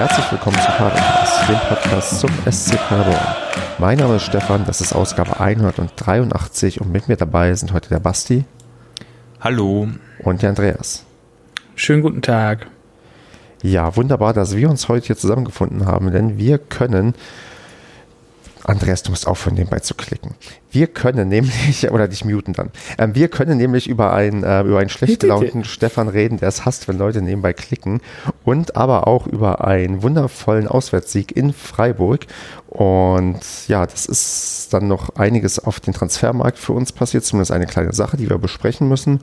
herzlich willkommen zu Padercast, dem Podcast zum SC Paderborn. Mein Name ist Stefan, das ist Ausgabe 183 und mit mir dabei sind heute der Basti. Hallo. Und der Andreas. Schönen guten Tag. Ja, wunderbar, dass wir uns heute hier zusammengefunden haben, denn wir können Andreas, du musst aufhören, nebenbei zu klicken. Wir können nämlich, oder dich muten dann, ähm, wir können nämlich über einen, äh, über einen schlecht gelaunten Stefan reden, der es hasst, wenn Leute nebenbei klicken. Und aber auch über einen wundervollen Auswärtssieg in Freiburg. Und ja, das ist dann noch einiges auf den Transfermarkt für uns passiert, zumindest eine kleine Sache, die wir besprechen müssen.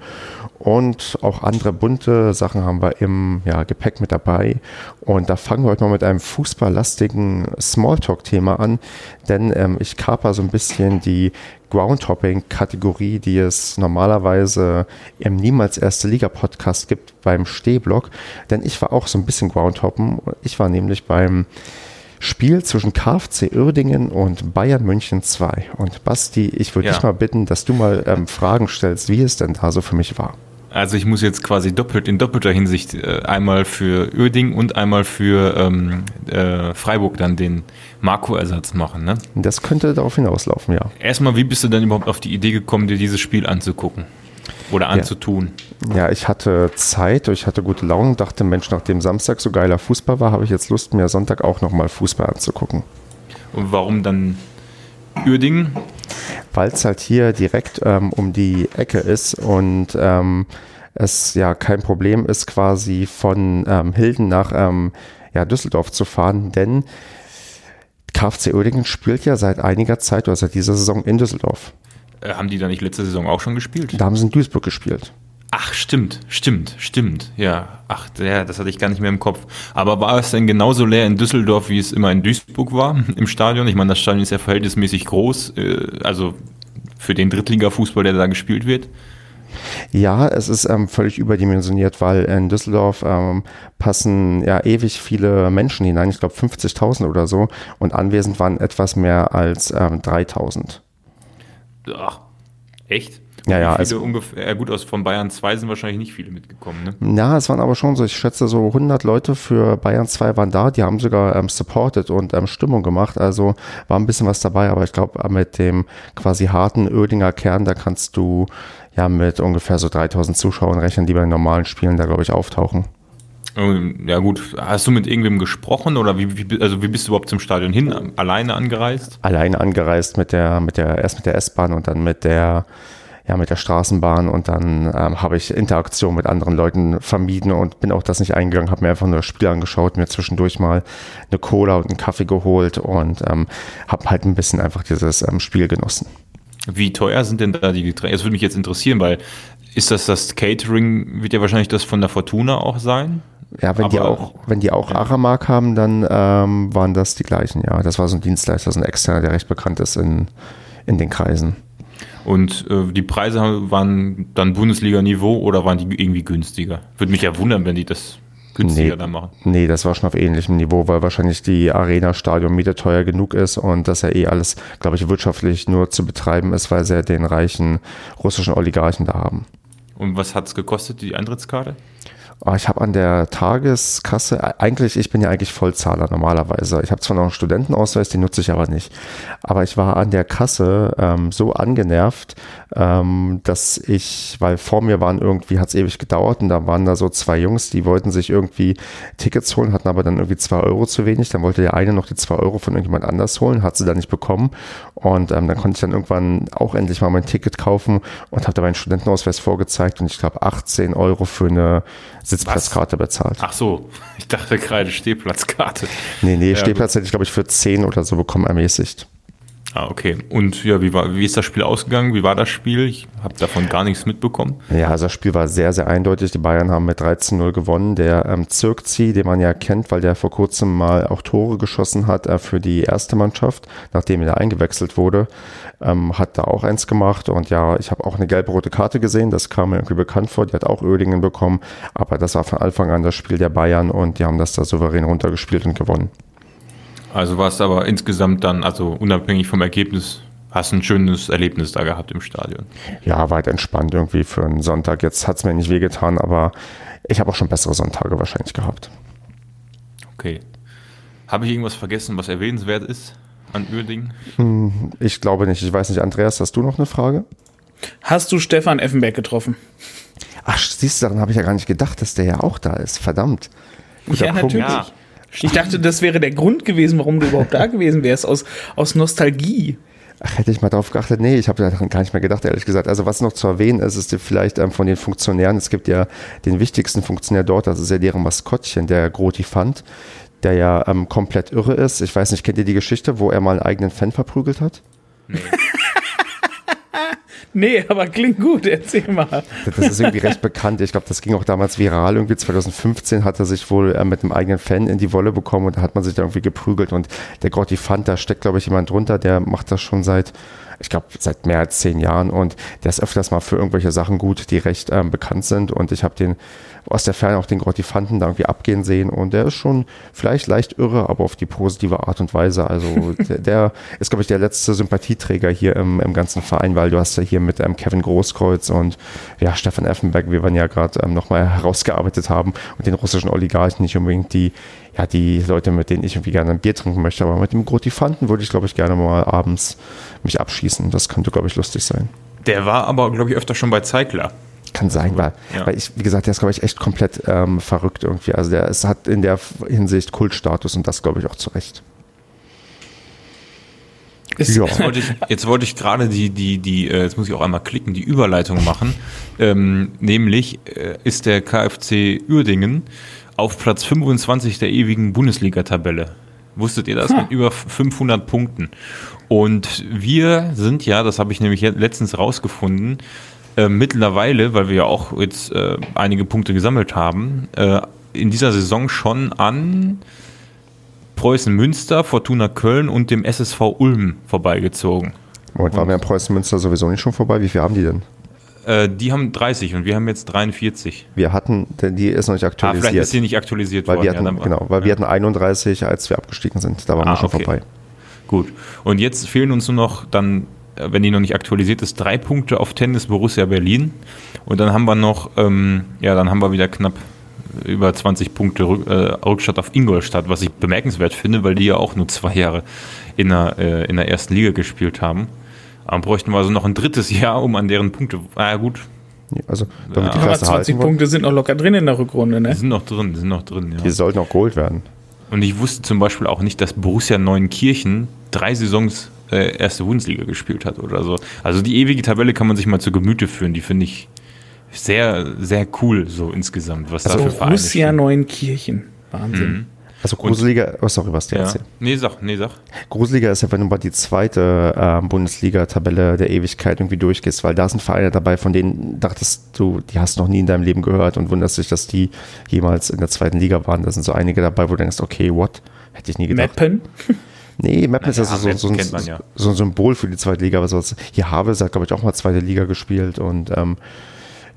Und auch andere bunte Sachen haben wir im ja, Gepäck mit dabei. Und da fangen wir heute mal mit einem fußballlastigen Smalltalk-Thema an, denn ähm, ich kaper so ein bisschen die Groundhopping-Kategorie, die es normalerweise im Niemals Erste Liga-Podcast gibt beim Stehblock. Denn ich war auch so ein bisschen Groundhoppen. Ich war nämlich beim Spiel zwischen KfC Uerdingen und Bayern München 2. Und Basti, ich würde ja. dich mal bitten, dass du mal ähm, Fragen stellst, wie es denn da so für mich war. Also ich muss jetzt quasi doppelt in doppelter Hinsicht äh, einmal für Uerdingen und einmal für ähm, äh, Freiburg dann den Marco-Ersatz machen. Ne? Das könnte darauf hinauslaufen, ja. Erstmal, wie bist du denn überhaupt auf die Idee gekommen, dir dieses Spiel anzugucken? Oder anzutun? Ja. ja, ich hatte Zeit, ich hatte gute Laune und dachte, Mensch, nachdem Samstag so geiler Fußball war, habe ich jetzt Lust, mir Sonntag auch nochmal Fußball anzugucken. Und warum dann Uerdingen? Weil es halt hier direkt ähm, um die Ecke ist und ähm, es ja kein Problem ist, quasi von ähm, Hilden nach ähm, ja, Düsseldorf zu fahren, denn KfC Uerdingen spielt ja seit einiger Zeit oder seit dieser Saison in Düsseldorf. Äh, haben die da nicht letzte Saison auch schon gespielt? Da haben sie in Duisburg gespielt. Ach, stimmt, stimmt, stimmt. Ja, ach, ja, das hatte ich gar nicht mehr im Kopf. Aber war es denn genauso leer in Düsseldorf, wie es immer in Duisburg war im Stadion? Ich meine, das Stadion ist ja verhältnismäßig groß, äh, also für den Drittliga-Fußball, der da gespielt wird. Ja, es ist ähm, völlig überdimensioniert, weil in Düsseldorf ähm, passen ja ewig viele Menschen hinein, ich glaube 50.000 oder so, und anwesend waren etwas mehr als ähm, 3.000. Ach, echt? Ja, ja. Also, ungefähr, gut, aus von Bayern 2 sind wahrscheinlich nicht viele mitgekommen, ne? Ja, es waren aber schon so, ich schätze, so 100 Leute für Bayern 2 waren da, die haben sogar ähm, supported und ähm, Stimmung gemacht, also war ein bisschen was dabei, aber ich glaube, mit dem quasi harten Oedinger Kern, da kannst du ja mit ungefähr so 3000 Zuschauern rechnen, die bei normalen Spielen da, glaube ich, auftauchen. Ja gut, hast du mit irgendwem gesprochen oder wie, wie, also wie bist du überhaupt zum Stadion hin? Alleine angereist? Alleine angereist mit der, mit der, erst mit der S-Bahn und dann mit der, ja, mit der Straßenbahn und dann ähm, habe ich Interaktion mit anderen Leuten vermieden und bin auch das nicht eingegangen, habe mir einfach nur das Spiel angeschaut, mir zwischendurch mal eine Cola und einen Kaffee geholt und ähm, habe halt ein bisschen einfach dieses ähm, Spiel genossen. Wie teuer sind denn da die Getränke? Das würde mich jetzt interessieren, weil ist das das Catering, wird ja wahrscheinlich das von der Fortuna auch sein? Ja, wenn Aber, die auch, wenn die auch Aramark haben, dann ähm, waren das die gleichen, ja. Das war so ein Dienstleister, so ein externer, der recht bekannt ist in, in den Kreisen. Und äh, die Preise waren dann Bundesliga-Niveau oder waren die irgendwie günstiger? Würde mich ja wundern, wenn die das günstiger nee, dann machen. Nee, das war schon auf ähnlichem Niveau, weil wahrscheinlich die Arena-Stadion-Miete teuer genug ist und dass ja eh alles, glaube ich, wirtschaftlich nur zu betreiben ist, weil sie ja den reichen russischen Oligarchen da haben. Und was hat es gekostet, die Eintrittskarte? Oh, ich habe an der Tageskasse, eigentlich, ich bin ja eigentlich Vollzahler normalerweise. Ich habe zwar noch einen Studentenausweis, den nutze ich aber nicht. Aber ich war an der Kasse ähm, so angenervt, ähm, dass ich, weil vor mir waren irgendwie, hat es ewig gedauert und da waren da so zwei Jungs, die wollten sich irgendwie Tickets holen, hatten aber dann irgendwie zwei Euro zu wenig. Dann wollte der eine noch die zwei Euro von irgendjemand anders holen, hat sie dann nicht bekommen. Und ähm, dann konnte ich dann irgendwann auch endlich mal mein Ticket kaufen und habe da meinen Studentenausweis vorgezeigt und ich glaube 18 Euro für eine Sitzplatzkarte bezahlt. Ach so, ich dachte gerade Stehplatzkarte. Nee, nee, ja, Stehplatz gut. hätte ich, glaube ich, für 10 oder so bekommen ermäßigt. Ah, okay. Und ja, wie, war, wie ist das Spiel ausgegangen? Wie war das Spiel? Ich habe davon gar nichts mitbekommen. Ja, also das Spiel war sehr, sehr eindeutig. Die Bayern haben mit 13-0 gewonnen. Der ähm, Zirkzi, den man ja kennt, weil der vor kurzem mal auch Tore geschossen hat äh, für die erste Mannschaft, nachdem er eingewechselt wurde, ähm, hat da auch eins gemacht. Und ja, ich habe auch eine gelb-rote Karte gesehen. Das kam mir irgendwie bekannt vor. Die hat auch Oerdingen bekommen. Aber das war von Anfang an das Spiel der Bayern und die haben das da souverän runtergespielt und gewonnen. Also war es aber insgesamt dann, also unabhängig vom Ergebnis, hast ein schönes Erlebnis da gehabt im Stadion. Ja, weit entspannt irgendwie für einen Sonntag. Jetzt hat es mir nicht wehgetan, aber ich habe auch schon bessere Sonntage wahrscheinlich gehabt. Okay. Habe ich irgendwas vergessen, was erwähnenswert ist an Uerdingen? Hm, ich glaube nicht. Ich weiß nicht. Andreas, hast du noch eine Frage? Hast du Stefan Effenberg getroffen? Ach, siehst du, daran habe ich ja gar nicht gedacht, dass der ja auch da ist. Verdammt. Guter ja, Punkt. natürlich. Ja. Ich dachte, das wäre der Grund gewesen, warum du überhaupt da gewesen wärst, aus, aus Nostalgie. Ach, hätte ich mal darauf geachtet? Nee, ich habe daran gar nicht mehr gedacht, ehrlich gesagt. Also was noch zu erwähnen ist, ist vielleicht ähm, von den Funktionären, es gibt ja den wichtigsten Funktionär dort, das ist ja deren Maskottchen, der Groti Fand, der ja ähm, komplett irre ist. Ich weiß nicht, kennt ihr die Geschichte, wo er mal einen eigenen Fan verprügelt hat? Nee. Nee, aber klingt gut, erzähl mal. Das ist irgendwie recht bekannt. Ich glaube, das ging auch damals viral. Irgendwie 2015 hat er sich wohl äh, mit einem eigenen Fan in die Wolle bekommen und da hat man sich da irgendwie geprügelt. Und der Grotti Fand, da steckt, glaube ich, jemand drunter, der macht das schon seit ich glaube, seit mehr als zehn Jahren und der ist öfters mal für irgendwelche Sachen gut, die recht ähm, bekannt sind und ich habe den aus der Ferne auch den Grottifanten da irgendwie abgehen sehen und der ist schon vielleicht leicht irre, aber auf die positive Art und Weise. Also der, der ist, glaube ich, der letzte Sympathieträger hier im, im ganzen Verein, weil du hast ja hier mit ähm, Kevin Großkreuz und ja, Stefan Effenberg, wie wir ja gerade ähm, nochmal herausgearbeitet haben und den russischen Oligarchen nicht unbedingt die ja, die Leute, mit denen ich irgendwie gerne ein Bier trinken möchte. Aber mit dem Grotifanten würde ich, glaube ich, gerne mal abends mich abschießen. Das könnte, glaube ich, lustig sein. Der war aber, glaube ich, öfter schon bei Zeigler. Kann sein, weil, ja. weil ich, wie gesagt, der ist, glaube ich, echt komplett ähm, verrückt irgendwie. Also der ist, hat in der Hinsicht Kultstatus und das, glaube ich, auch zu Recht. Ja. Jetzt wollte ich, jetzt wollte ich gerade die, die, die, äh, jetzt muss ich auch einmal klicken, die Überleitung machen. Ähm, nämlich äh, ist der KfC Uerdingen auf Platz 25 der ewigen Bundesliga-Tabelle. Wusstet ihr das? Hm. Mit über 500 Punkten. Und wir sind ja, das habe ich nämlich letztens rausgefunden, äh, mittlerweile, weil wir ja auch jetzt äh, einige Punkte gesammelt haben, äh, in dieser Saison schon an Preußen Münster, Fortuna Köln und dem SSV Ulm vorbeigezogen. Moment, waren wir an Preußen Münster sowieso nicht schon vorbei? Wie viel haben die denn? Äh, die haben 30 und wir haben jetzt 43. Wir hatten, die ist noch nicht aktualisiert. Ah, vielleicht ist sie nicht aktualisiert weil worden. Wir hatten, ja, genau, weil ja. wir hatten 31, als wir abgestiegen sind. Da waren ah, wir schon okay. vorbei. Gut. Und jetzt fehlen uns nur noch dann, wenn die noch nicht aktualisiert ist, drei Punkte auf Tennis Borussia Berlin. Und dann haben wir noch, ähm, ja, dann haben wir wieder knapp über 20 Punkte äh, Rückstatt auf Ingolstadt, was ich bemerkenswert finde, weil die ja auch nur zwei Jahre in der, äh, in der ersten Liga gespielt haben. Aber bräuchten wir also noch ein drittes Jahr, um an deren Punkte. Ah, gut. Ja, also, damit ja. die Klasse Aber 20 Punkte sind noch locker drin in der Rückrunde, ne? Die sind noch drin, die sind noch drin, ja. Die sollten auch geholt werden. Und ich wusste zum Beispiel auch nicht, dass Borussia Neunkirchen drei Saisons äh, erste Bundesliga gespielt hat oder so. Also die ewige Tabelle kann man sich mal zu Gemüte führen. Die finde ich sehr, sehr cool so insgesamt. Was also da für Borussia Neunkirchen. Wahnsinn. Mhm. Also Gruseliger, oh sorry, was du ja. erzählst. Nee, sag, nee, sag. Gruseliger ist ja, wenn du mal die zweite äh, Bundesliga-Tabelle der Ewigkeit irgendwie durchgehst, weil da sind Vereine dabei, von denen dachtest du, die hast du noch nie in deinem Leben gehört und wunderst dich, dass die jemals in der zweiten Liga waren. Da sind so einige dabei, wo du denkst, okay, what? Hätte ich nie gedacht. Meppen? Nee, Meppen ist ja, so, so, ein, ja. so, ein, Symbol für die zweite Liga. So, hier Havels hat, glaube ich, auch mal zweite Liga gespielt und ähm,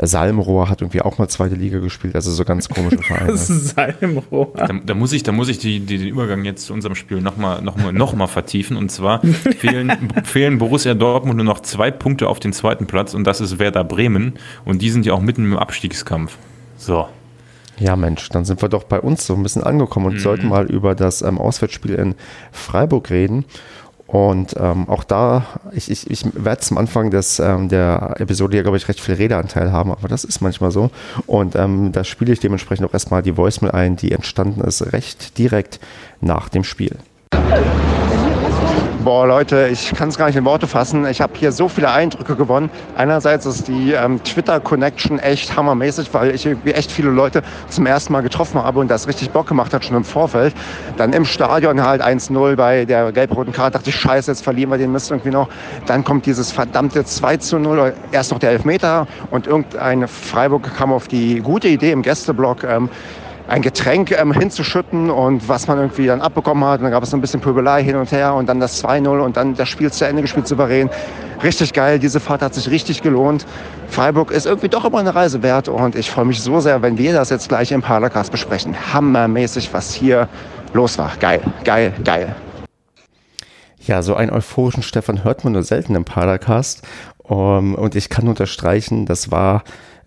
Salmrohr hat irgendwie auch mal zweite Liga gespielt, also so ganz komische Vereine. Salmrohr. Da, da, muss ich, da muss ich die, die, den Übergang jetzt zu unserem Spiel nochmal noch mal, noch mal vertiefen. Und zwar fehlen, fehlen Borussia Dortmund nur noch zwei Punkte auf den zweiten Platz und das ist Werder Bremen. Und die sind ja auch mitten im Abstiegskampf. So. Ja, Mensch, dann sind wir doch bei uns so ein bisschen angekommen und mhm. sollten mal über das ähm, Auswärtsspiel in Freiburg reden. Und ähm, auch da, ich, ich, ich werde zum Anfang des, ähm, der Episode ja, glaube ich, recht viel Redeanteil haben, aber das ist manchmal so. Und ähm, da spiele ich dementsprechend auch erstmal die Voicemail ein, die entstanden ist recht direkt nach dem Spiel. Boah, Leute, ich kann es gar nicht in Worte fassen. Ich habe hier so viele Eindrücke gewonnen. Einerseits ist die ähm, Twitter-Connection echt hammermäßig, weil ich irgendwie echt viele Leute zum ersten Mal getroffen habe und das richtig Bock gemacht hat, schon im Vorfeld. Dann im Stadion halt 1-0 bei der gelb-roten Karte. Dachte ich, scheiße, jetzt verlieren wir den Mist irgendwie noch. Dann kommt dieses verdammte 2 0, erst noch der Elfmeter und irgendeine Freiburg kam auf die gute Idee im Gästeblock, ähm, ein Getränk ähm, hinzuschütten und was man irgendwie dann abbekommen hat. Und dann gab es so ein bisschen Pöbelei hin und her und dann das 2-0 und dann das Spiel zu Ende gespielt souverän. Richtig geil, diese Fahrt hat sich richtig gelohnt. Freiburg ist irgendwie doch immer eine Reise wert und ich freue mich so sehr, wenn wir das jetzt gleich im Paracast besprechen. Hammermäßig, was hier los war. Geil, geil, geil. Ja, so einen euphorischen Stefan hört man nur selten im Paracast. Um, und ich kann unterstreichen, das war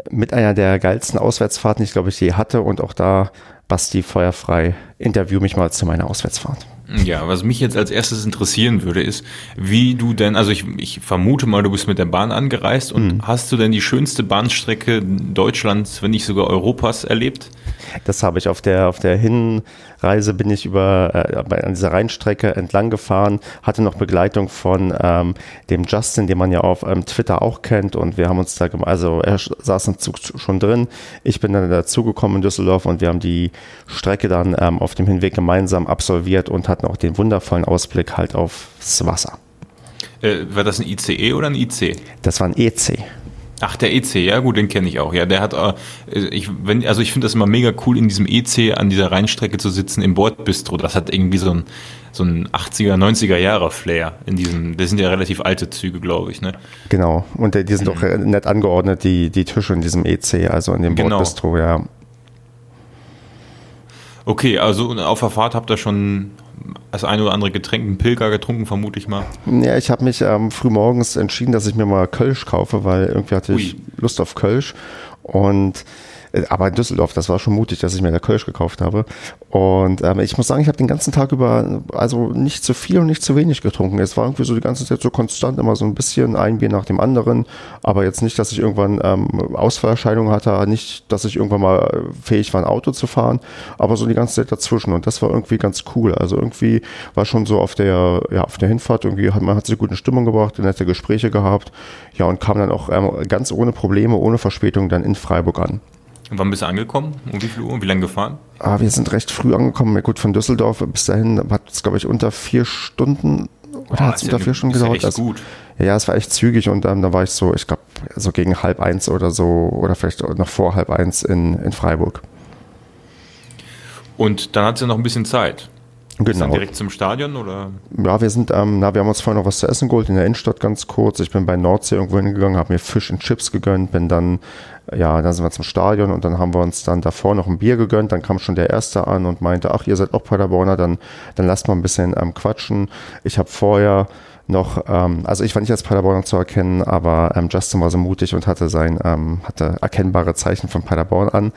mit einer der geilsten Auswärtsfahrten, die ich glaube ich je hatte und auch da Basti feuerfrei, interview mich mal zu meiner Auswärtsfahrt. Ja, was mich jetzt als erstes interessieren würde, ist, wie du denn, also ich, ich vermute mal, du bist mit der Bahn angereist und mhm. hast du denn die schönste Bahnstrecke Deutschlands, wenn nicht sogar Europas erlebt? Das habe ich auf der, auf der Hinreise bin ich über äh, an dieser Rheinstrecke entlang gefahren, hatte noch Begleitung von ähm, dem Justin, den man ja auf ähm, Twitter auch kennt und wir haben uns da, also er saß im Zug schon drin, ich bin dann dazugekommen in Düsseldorf und wir haben die Strecke dann ähm, auf dem Hinweg gemeinsam absolviert und hatten auch den wundervollen Ausblick halt aufs Wasser. Äh, war das ein ICE oder ein IC? Das war ein EC. Ach, der EC, ja gut, den kenne ich auch. Ja, der hat, äh, ich, wenn, also ich finde das immer mega cool, in diesem EC an dieser Rheinstrecke zu sitzen im Bordbistro. Das hat irgendwie so ein, so ein 80er, 90er Jahre Flair in diesem, das sind ja relativ alte Züge, glaube ich, ne? Genau. Und die sind mhm. auch nett angeordnet, die, die Tische in diesem EC, also in dem genau. Bordbistro, ja. Okay, also auf der Fahrt habt ihr schon das eine oder andere Getränk, einen Pilger getrunken, vermute ich mal. Ja, ich habe mich ähm, früh morgens entschieden, dass ich mir mal Kölsch kaufe, weil irgendwie hatte Ui. ich Lust auf Kölsch. Und aber in Düsseldorf, das war schon mutig, dass ich mir der Kölsch gekauft habe. Und ähm, ich muss sagen, ich habe den ganzen Tag über also nicht zu viel und nicht zu wenig getrunken. Es war irgendwie so die ganze Zeit so konstant, immer so ein bisschen ein Bier nach dem anderen. Aber jetzt nicht, dass ich irgendwann ähm, Ausfallerscheinungen hatte, nicht, dass ich irgendwann mal fähig war, ein Auto zu fahren, aber so die ganze Zeit dazwischen. Und das war irgendwie ganz cool. Also irgendwie war schon so auf der, ja, auf der Hinfahrt irgendwie, hat, man hat sich gut in Stimmung gebracht, nette Gespräche gehabt. Ja, und kam dann auch ähm, ganz ohne Probleme, ohne Verspätung dann in Freiburg an. Wann bist du angekommen? Um wie viel Uhr? Wie lange gefahren? Ah, wir sind recht früh angekommen. Gut, von Düsseldorf bis dahin hat es, glaube ich, unter vier Stunden oder hat es unter vier Stunden gedauert? Ja, echt gut. Ja, es war echt zügig und ähm, da war ich so, ich glaube, so gegen halb eins oder so oder vielleicht noch vor halb eins in, in Freiburg. Und dann hat es ja noch ein bisschen Zeit. Genau. direkt zum Stadion oder? Ja, wir sind, ähm, na, wir haben uns vorher noch was zu essen geholt in der Innenstadt ganz kurz. Ich bin bei Nordsee irgendwo hingegangen, habe mir Fisch und Chips gegönnt, bin dann, ja, dann sind wir zum Stadion und dann haben wir uns dann davor noch ein Bier gegönnt. Dann kam schon der Erste an und meinte, ach, ihr seid auch Paderborner, dann, dann lasst mal ein bisschen ähm, quatschen. Ich habe vorher noch, ähm, also ich war nicht als Paderborner zu erkennen, aber ähm, Justin war so mutig und hatte sein, ähm, hatte erkennbare Zeichen von Paderborn an.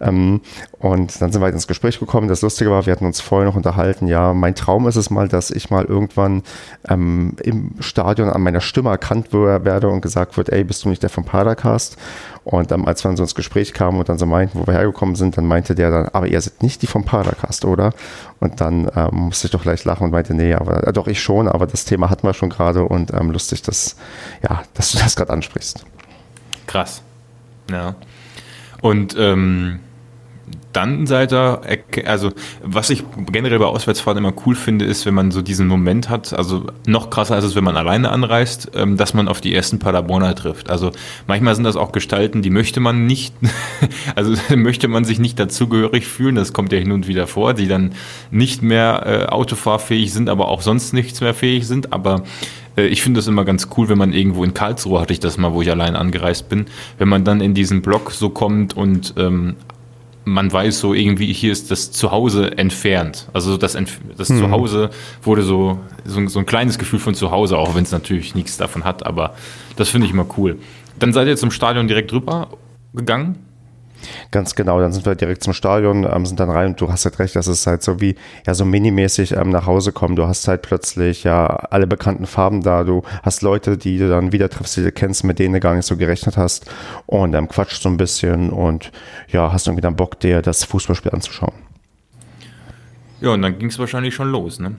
Ähm, und dann sind wir halt ins Gespräch gekommen. Das Lustige war, wir hatten uns vorher noch unterhalten, ja, mein Traum ist es mal, dass ich mal irgendwann ähm, im Stadion an meiner Stimme erkannt werde und gesagt wird, ey, bist du nicht der vom Padercast? Und ähm, als wir dann so ins Gespräch kamen und dann so meinten, wo wir hergekommen sind, dann meinte der dann, aber ihr seid nicht die vom Padercast, oder? Und dann ähm, musste ich doch gleich lachen und meinte, nee, aber äh, doch ich schon, aber das Thema hatten wir schon gerade und ähm, lustig, dass, ja, dass du das gerade ansprichst. Krass. Ja. Und ähm, ihr, also was ich generell bei Auswärtsfahrten immer cool finde, ist, wenn man so diesen Moment hat, also noch krasser als es, wenn man alleine anreist, ähm, dass man auf die ersten Paderborner trifft. Also manchmal sind das auch Gestalten, die möchte man nicht, also möchte man sich nicht dazugehörig fühlen, das kommt ja hin und wieder vor, die dann nicht mehr äh, autofahrfähig sind, aber auch sonst nichts mehr fähig sind, aber äh, ich finde das immer ganz cool, wenn man irgendwo in Karlsruhe hatte ich das mal, wo ich allein angereist bin, wenn man dann in diesen Block so kommt und ähm, man weiß so irgendwie, hier ist das Zuhause entfernt. Also das, das hm. Zuhause wurde so, so, so, ein kleines Gefühl von Zuhause, auch wenn es natürlich nichts davon hat, aber das finde ich immer cool. Dann seid ihr zum Stadion direkt rüber gegangen? Ganz genau, dann sind wir direkt zum Stadion, ähm, sind dann rein und du hast halt recht, das ist halt so wie, ja, so minimäßig ähm, nach Hause kommen. Du hast halt plötzlich ja alle bekannten Farben da, du hast Leute, die du dann wieder triffst, die du kennst, mit denen du gar nicht so gerechnet hast und ähm, quatscht so ein bisschen und ja, hast irgendwie dann Bock, dir das Fußballspiel anzuschauen. Ja, und dann ging es wahrscheinlich schon los, ne?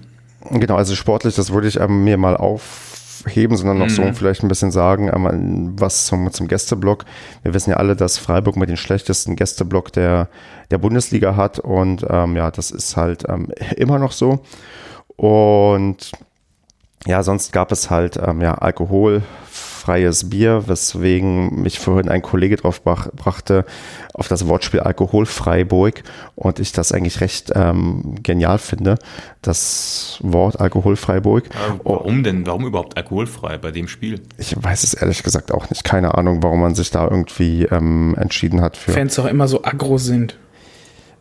Genau, also sportlich, das würde ich ähm, mir mal auf heben, sondern noch mhm. so vielleicht ein bisschen sagen, was zum, zum Gästeblock. Wir wissen ja alle, dass Freiburg mit den schlechtesten Gästeblock der, der Bundesliga hat und ähm, ja, das ist halt ähm, immer noch so. Und ja, sonst gab es halt ähm, ja, Alkohol, alkoholfreies Bier, weswegen mich vorhin ein Kollege drauf brach, brachte auf das Wortspiel Alkoholfreiburg und ich das eigentlich recht ähm, genial finde, das Wort Alkoholfreiburg. warum denn? Warum überhaupt alkoholfrei bei dem Spiel? Ich weiß es ehrlich gesagt auch nicht. Keine Ahnung, warum man sich da irgendwie ähm, entschieden hat für. Fans auch immer so aggro sind.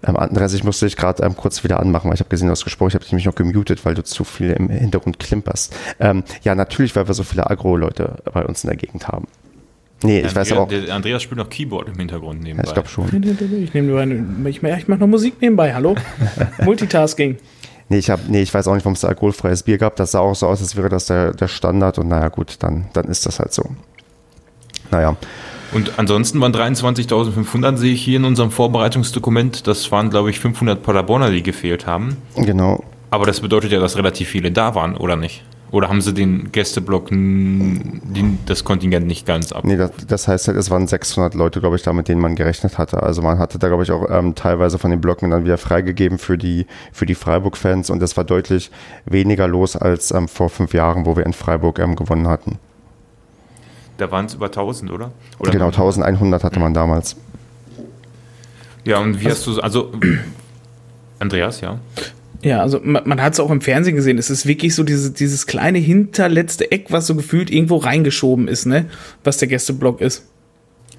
Ähm, Andreas, ich musste dich gerade ähm, kurz wieder anmachen, weil ich habe gesehen, du hast gesprochen, ich habe dich nämlich noch gemutet, weil du zu viel im Hintergrund klimperst. Ähm, ja, natürlich, weil wir so viele Agro-Leute bei uns in der Gegend haben. Nee, ich weiß Andrea, auch. Der Andreas spielt noch Keyboard im Hintergrund Ja, nebenbei. ich glaube schon. Ich nehme nur eine, ich, ich mache noch Musik nebenbei, hallo? Multitasking. Nee, ich, hab, nee, ich weiß auch nicht, warum es da alkoholfreies Bier gab. Das sah auch so aus, als wäre das der, der Standard. Und naja, gut, dann, dann ist das halt so. Naja, Und ansonsten waren 23.500, sehe ich hier in unserem Vorbereitungsdokument. Das waren, glaube ich, 500 Paderborner, die gefehlt haben. genau. Aber das bedeutet ja, dass relativ viele da waren, oder nicht? Oder haben sie den Gästeblock, den, das Kontingent nicht ganz ab? Nee, das, das heißt halt, es waren 600 Leute, glaube ich, da, mit denen man gerechnet hatte. Also man hatte da, glaube ich, auch ähm, teilweise von den Blöcken dann wieder freigegeben für die, für die Freiburg-Fans. Und das war deutlich weniger los als ähm, vor fünf Jahren, wo wir in Freiburg ähm, gewonnen hatten. Da waren es über 1000, oder? oder genau, 1100 hatte man damals. Ja, und wie hast du, also, Andreas, ja? Ja, also man, man hat es auch im Fernsehen gesehen. Es ist wirklich so diese, dieses kleine hinterletzte Eck, was so gefühlt irgendwo reingeschoben ist, ne? Was der Gästeblock ist.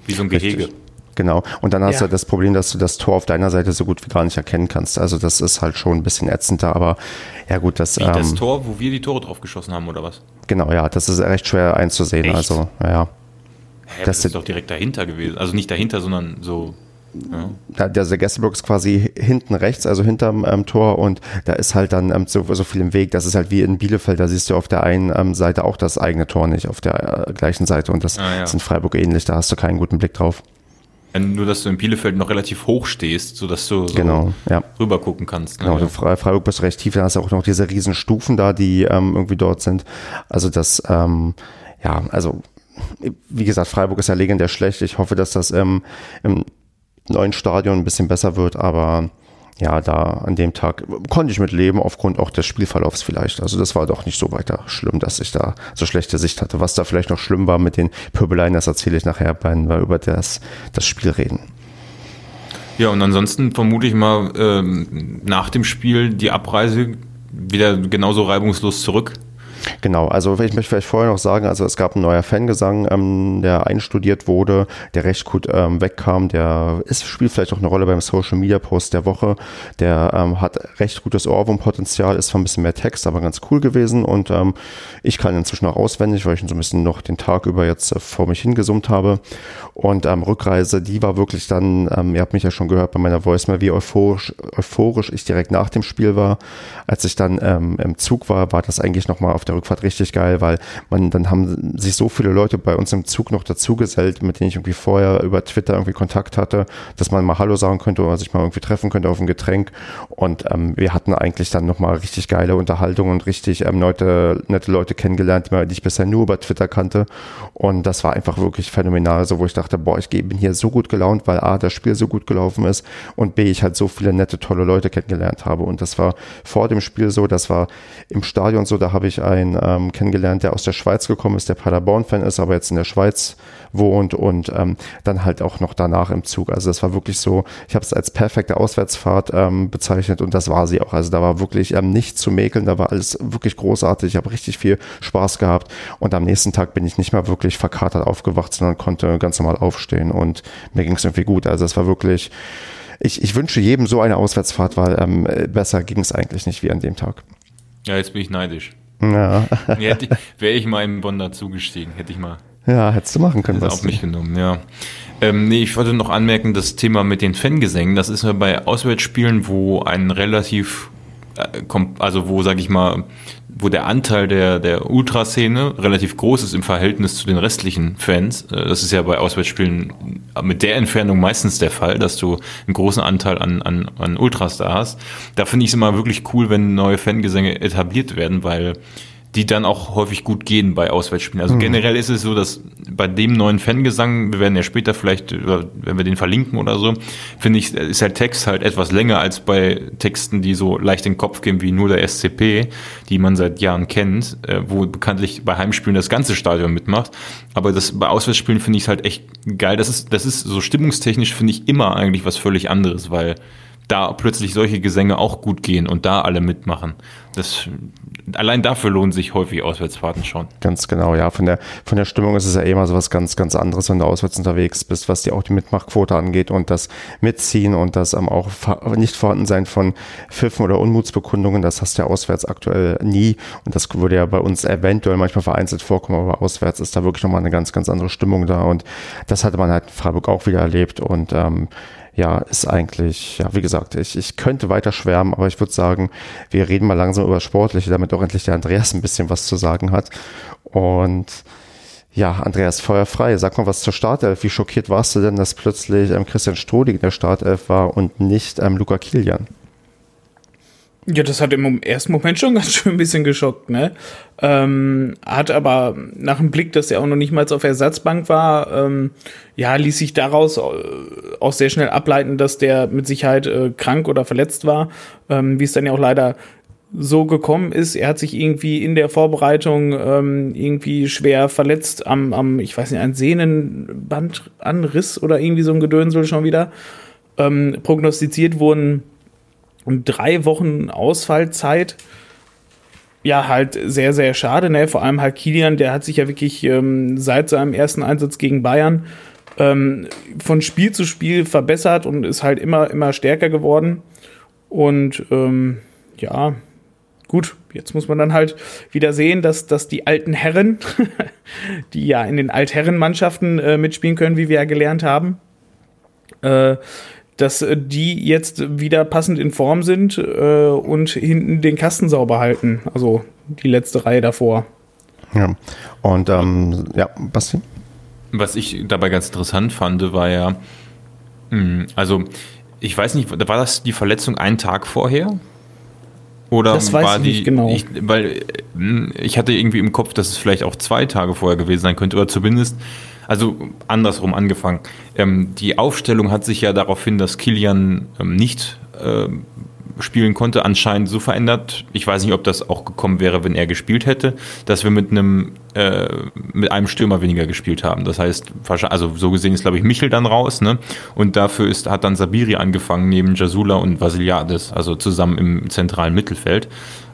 Wie so ein Gehege. Richtig. Genau. Und dann hast Ja. du das Problem, dass du das Tor auf deiner Seite so gut wie gar nicht erkennen kannst. Also das ist halt schon ein bisschen ätzender, aber ja gut, das, Wie das ähm, Tor, wo wir die Tore drauf geschossen haben, oder was? genau, ja, das ist recht schwer einzusehen. Echt? Also, ja. Hä, Das das, ist doch direkt dahinter gewesen. Also nicht dahinter, sondern so. Ja. Da, der, der Gästeblock ist quasi hinten rechts, also hinterm ähm, Tor und da ist halt dann ähm, so, so viel im Weg. Das ist halt wie in Bielefeld, da siehst du auf der einen ähm, Seite auch das eigene Tor nicht, auf der äh, gleichen Seite und das Ah, ja. ist in Freiburg ähnlich, da hast du keinen guten Blick drauf. Nur, dass du in Bielefeld noch relativ hoch stehst, sodass du so Genau, ja. rüber gucken kannst. Ne? Genau, in Fre- Freiburg bist du recht tief, da hast du auch noch diese riesen Stufen da, die ähm, irgendwie dort sind. Also das, ähm, ja, also wie gesagt, Freiburg ist ja legendär schlecht. Ich hoffe, dass das ähm, im neuen Stadion ein bisschen besser wird, aber ja, da an dem Tag konnte ich mit leben, aufgrund auch des Spielverlaufs vielleicht. Also das war doch nicht so weiter schlimm, dass ich da so schlechte Sicht hatte. Was da vielleicht noch schlimm war mit den Pöbeleien, das erzähle ich nachher, wenn wir über das, das Spiel reden. Ja, und ansonsten vermute ich mal ähm, nach dem Spiel die Abreise wieder genauso reibungslos zurück. Genau, also ich möchte vielleicht vorher noch sagen, also es gab ein neuer Fangesang, ähm, der einstudiert wurde, der recht gut ähm, wegkam, der ist, spielt vielleicht auch eine Rolle beim Social Media Post der Woche, der ähm, hat recht gutes Ohrwurmpotenzial, ist zwar ein bisschen mehr Text, aber ganz cool gewesen und ähm, ich kann inzwischen auch auswendig, weil ich ihn so ein bisschen noch den Tag über jetzt äh, vor mich hingesummt habe. Und ähm, Rückreise, die war wirklich dann, ähm, ihr habt mich ja schon gehört bei meiner Voicemail, wie euphorisch, euphorisch ich direkt nach dem Spiel war, als ich dann im Zug war, war das eigentlich nochmal auf der Rückfahrt richtig geil, weil man, dann haben sich so viele Leute bei uns im Zug noch dazugesellt, mit denen ich irgendwie vorher über Twitter irgendwie Kontakt hatte, dass man mal Hallo sagen könnte oder sich mal irgendwie treffen könnte auf ein Getränk. Und ähm, wir hatten eigentlich dann nochmal richtig geile Unterhaltung und richtig ähm, Leute, nette Leute kennengelernt, die ich bisher nur über Twitter kannte. Und das war einfach wirklich phänomenal, so wo ich dachte, boah, ich bin hier so gut gelaunt, weil A, das Spiel so gut gelaufen ist und B, ich halt so viele nette, tolle Leute kennengelernt habe. Und das war vor dem Spiel so, das war im Stadion so, da habe ich einen ähm, kennengelernt, der aus der Schweiz gekommen ist, der Paderborn-Fan ist, aber jetzt in der Schweiz wohnt und ähm, dann halt auch noch danach im Zug. Also das war wirklich so, ich habe es als perfekte Auswärtsfahrt ähm, bezeichnet und das war sie auch. Also da war wirklich ähm, nichts zu mäkeln, da war alles wirklich großartig. Ich habe richtig viel Spaß gehabt und am nächsten Tag bin ich nicht mal wirklich verkatert aufgewacht, sondern konnte ganz normal aufstehen und mir ging es irgendwie gut. Also es war wirklich, ich, ich wünsche jedem so eine Auswärtsfahrt, weil ähm, besser ging es eigentlich nicht wie an dem Tag. Ja, jetzt bin ich neidisch. Ja, Wäre ich mal im Bonn dazugestiegen, hätte ich mal ja hättest du machen können. was auf mich genommen, ja. Ähm, nee, ich wollte noch anmerken, das Thema mit den Fangesängen, das ist ja bei Auswärtsspielen, wo ein relativ, also wo, sag ich mal, wo der Anteil der, der Ultraszene relativ groß ist im Verhältnis zu den restlichen Fans. Äh, Das ist ja bei Auswärtsspielen mit der Entfernung meistens der Fall, dass du einen großen Anteil an, an, an Ultras da hast. Da finde ich es immer wirklich cool, wenn neue Fangesänge etabliert werden, weil die dann auch häufig gut gehen bei Auswärtsspielen. Also generell ist es so, dass bei dem neuen Fangesang, wir werden ja später vielleicht, äh, wenn wir den verlinken oder so, finde ich, ist der Text halt etwas länger als bei Texten, die so leicht in den Kopf gehen wie nur der SCP, die man seit Jahren kennt, äh, wo bekanntlich bei Heimspielen das ganze Stadion mitmacht. Aber das bei Auswärtsspielen finde ich halt echt geil. Das ist, das ist so stimmungstechnisch finde ich immer eigentlich was völlig anderes, weil da plötzlich solche Gesänge auch gut gehen und da alle mitmachen. Das, allein dafür lohnen sich häufig Auswärtsfahrten schon. Ganz genau, ja. Von der, von der Stimmung ist es ja eh immer so was ganz, ganz anderes, wenn du auswärts unterwegs bist, was die auch die Mitmachquote angeht und das Mitziehen und das ähm, auch nicht vorhandensein von Pfiffen oder Unmutsbekundungen. Das hast du ja auswärts aktuell nie. Und das würde ja bei uns eventuell manchmal vereinzelt vorkommen, aber auswärts ist da wirklich nochmal eine ganz, ganz andere Stimmung da. Und das hatte man halt in Freiburg auch wieder erlebt. Und ähm, ja, ist eigentlich, ja, wie gesagt, ich, ich könnte weiter schwärmen, aber ich würde sagen, wir reden mal langsam über Sportliche, damit auch endlich der Andreas ein bisschen was zu sagen hat. Und ja, Andreas, Feuer frei. Sag mal was zur Startelf. Wie schockiert warst du denn, dass plötzlich ähm, Christian Strodig in der Startelf war und nicht ähm, Luca Kilian? Ja, das hat im ersten Moment schon ganz schön ein bisschen geschockt, ne? Ähm, hat aber nach dem Blick, dass er auch noch nicht mal auf Ersatzbank war, ähm, ja, ließ sich daraus äh, auch sehr schnell ableiten, dass der mit Sicherheit äh, krank oder verletzt war, ähm, wie es dann ja auch leider so gekommen ist. Er hat sich irgendwie in der Vorbereitung ähm, irgendwie schwer verletzt am, am, ich weiß nicht, ein Sehnenbandanriss oder irgendwie so ein Gedönsel schon wieder. Ähm, prognostiziert wurden drei Wochen Ausfallzeit. Ja, halt sehr, sehr schade, ne? Vor allem halt Kilian, der hat sich ja wirklich ähm, seit seinem ersten Einsatz gegen Bayern ähm, von Spiel zu Spiel verbessert und ist halt immer, immer stärker geworden. Und ähm, ja, gut, jetzt muss man dann halt wieder sehen, dass, dass die alten Herren, die ja in den Altherrenmannschaften äh, mitspielen können, wie wir ja gelernt haben, äh, dass äh, die jetzt wieder passend in Form sind äh, und hinten den Kasten sauber halten. Also die letzte Reihe davor. Ja, und ähm, ja, Basti? Was ich dabei ganz interessant fand, war ja, mh, hm, also ich weiß nicht, war das die Verletzung einen Tag vorher? Oder das weiß war ich die, nicht genau. Ich, weil hm, ich hatte irgendwie im Kopf, dass es vielleicht auch zwei Tage vorher gewesen sein könnte, oder zumindest also andersrum angefangen. Ähm, die Aufstellung hat sich ja darauf hin, dass Kilian ähm, nicht äh, spielen konnte, anscheinend so verändert. Ich weiß nicht, ob das auch gekommen wäre, wenn er gespielt hätte, dass wir mit einem äh, mit einem Stürmer weniger gespielt haben. Das heißt, also so gesehen ist glaube ich Michel dann raus, ne? Und dafür ist hat dann Sabiri angefangen neben Jasula und Vasiliades, also zusammen im zentralen Mittelfeld.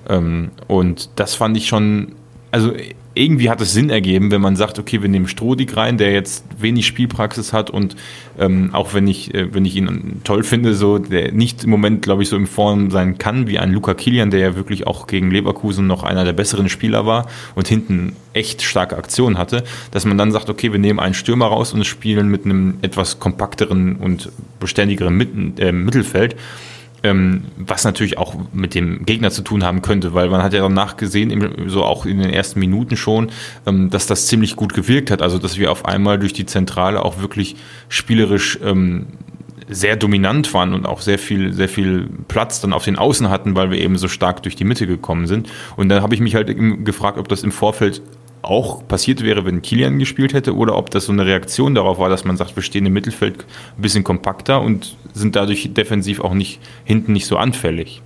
Ähm, und das fand ich schon, also irgendwie hat es Sinn ergeben, wenn man sagt, okay, wir nehmen Strodig rein, der jetzt wenig Spielpraxis hat und ähm, auch wenn ich, äh, wenn ich ihn toll finde, so der nicht im Moment, glaube ich, so in Form sein kann wie ein Luca Kilian, der ja wirklich auch gegen Leverkusen noch einer der besseren Spieler war und hinten echt starke Aktionen hatte, dass man dann sagt, okay, wir nehmen einen Stürmer raus und spielen mit einem etwas kompakteren und beständigeren Mitten, äh, Mittelfeld ähm, was natürlich auch mit dem Gegner zu tun haben könnte, weil man hat ja danach gesehen, so auch in den ersten Minuten schon, ähm, dass das ziemlich gut gewirkt hat. Also dass wir auf einmal durch die Zentrale auch wirklich spielerisch ähm, sehr dominant waren und auch sehr viel, sehr viel Platz dann auf den Außen hatten, weil wir eben so stark durch die Mitte gekommen sind. Und dann habe ich mich halt gefragt, ob das im Vorfeld auch passiert wäre, wenn Kilian gespielt hätte, oder ob das so eine Reaktion darauf war, dass man sagt, wir stehen im Mittelfeld ein bisschen kompakter und sind dadurch defensiv auch nicht hinten nicht so anfällig.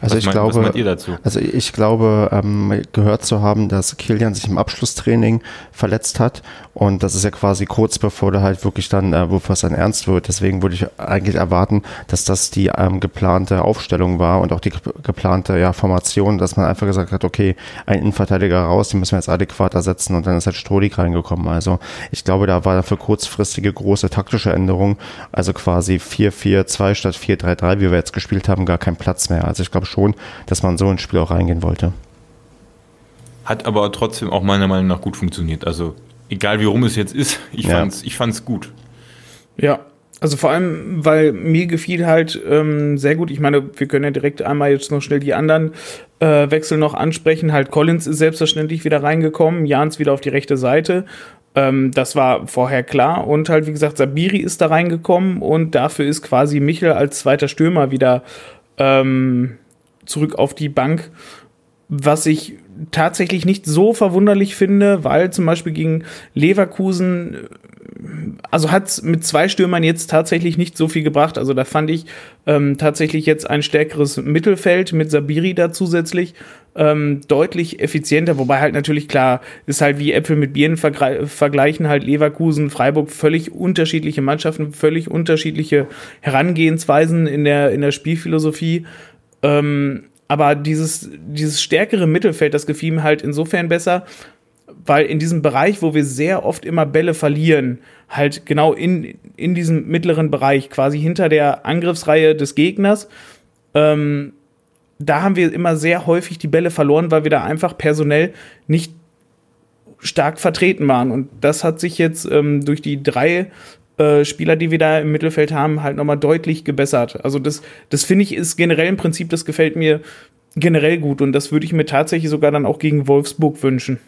Also was ich meint, glaube, was meint ihr dazu? Also ich glaube, ähm, gehört zu haben, dass Kilian sich im Abschlusstraining verletzt hat und das ist ja quasi kurz bevor der halt wirklich dann, äh, wofür es dann ernst wird. Deswegen würde ich eigentlich erwarten, dass das die ähm, geplante Aufstellung war und auch die geplante ja, Formation, dass man einfach gesagt hat, okay, ein Innenverteidiger raus, den müssen wir jetzt adäquat ersetzen und dann ist halt Strodig reingekommen. Also ich glaube, da war dafür kurzfristige große taktische Änderung, also quasi 4-4-2 statt 4-3-3, wie wir jetzt gespielt haben, gar kein Platz mehr. Also ich glaube schon, dass man so ins Spiel auch reingehen wollte. Hat aber trotzdem auch meiner Meinung nach gut funktioniert. Also egal wie rum es jetzt ist, ich ja. fand's, ich fand's gut. Ja, also vor allem, weil mir gefiel halt ähm, sehr gut. Ich meine, wir können ja direkt einmal jetzt noch schnell die anderen äh, Wechsel noch ansprechen. Halt Collins ist selbstverständlich wieder reingekommen, Jans wieder auf die rechte Seite. Ähm, das war vorher klar. Und halt, wie gesagt, Sabiri ist da reingekommen und dafür ist quasi Michel als zweiter Stürmer wieder ähm, zurück auf die Bank. Was ich tatsächlich nicht so verwunderlich finde, weil zum Beispiel gegen Leverkusen, also hat es mit zwei Stürmern jetzt tatsächlich nicht so viel gebracht. Also da fand ich ähm, tatsächlich jetzt ein stärkeres Mittelfeld mit Sabiri da zusätzlich ähm, deutlich effizienter, wobei halt natürlich klar ist halt wie Äpfel mit Bieren vergleichen, halt Leverkusen, Freiburg völlig unterschiedliche Mannschaften, völlig unterschiedliche Herangehensweisen in der, in der Spielphilosophie. Ähm, aber dieses, dieses stärkere Mittelfeld, das gefiel mir halt insofern besser, weil in diesem Bereich, wo wir sehr oft immer Bälle verlieren, halt genau in, in diesem mittleren Bereich, quasi hinter der Angriffsreihe des Gegners, ähm, da haben wir immer sehr häufig die Bälle verloren, weil wir da einfach personell nicht stark vertreten waren. Und das hat sich jetzt ähm, durch die drei äh, Spieler, die wir da im Mittelfeld haben, halt nochmal deutlich gebessert. Also das, das finde ich ist generell ein Prinzip, das gefällt mir generell gut und das würde ich mir tatsächlich sogar dann auch gegen Wolfsburg wünschen.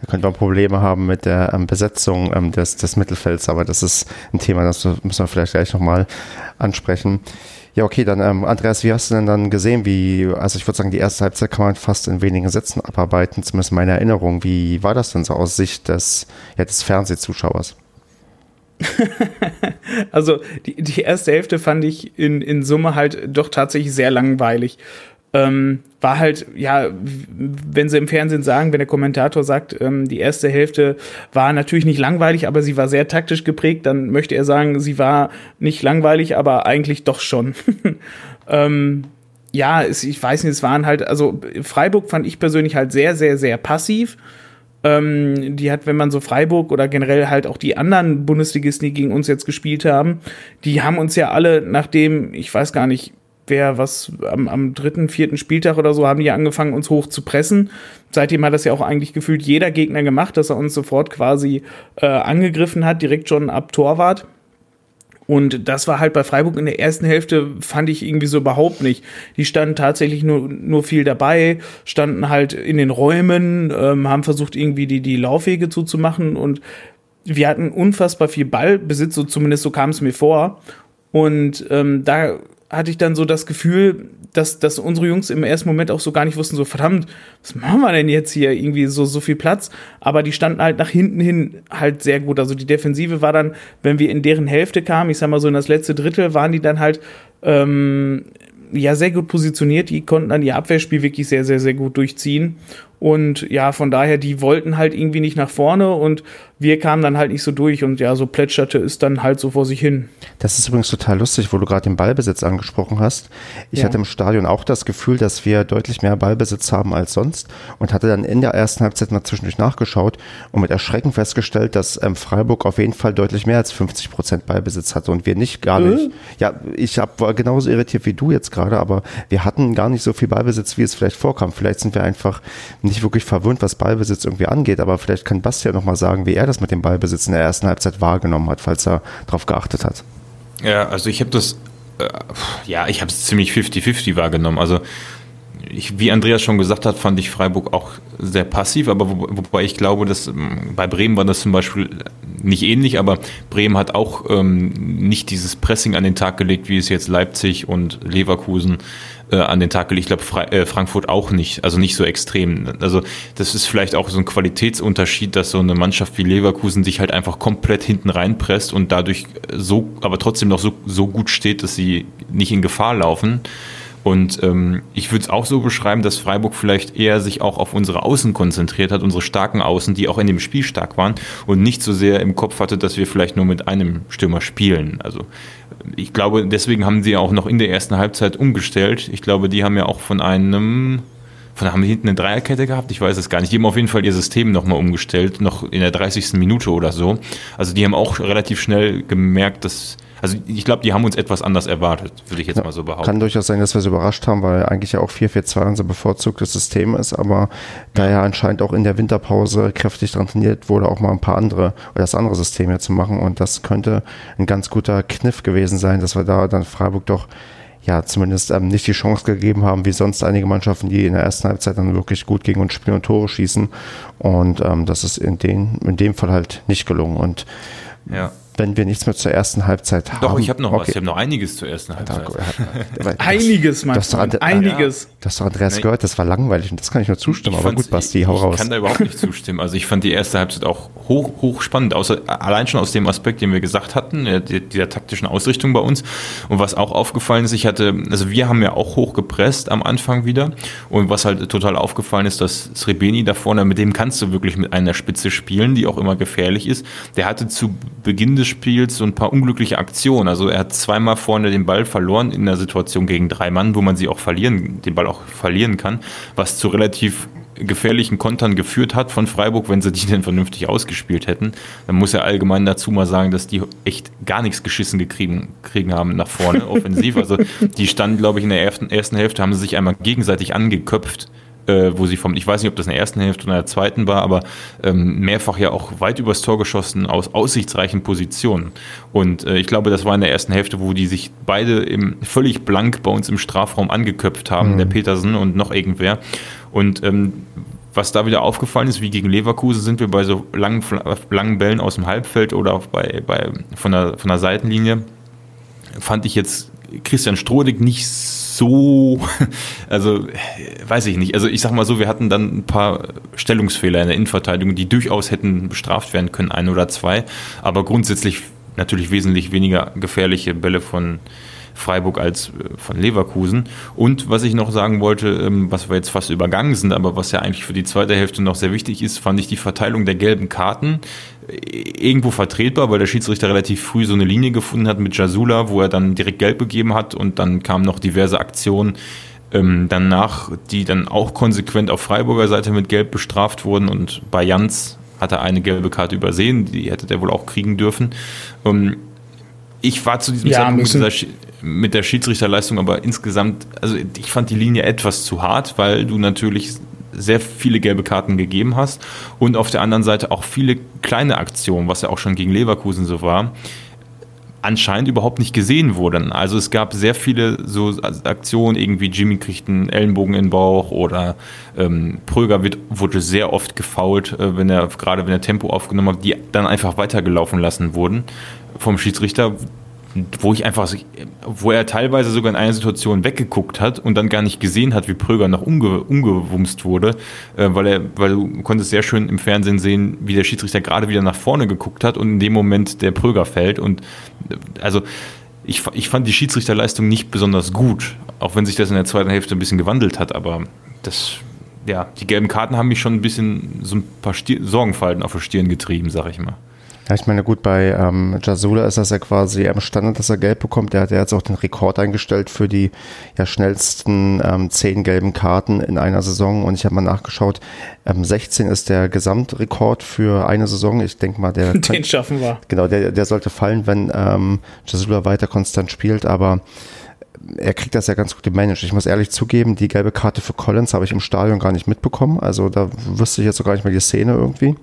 Da könnte man Probleme haben mit der ähm, Besetzung ähm, des, des Mittelfelds, aber das ist ein Thema, das müssen wir vielleicht gleich nochmal ansprechen. Ja, okay, dann ähm, Andreas, wie hast du denn dann gesehen, wie, also ich würde sagen, die erste Halbzeit kann man fast in wenigen Sätzen abarbeiten, zumindest meine Erinnerung. Wie war das denn so aus Sicht des, ja, des Fernsehzuschauers? also die, die erste Hälfte fand ich in, in Summe halt doch tatsächlich sehr langweilig. Ähm, war halt, ja, wenn sie im Fernsehen sagen, wenn der Kommentator sagt, ähm, die erste Hälfte war natürlich nicht langweilig, aber sie war sehr taktisch geprägt, dann möchte er sagen, sie war nicht langweilig, aber eigentlich doch schon. ähm, ja, es, ich weiß nicht, es waren halt, also Freiburg fand ich persönlich halt sehr, sehr, sehr passiv. Ähm, die hat, wenn man so Freiburg oder generell halt auch die anderen Bundesligisten, die gegen uns jetzt gespielt haben, die haben uns ja alle, nachdem, ich weiß gar nicht, wer was am, am dritten, vierten Spieltag oder so haben die angefangen, uns hoch zu pressen. Seitdem hat das ja auch eigentlich gefühlt jeder Gegner gemacht, dass er uns sofort quasi äh, angegriffen hat, direkt schon ab Torwart. Und das war halt bei Freiburg in der ersten Hälfte, fand ich irgendwie so überhaupt nicht. Die standen tatsächlich nur, nur viel dabei, standen halt in den Räumen, ähm, haben versucht, irgendwie die, die Laufwege zuzumachen und wir hatten unfassbar viel Ballbesitz, so zumindest so kam es mir vor. Und ähm, da hatte ich dann so das Gefühl, dass, dass unsere Jungs im ersten Moment auch so gar nicht wussten, so verdammt, was machen wir denn jetzt hier? Irgendwie so, so viel Platz. Aber die standen halt nach hinten hin halt sehr gut. Also die Defensive war dann, wenn wir in deren Hälfte kamen, ich sag mal so in das letzte Drittel, waren die dann halt ähm, ja sehr gut positioniert. Die konnten dann ihr Abwehrspiel wirklich sehr, sehr, sehr gut durchziehen. Und ja, von daher, die wollten halt irgendwie nicht nach vorne und wir kamen dann halt nicht so durch und ja, so plätscherte es dann halt so vor sich hin. Das ist übrigens total lustig, wo du gerade den Ballbesitz angesprochen hast. Ich ja. hatte im Stadion auch das Gefühl, dass wir deutlich mehr Ballbesitz haben als sonst und hatte dann in der ersten Halbzeit mal zwischendurch nachgeschaut und mit Erschrecken festgestellt, dass ähm, Freiburg auf jeden Fall deutlich mehr als 50 Prozent Ballbesitz hatte und wir nicht gar mhm. nicht. Ja, ich hab, war genauso irritiert wie du jetzt gerade, aber wir hatten gar nicht so viel Ballbesitz, wie es vielleicht vorkam. Vielleicht sind wir einfach nicht wirklich verwöhnt, was Ballbesitz irgendwie angeht, aber vielleicht kann Bastian noch mal sagen, wie er das mit dem Ballbesitz in der ersten Halbzeit wahrgenommen hat, falls er darauf geachtet hat. Ja, also ich habe das, äh, ja, ich habe es ziemlich 50-50 wahrgenommen. Also ich, wie Andreas schon gesagt hat, fand ich Freiburg auch sehr passiv, aber wo, wobei ich glaube, dass ähm, bei Bremen war das zum Beispiel nicht ähnlich, aber Bremen hat auch ähm, nicht dieses Pressing an den Tag gelegt, wie es jetzt Leipzig und Leverkusen äh, an den Tag gelegt. Ich glaube, äh, Frankfurt auch nicht, also nicht so extrem. Also das ist vielleicht auch so ein Qualitätsunterschied, dass so eine Mannschaft wie Leverkusen sich halt einfach komplett hinten reinpresst und dadurch so, aber trotzdem noch so, so gut steht, dass sie nicht in Gefahr laufen. Und ähm, ich würde es auch so beschreiben, dass Freiburg vielleicht eher sich auch auf unsere Außen konzentriert hat, unsere starken Außen, die auch in dem Spiel stark waren und nicht so sehr im Kopf hatte, dass wir vielleicht nur mit einem Stürmer spielen. Also ich glaube, deswegen haben sie auch noch in der ersten Halbzeit umgestellt. Ich glaube, die haben ja auch von einem von haben die hinten eine Dreierkette gehabt? Ich weiß es gar nicht. Die haben auf jeden Fall ihr System nochmal umgestellt, noch in der 30. Minute oder so. Also die haben auch relativ schnell gemerkt, dass also ich glaube, die haben uns etwas anders erwartet, würde ich jetzt ja, mal so behaupten. Kann durchaus sein, dass wir es überrascht haben, weil eigentlich ja auch 4-4-2 unser bevorzugtes System ist, aber da ja anscheinend auch in der Winterpause kräftig dran trainiert wurde, auch mal ein paar andere oder das andere System hier zu machen und das könnte ein ganz guter Kniff gewesen sein, dass wir da dann Freiburg doch ja, zumindest ähm, nicht die Chance gegeben haben, wie sonst einige Mannschaften, die in der ersten Halbzeit dann wirklich gut gegen uns spielen und Tore schießen. Und ähm, das ist in, den, in dem Fall halt nicht gelungen. Und ja wenn wir nichts mehr zur ersten Halbzeit haben. Doch, ich habe noch okay. was. Ich habe noch einiges zur ersten Halbzeit. einiges, mein das, das Einiges. Das hast doch Andreas gehört, das war langweilig und das kann ich nur zustimmen. Ich aber gut, Basti, hau raus. Ich kann da überhaupt nicht zustimmen. Also ich fand die erste Halbzeit auch hoch, hoch spannend. Außer, allein schon aus dem Aspekt, den wir gesagt hatten, der, der taktischen Ausrichtung bei uns. Und was auch aufgefallen ist, ich hatte, also wir haben ja auch hoch gepresst am Anfang wieder. Und was halt total aufgefallen ist, dass Srebeni da vorne, mit dem kannst du wirklich mit einer Spitze spielen, die auch immer gefährlich ist. Der hatte zu Beginn des Spiels so ein paar unglückliche Aktionen. Also er hat zweimal vorne den Ball verloren in der Situation gegen drei Mann, wo man sie auch verlieren, den Ball auch verlieren kann, was zu relativ gefährlichen Kontern geführt hat von Freiburg, wenn sie die denn vernünftig ausgespielt hätten. Dann muss er allgemein dazu mal sagen, dass die echt gar nichts geschissen gekriegen kriegen haben nach vorne, offensiv. Also die standen, glaube ich, in der ersten, ersten Hälfte, haben sie sich einmal gegenseitig angeköpft äh, wo sie vom, ich weiß nicht, ob das in der ersten Hälfte oder in der zweiten war, aber ähm, mehrfach ja auch weit übers Tor geschossen aus aussichtsreichen Positionen. Und äh, ich glaube, das war in der ersten Hälfte, wo die sich beide im, völlig blank bei uns im Strafraum angeköpft haben, mhm. der Petersen und noch irgendwer. Und ähm, was da wieder aufgefallen ist, wie gegen Leverkusen sind wir bei so langen, langen Bällen aus dem Halbfeld oder auch bei, bei, von, der, von der Seitenlinie, fand ich jetzt Christian Strodig nicht so, also weiß ich nicht. Also ich sag mal so, wir hatten dann ein paar Stellungsfehler in der Innenverteidigung, die durchaus hätten bestraft werden können, ein oder zwei, aber grundsätzlich natürlich wesentlich weniger gefährliche Bälle von Freiburg als äh, von Leverkusen. Und was ich noch sagen wollte, ähm, was wir jetzt fast übergangen sind, aber was ja eigentlich für die zweite Hälfte noch sehr wichtig ist, fand ich die Verteilung der gelben Karten äh, irgendwo vertretbar, weil der Schiedsrichter relativ früh so eine Linie gefunden hat mit Jasula, wo er dann direkt gelb gegeben hat und dann kamen noch diverse Aktionen ähm, danach, die dann auch konsequent auf Freiburger Seite mit Gelb bestraft wurden und bei Jans hat er eine gelbe Karte übersehen, die hätte der wohl auch kriegen dürfen. Ähm, ich war zu diesem ja, Zeitpunkt mit, dieser, mit der Schiedsrichterleistung aber insgesamt, also ich fand die Linie etwas zu hart, weil du natürlich sehr viele gelbe Karten gegeben hast und auf der anderen Seite auch viele kleine Aktionen, was ja auch schon gegen Leverkusen so war, anscheinend überhaupt nicht gesehen wurden. Also es gab sehr viele so Aktionen, irgendwie Jimmy kriegt einen Ellenbogen in den Bauch oder ähm, Pröger wird, wurde sehr oft gefault, äh, wenn er, gerade wenn er Tempo aufgenommen hat, die dann einfach weitergelaufen lassen wurden vom Schiedsrichter, wo ich einfach, wo er teilweise sogar in einer Situation weggeguckt hat und dann gar nicht gesehen hat, wie Pröger noch umge, umgewumst wurde, äh, weil er, weil du konntest sehr schön im Fernsehen sehen, wie der Schiedsrichter gerade wieder nach vorne geguckt hat und in dem Moment der Pröger fällt und äh, also ich, ich fand die Schiedsrichterleistung nicht besonders gut, auch wenn sich das in der zweiten Hälfte ein bisschen gewandelt hat, aber das, ja, die gelben Karten haben mich schon ein bisschen so ein paar Stier Sorgenfalten auf der Stirn getrieben, sag ich mal. Ja, ich meine, gut, bei ähm, Jasula ist das ja quasi am Standard, dass er gelb bekommt. Der hat ja jetzt auch den Rekord eingestellt für die ja, schnellsten ähm, zehn gelben Karten in einer Saison. Und ich habe mal nachgeschaut, ähm, 16 ist der Gesamtrekord für eine Saison. Ich denke mal, der... Den kann, schaffen wir. Genau, der, der sollte fallen, wenn ähm, Jasula weiter konstant spielt. Aber er kriegt das ja ganz gut gemanagt. Ich muss ehrlich zugeben, die gelbe Karte für Collins habe ich im Stadion gar nicht mitbekommen. Also da wüsste ich jetzt sogar nicht mehr die Szene irgendwie.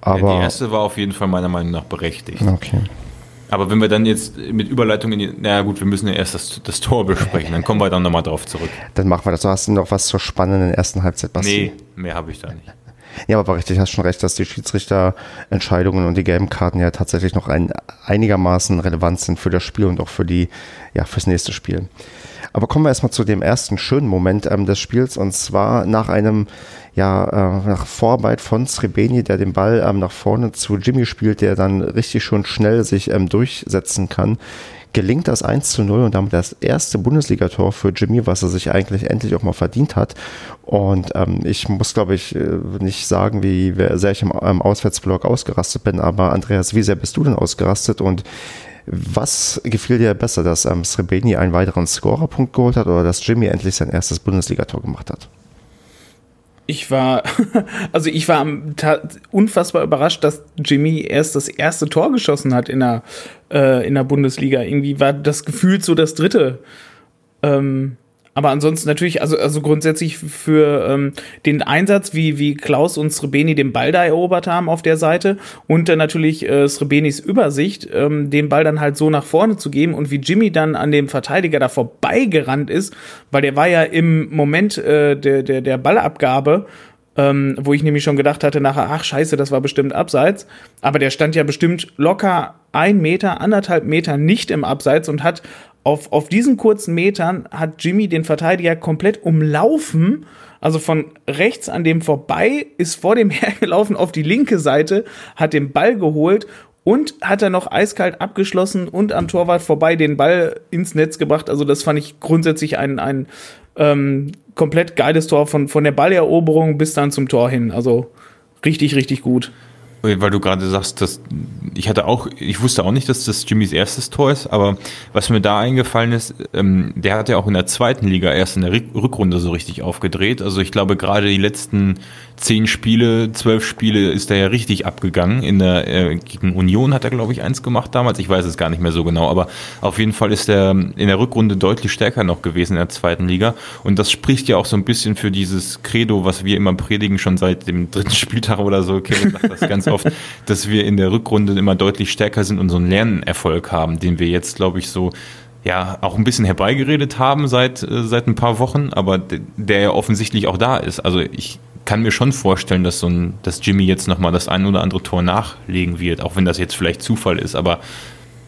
Aber die erste war auf jeden Fall meiner Meinung nach berechtigt. Okay. Aber wenn wir dann jetzt mit Überleitung in die, na gut, wir müssen ja erst das, das Tor besprechen, dann kommen wir dann nochmal drauf zurück. Dann machen wir das. Du hast noch was zur spannenden ersten Halbzeit, Basti. Nee, mehr habe ich da nicht. Ja, aber richtig, hast schon recht, dass die Schiedsrichterentscheidungen und die gelben Karten ja tatsächlich noch ein, einigermaßen relevant sind für das Spiel und auch für die, ja, fürs nächste Spiel. Aber kommen wir erstmal zu dem ersten schönen Moment ähm, des Spiels und zwar nach einem ja, äh, nach Vorarbeit von Srebeni, der den Ball ähm, nach vorne zu Jimmy spielt, der dann richtig schon schnell sich ähm, durchsetzen kann, gelingt das 1 zu 0 und damit das erste Bundesligator für Jimmy, was er sich eigentlich endlich auch mal verdient hat. Und ähm, ich muss, glaube ich, äh, nicht sagen, wie sehr ich im, im Auswärtsblock ausgerastet bin, aber Andreas, wie sehr bist du denn ausgerastet und was gefiel dir besser, dass ähm, Srebeni einen weiteren Scorerpunkt geholt hat oder dass Jimmy endlich sein erstes Bundesligator gemacht hat? Ich war, also ich war unfassbar überrascht, dass Jimmy erst das erste Tor geschossen hat in der, äh, in der Bundesliga. Irgendwie war das Gefühl so das dritte. Ähm, aber ansonsten natürlich, also, also grundsätzlich für ähm, den Einsatz, wie, wie Klaus und Srebeni den Ball da erobert haben auf der Seite und dann natürlich äh, Srebenis Übersicht, ähm, den Ball dann halt so nach vorne zu geben und wie Jimmy dann an dem Verteidiger da vorbeigerannt ist, weil der war ja im Moment äh, der, der, der Ballabgabe ähm, wo ich nämlich schon gedacht hatte nachher, ach scheiße, das war bestimmt abseits. Aber der stand ja bestimmt locker ein Meter, anderthalb Meter nicht im Abseits und hat auf, auf diesen kurzen Metern hat Jimmy den Verteidiger komplett umlaufen. Also von rechts an dem vorbei, ist vor dem hergelaufen auf die linke Seite, hat den Ball geholt und hat er noch eiskalt abgeschlossen und am Torwart vorbei den Ball ins Netz gebracht. Also das fand ich grundsätzlich ein, ein ähm, komplett geiles Tor von, von der Balleroberung bis dann zum Tor hin. Also richtig, richtig gut. Weil du gerade sagst, dass ich hatte auch, ich wusste auch nicht, dass das Jimmys erstes Tor ist, aber was mir da eingefallen ist, ähm, der hat ja auch in der zweiten Liga erst in der Rückrunde so richtig aufgedreht. Also ich glaube gerade die letzten zehn Spiele, zwölf Spiele ist er ja richtig abgegangen. In der äh, gegen Union hat er, glaube ich, eins gemacht damals. Ich weiß es gar nicht mehr so genau, aber auf jeden Fall ist er in der Rückrunde deutlich stärker noch gewesen in der zweiten Liga. Und das spricht ja auch so ein bisschen für dieses Credo, was wir immer predigen, schon seit dem dritten Spieltag oder so. Sagt das ganz oft, dass wir in der Rückrunde immer deutlich stärker sind und so einen Lernerfolg haben, den wir jetzt, glaube ich, so ja auch ein bisschen herbeigeredet haben seit, äh, seit ein paar Wochen, aber der ja offensichtlich auch da ist. Also ich kann mir schon vorstellen, dass so ein, dass Jimmy jetzt nochmal das ein oder andere Tor nachlegen wird, auch wenn das jetzt vielleicht Zufall ist, aber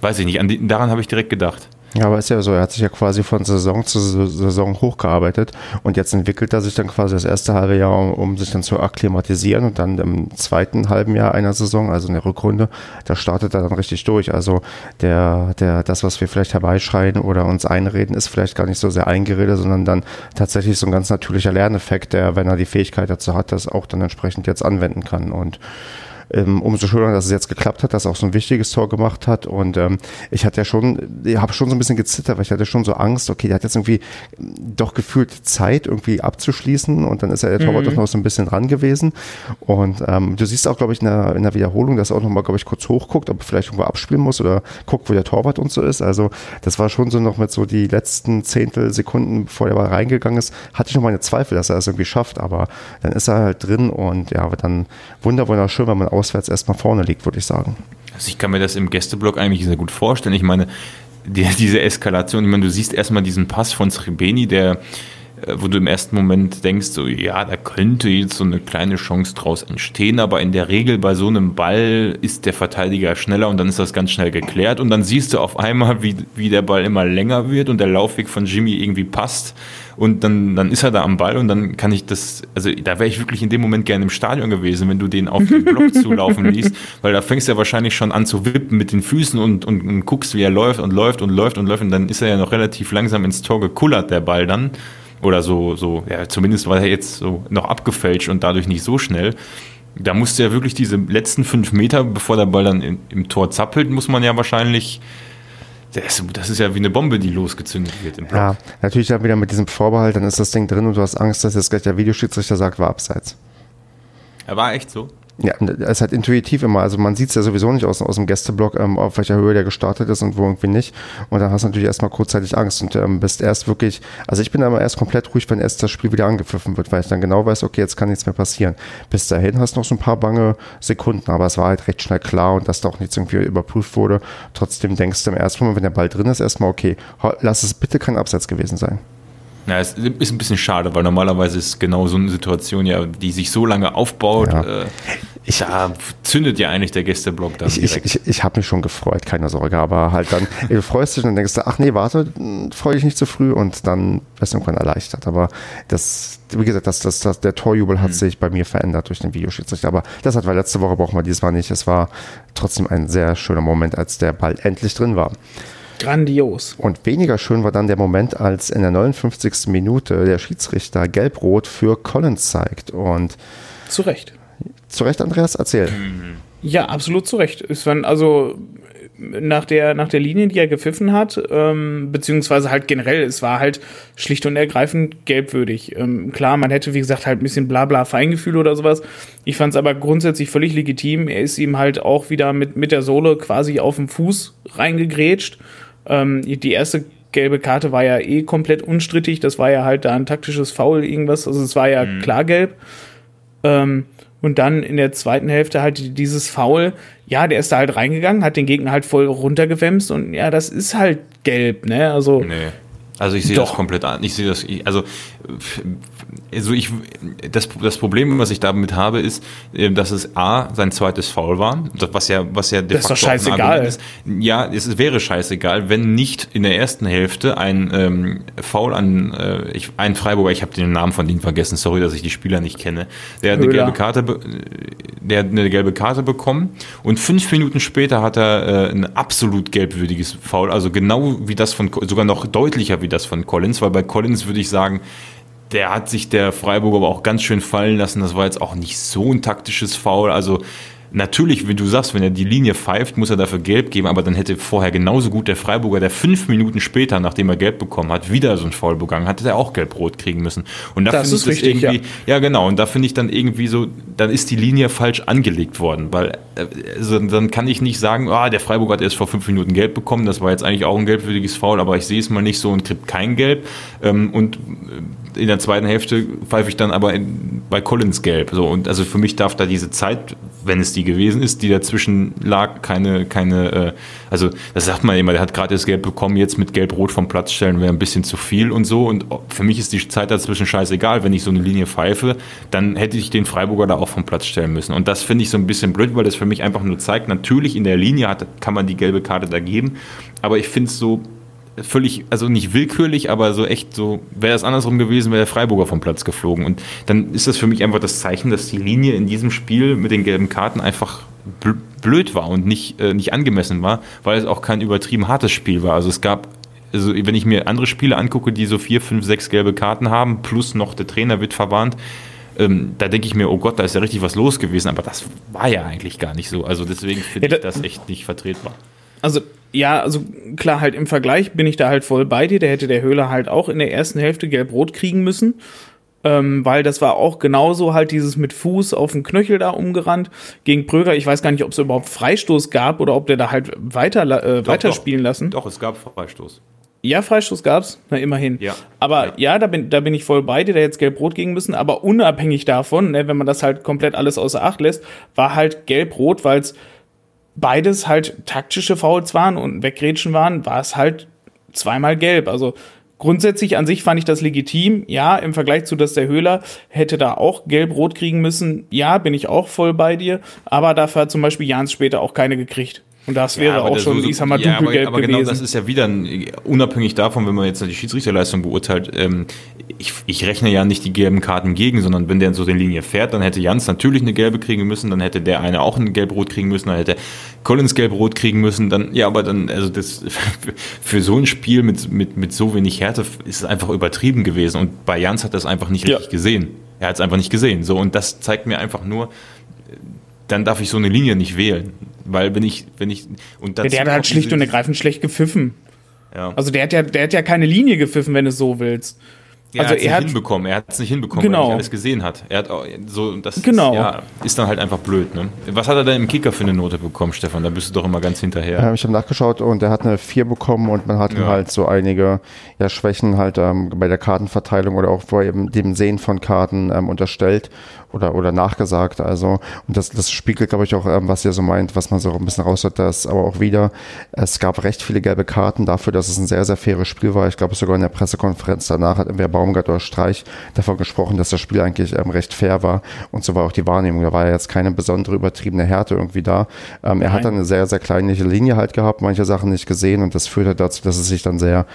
weiß ich nicht, an, daran habe ich direkt gedacht. Ja, aber ist ja so, er hat sich ja quasi von Saison zu Saison hochgearbeitet und jetzt entwickelt er sich dann quasi das erste halbe Jahr, um, um, sich dann zu akklimatisieren und dann im zweiten halben Jahr einer Saison, also in der Rückrunde, da startet er dann richtig durch. Also der, der, das, was wir vielleicht herbeischreien oder uns einreden, ist vielleicht gar nicht so sehr eingeredet, sondern dann tatsächlich so ein ganz natürlicher Lerneffekt, der, wenn er die Fähigkeit dazu hat, das auch dann entsprechend jetzt anwenden kann und ähm, umso schöner, dass es jetzt geklappt hat, dass er auch so ein wichtiges Tor gemacht hat. Und ähm, ich hatte ja schon, ich habe schon so ein bisschen gezittert, weil ich hatte schon so Angst, okay, der hat jetzt irgendwie doch gefühlt Zeit, irgendwie abzuschließen und dann ist ja der Torwart mhm. doch noch so ein bisschen dran gewesen. Und ähm, du siehst auch, glaube ich, in der, in der Wiederholung, dass er auch nochmal, glaube ich, kurz hochguckt, ob er vielleicht irgendwo abspielen muss oder guckt, wo der Torwart und so ist. Also das war schon so noch mit so die letzten Zehntel Sekunden, bevor der Ball reingegangen ist, hatte ich noch meine Zweifel, dass er das irgendwie schafft, aber dann ist er halt drin und ja, dann wunderschön, wenn man aus auswärts erstmal vorne liegt, würde ich sagen. Also ich kann mir das im Gästeblock eigentlich sehr gut vorstellen. Ich meine, die, diese Eskalation, ich meine, du siehst erstmal diesen Pass von Srebeni, der äh, wo du im ersten Moment denkst, so ja, da könnte jetzt so eine kleine Chance draus entstehen, aber in der Regel bei so einem Ball ist der Verteidiger schneller und dann ist das ganz schnell geklärt und dann siehst du auf einmal, wie, wie der Ball immer länger wird und der Laufweg von Jimmy irgendwie passt und dann, dann ist er da am Ball und dann kann ich das, also da wäre ich wirklich in dem Moment gerne im Stadion gewesen, wenn du den auf den Block zulaufen liest, weil da fängst du ja wahrscheinlich schon an zu wippen mit den Füßen und, und, und guckst, wie er läuft und läuft und läuft und läuft und dann ist er ja noch relativ langsam ins Tor gekullert, der Ball dann. Oder so, so, ja, zumindest war er jetzt so noch abgefälscht und dadurch nicht so schnell. Da musste ja wirklich diese letzten fünf Meter, bevor der Ball dann im, im Tor zappelt, muss man ja wahrscheinlich das, ist ja wie eine Bombe, die losgezündet wird im Block. Ja, natürlich dann wieder mit diesem Vorbehalt, dann ist das Ding drin und du hast Angst, dass jetzt gleich der Videoschiedsrichter sagt, war abseits. Er war echt so? Ja, es ist halt intuitiv immer. Also man sieht es ja sowieso nicht aus, aus dem Gästeblock, ähm, auf welcher Höhe der gestartet ist und wo irgendwie nicht. Und dann hast du natürlich erstmal kurzzeitig Angst und ähm, bist erst wirklich, also ich bin immer erst komplett ruhig, wenn erst das Spiel wieder angepfiffen wird, weil ich dann genau weiß, okay, jetzt kann nichts mehr passieren. Bis dahin hast du noch so ein paar bange Sekunden, aber es war halt recht schnell klar und dass da auch nichts irgendwie überprüft wurde. Trotzdem denkst du im ersten Moment, wenn der Ball drin ist, erstmal, okay, lass es bitte kein Absatz gewesen sein. Ja, es ist ein bisschen schade, weil normalerweise ist genau so eine Situation ja, die sich so lange aufbaut. Ja. Äh, ich, da zündet ja eigentlich der Gästeblock dann. Ich, direkt. ich, ich, ich habe mich schon gefreut, keine Sorge, aber halt dann, du freust dich und denkst du, ach nee, warte, freue dich nicht zu früh und dann wirst du irgendwann erleichtert. Aber das, wie gesagt, das, das, das, der Torjubel hat mhm. sich bei mir verändert durch den Videoschiedsrichter. Aber das hat wir letzte Woche, brauchen wir diesmal nicht. Es war trotzdem ein sehr schöner Moment, als der Ball endlich drin war. Grandios. Und weniger schön war dann der Moment, als in der 59. Minute der Schiedsrichter Gelb-Rot für Collins zeigt. Und zu Recht. Zu Recht, Andreas, erzähl. Ja, absolut zu Recht. Es waren also nach der, nach der Linie, die er gepfiffen hat, ähm, beziehungsweise halt generell, es war halt schlicht und ergreifend gelbwürdig. Ähm, klar, man hätte, wie gesagt, halt ein bisschen Blabla Feingefühl oder sowas. Ich fand es aber grundsätzlich völlig legitim. Er ist ihm halt auch wieder mit, mit der Sohle quasi auf den Fuß reingegrätscht. Ähm, die erste gelbe Karte war ja eh komplett unstrittig. Das war ja halt da ein taktisches Foul, irgendwas. Also es war ja mhm. klar gelb. Ähm, und dann in der zweiten Hälfte halt dieses Foul. Ja, der ist da halt reingegangen, hat den Gegner halt voll runtergewämst und ja, das ist halt gelb, ne? Also. Nee. Also ich sehe das komplett an. Ich sehe das, ich- also, also ich, das, das Problem, was ich damit habe, ist, äh, dass es A, sein zweites Foul war, was ja, was ja de Das ist doch scheißegal. Ist. Ja, es wäre scheißegal, wenn nicht in der ersten Hälfte ein ähm, Foul an äh, ich, ein Freiburger, ich habe den Namen von denen vergessen, sorry, dass ich die Spieler nicht kenne, der hat eine gelbe Karte, be- der hat eine gelbe Karte bekommen und fünf Minuten später hat er äh, ein absolut gelbwürdiges Foul, also genau wie das von, sogar noch deutlicher wie das von Collins, weil bei Collins würde ich sagen, der hat sich der Freiburger aber auch ganz schön fallen lassen. Das war jetzt auch nicht so ein taktisches Foul. Also natürlich, wie du sagst, wenn er die Linie pfeift, muss er dafür gelb geben, aber dann hätte vorher genauso gut der Freiburger, der fünf Minuten später, nachdem er gelb bekommen hat, wieder so ein Foul begangen, hätte er auch gelb-rot kriegen müssen. Und da Das finde ist ich das richtig, irgendwie, ja. genau, und da finde ich dann irgendwie so, dann ist die Linie falsch angelegt worden, weil äh, also dann kann ich nicht sagen, ah, der Freiburger hat erst vor fünf Minuten gelb bekommen, das war jetzt eigentlich auch ein gelbwürdiges Foul, aber ich sehe es mal nicht so und kriegt kein Gelb. Ähm, und in der zweiten Hälfte pfeife ich dann aber in, bei Collins gelb. So, und also für mich darf da diese Zeit, wenn es die gewesen ist, die dazwischen lag, keine, keine, äh, also das sagt man immer, der hat gerade das Gelb bekommen, jetzt mit Gelb-Rot vom Platz stellen wäre ein bisschen zu viel und so. Und für mich ist die Zeit dazwischen scheißegal. Wenn ich so eine Linie pfeife, dann hätte ich den Freiburger da auch vom Platz stellen müssen. Und das finde ich so ein bisschen blöd, weil das für mich einfach nur zeigt, natürlich in der Linie hat, kann man die gelbe Karte da geben, aber ich finde es so völlig, also nicht willkürlich, aber so echt so, wäre es andersrum gewesen, wäre der Freiburger vom Platz geflogen. Und dann ist das für mich einfach das Zeichen, dass die Linie in diesem Spiel mit den gelben Karten einfach bl- blöd war und nicht, äh, nicht angemessen war, weil es auch kein übertrieben hartes Spiel war. Also es gab, also wenn ich mir andere Spiele angucke, die so vier, fünf, sechs gelbe Karten haben, plus noch der Trainer wird verwarnt, ähm, da denke ich mir, oh Gott, da ist ja richtig was los gewesen, aber das war ja eigentlich gar nicht so. Also deswegen finde Ja, ich da- das echt nicht vertretbar. Also, ja, also klar, halt im Vergleich bin ich da halt voll bei dir. Der hätte der Höhler halt auch in der ersten Hälfte gelb-rot kriegen müssen. Ähm, weil das war auch genauso halt dieses mit Fuß auf den Knöchel da umgerannt. Gegen Pröger, ich weiß gar nicht, ob es überhaupt Freistoß gab oder ob der da halt weiter, äh, weiterspielen lassen. Doch, es gab Freistoß. Ja, Freistoß gab's, na immerhin. Ja. Aber Ja. ja, da, bin, da bin ich voll bei dir, der jetzt gelb-rot gegen müssen. Aber unabhängig davon, ne, wenn man das halt komplett alles außer Acht lässt, war halt gelb-rot, weil es beides halt taktische Fouls waren und Weggrätschen waren, war es halt zweimal gelb. Also grundsätzlich an sich fand ich das legitim. Ja, im Vergleich zu das der Höhler hätte da auch gelb-rot kriegen müssen. Ja, bin ich auch voll bei dir. Aber dafür hat zum Beispiel Jans später auch keine gekriegt. Und das wäre aber auch schon, so- ich sag mal, ja, dunkelgelb aber, aber genau gewesen. das ist ja wieder ein, unabhängig davon, wenn man jetzt die Schiedsrichterleistung beurteilt, ähm, ich, ich rechne ja nicht die gelben Karten gegen, sondern wenn der so die Linie fährt, dann hätte Jans natürlich eine gelbe kriegen müssen, dann hätte der eine auch ein gelb-rot kriegen müssen, dann hätte Collins gelb-rot kriegen müssen, dann, ja, aber dann, also das, für so ein Spiel mit, mit, mit so wenig Härte ist es einfach übertrieben gewesen und bei Jans hat er es einfach nicht Ja. richtig gesehen. Er hat es einfach nicht gesehen. So, und das zeigt mir einfach nur, dann darf ich so eine Linie nicht wählen. Weil wenn ich, wenn ich, und Ja, dazu der hat halt schlicht und ergreifend schlecht gepfiffen. ja. Also der hat ja, der hat ja keine Linie gepfiffen, wenn du es so willst. Ja, also er hat es nicht hat, hinbekommen. Er hat es nicht hinbekommen, Genau. weil er nicht alles gesehen hat. Er hat auch so das Genau. ist, ja, ist dann halt einfach blöd. Ne? Was hat er denn im Kicker für eine Note bekommen, Stefan? Da bist du doch immer ganz hinterher. Ähm, ich habe nachgeschaut und er hat eine 4 bekommen und man hat ihm Ja. halt so einige ja, Schwächen halt ähm, bei der Kartenverteilung oder auch bei eben dem Sehen von Karten ähm, unterstellt oder, oder nachgesagt. Also, und das, das spiegelt, glaube ich, auch, ähm, was ihr so meint, was man so ein bisschen raushört, dass aber auch wieder, es gab recht viele gelbe Karten dafür, dass es ein sehr, sehr faires Spiel war. Ich glaube, sogar in der Pressekonferenz danach hat entweder Baumgart oder Streich davon gesprochen, dass das Spiel eigentlich ähm, recht fair war. Und so war auch die Wahrnehmung. Da war ja jetzt keine besondere übertriebene Härte irgendwie da. Ähm, er hat dann eine sehr, sehr kleinliche Linie halt gehabt, manche Sachen nicht gesehen und das führte dazu, dass es sich dann sehr,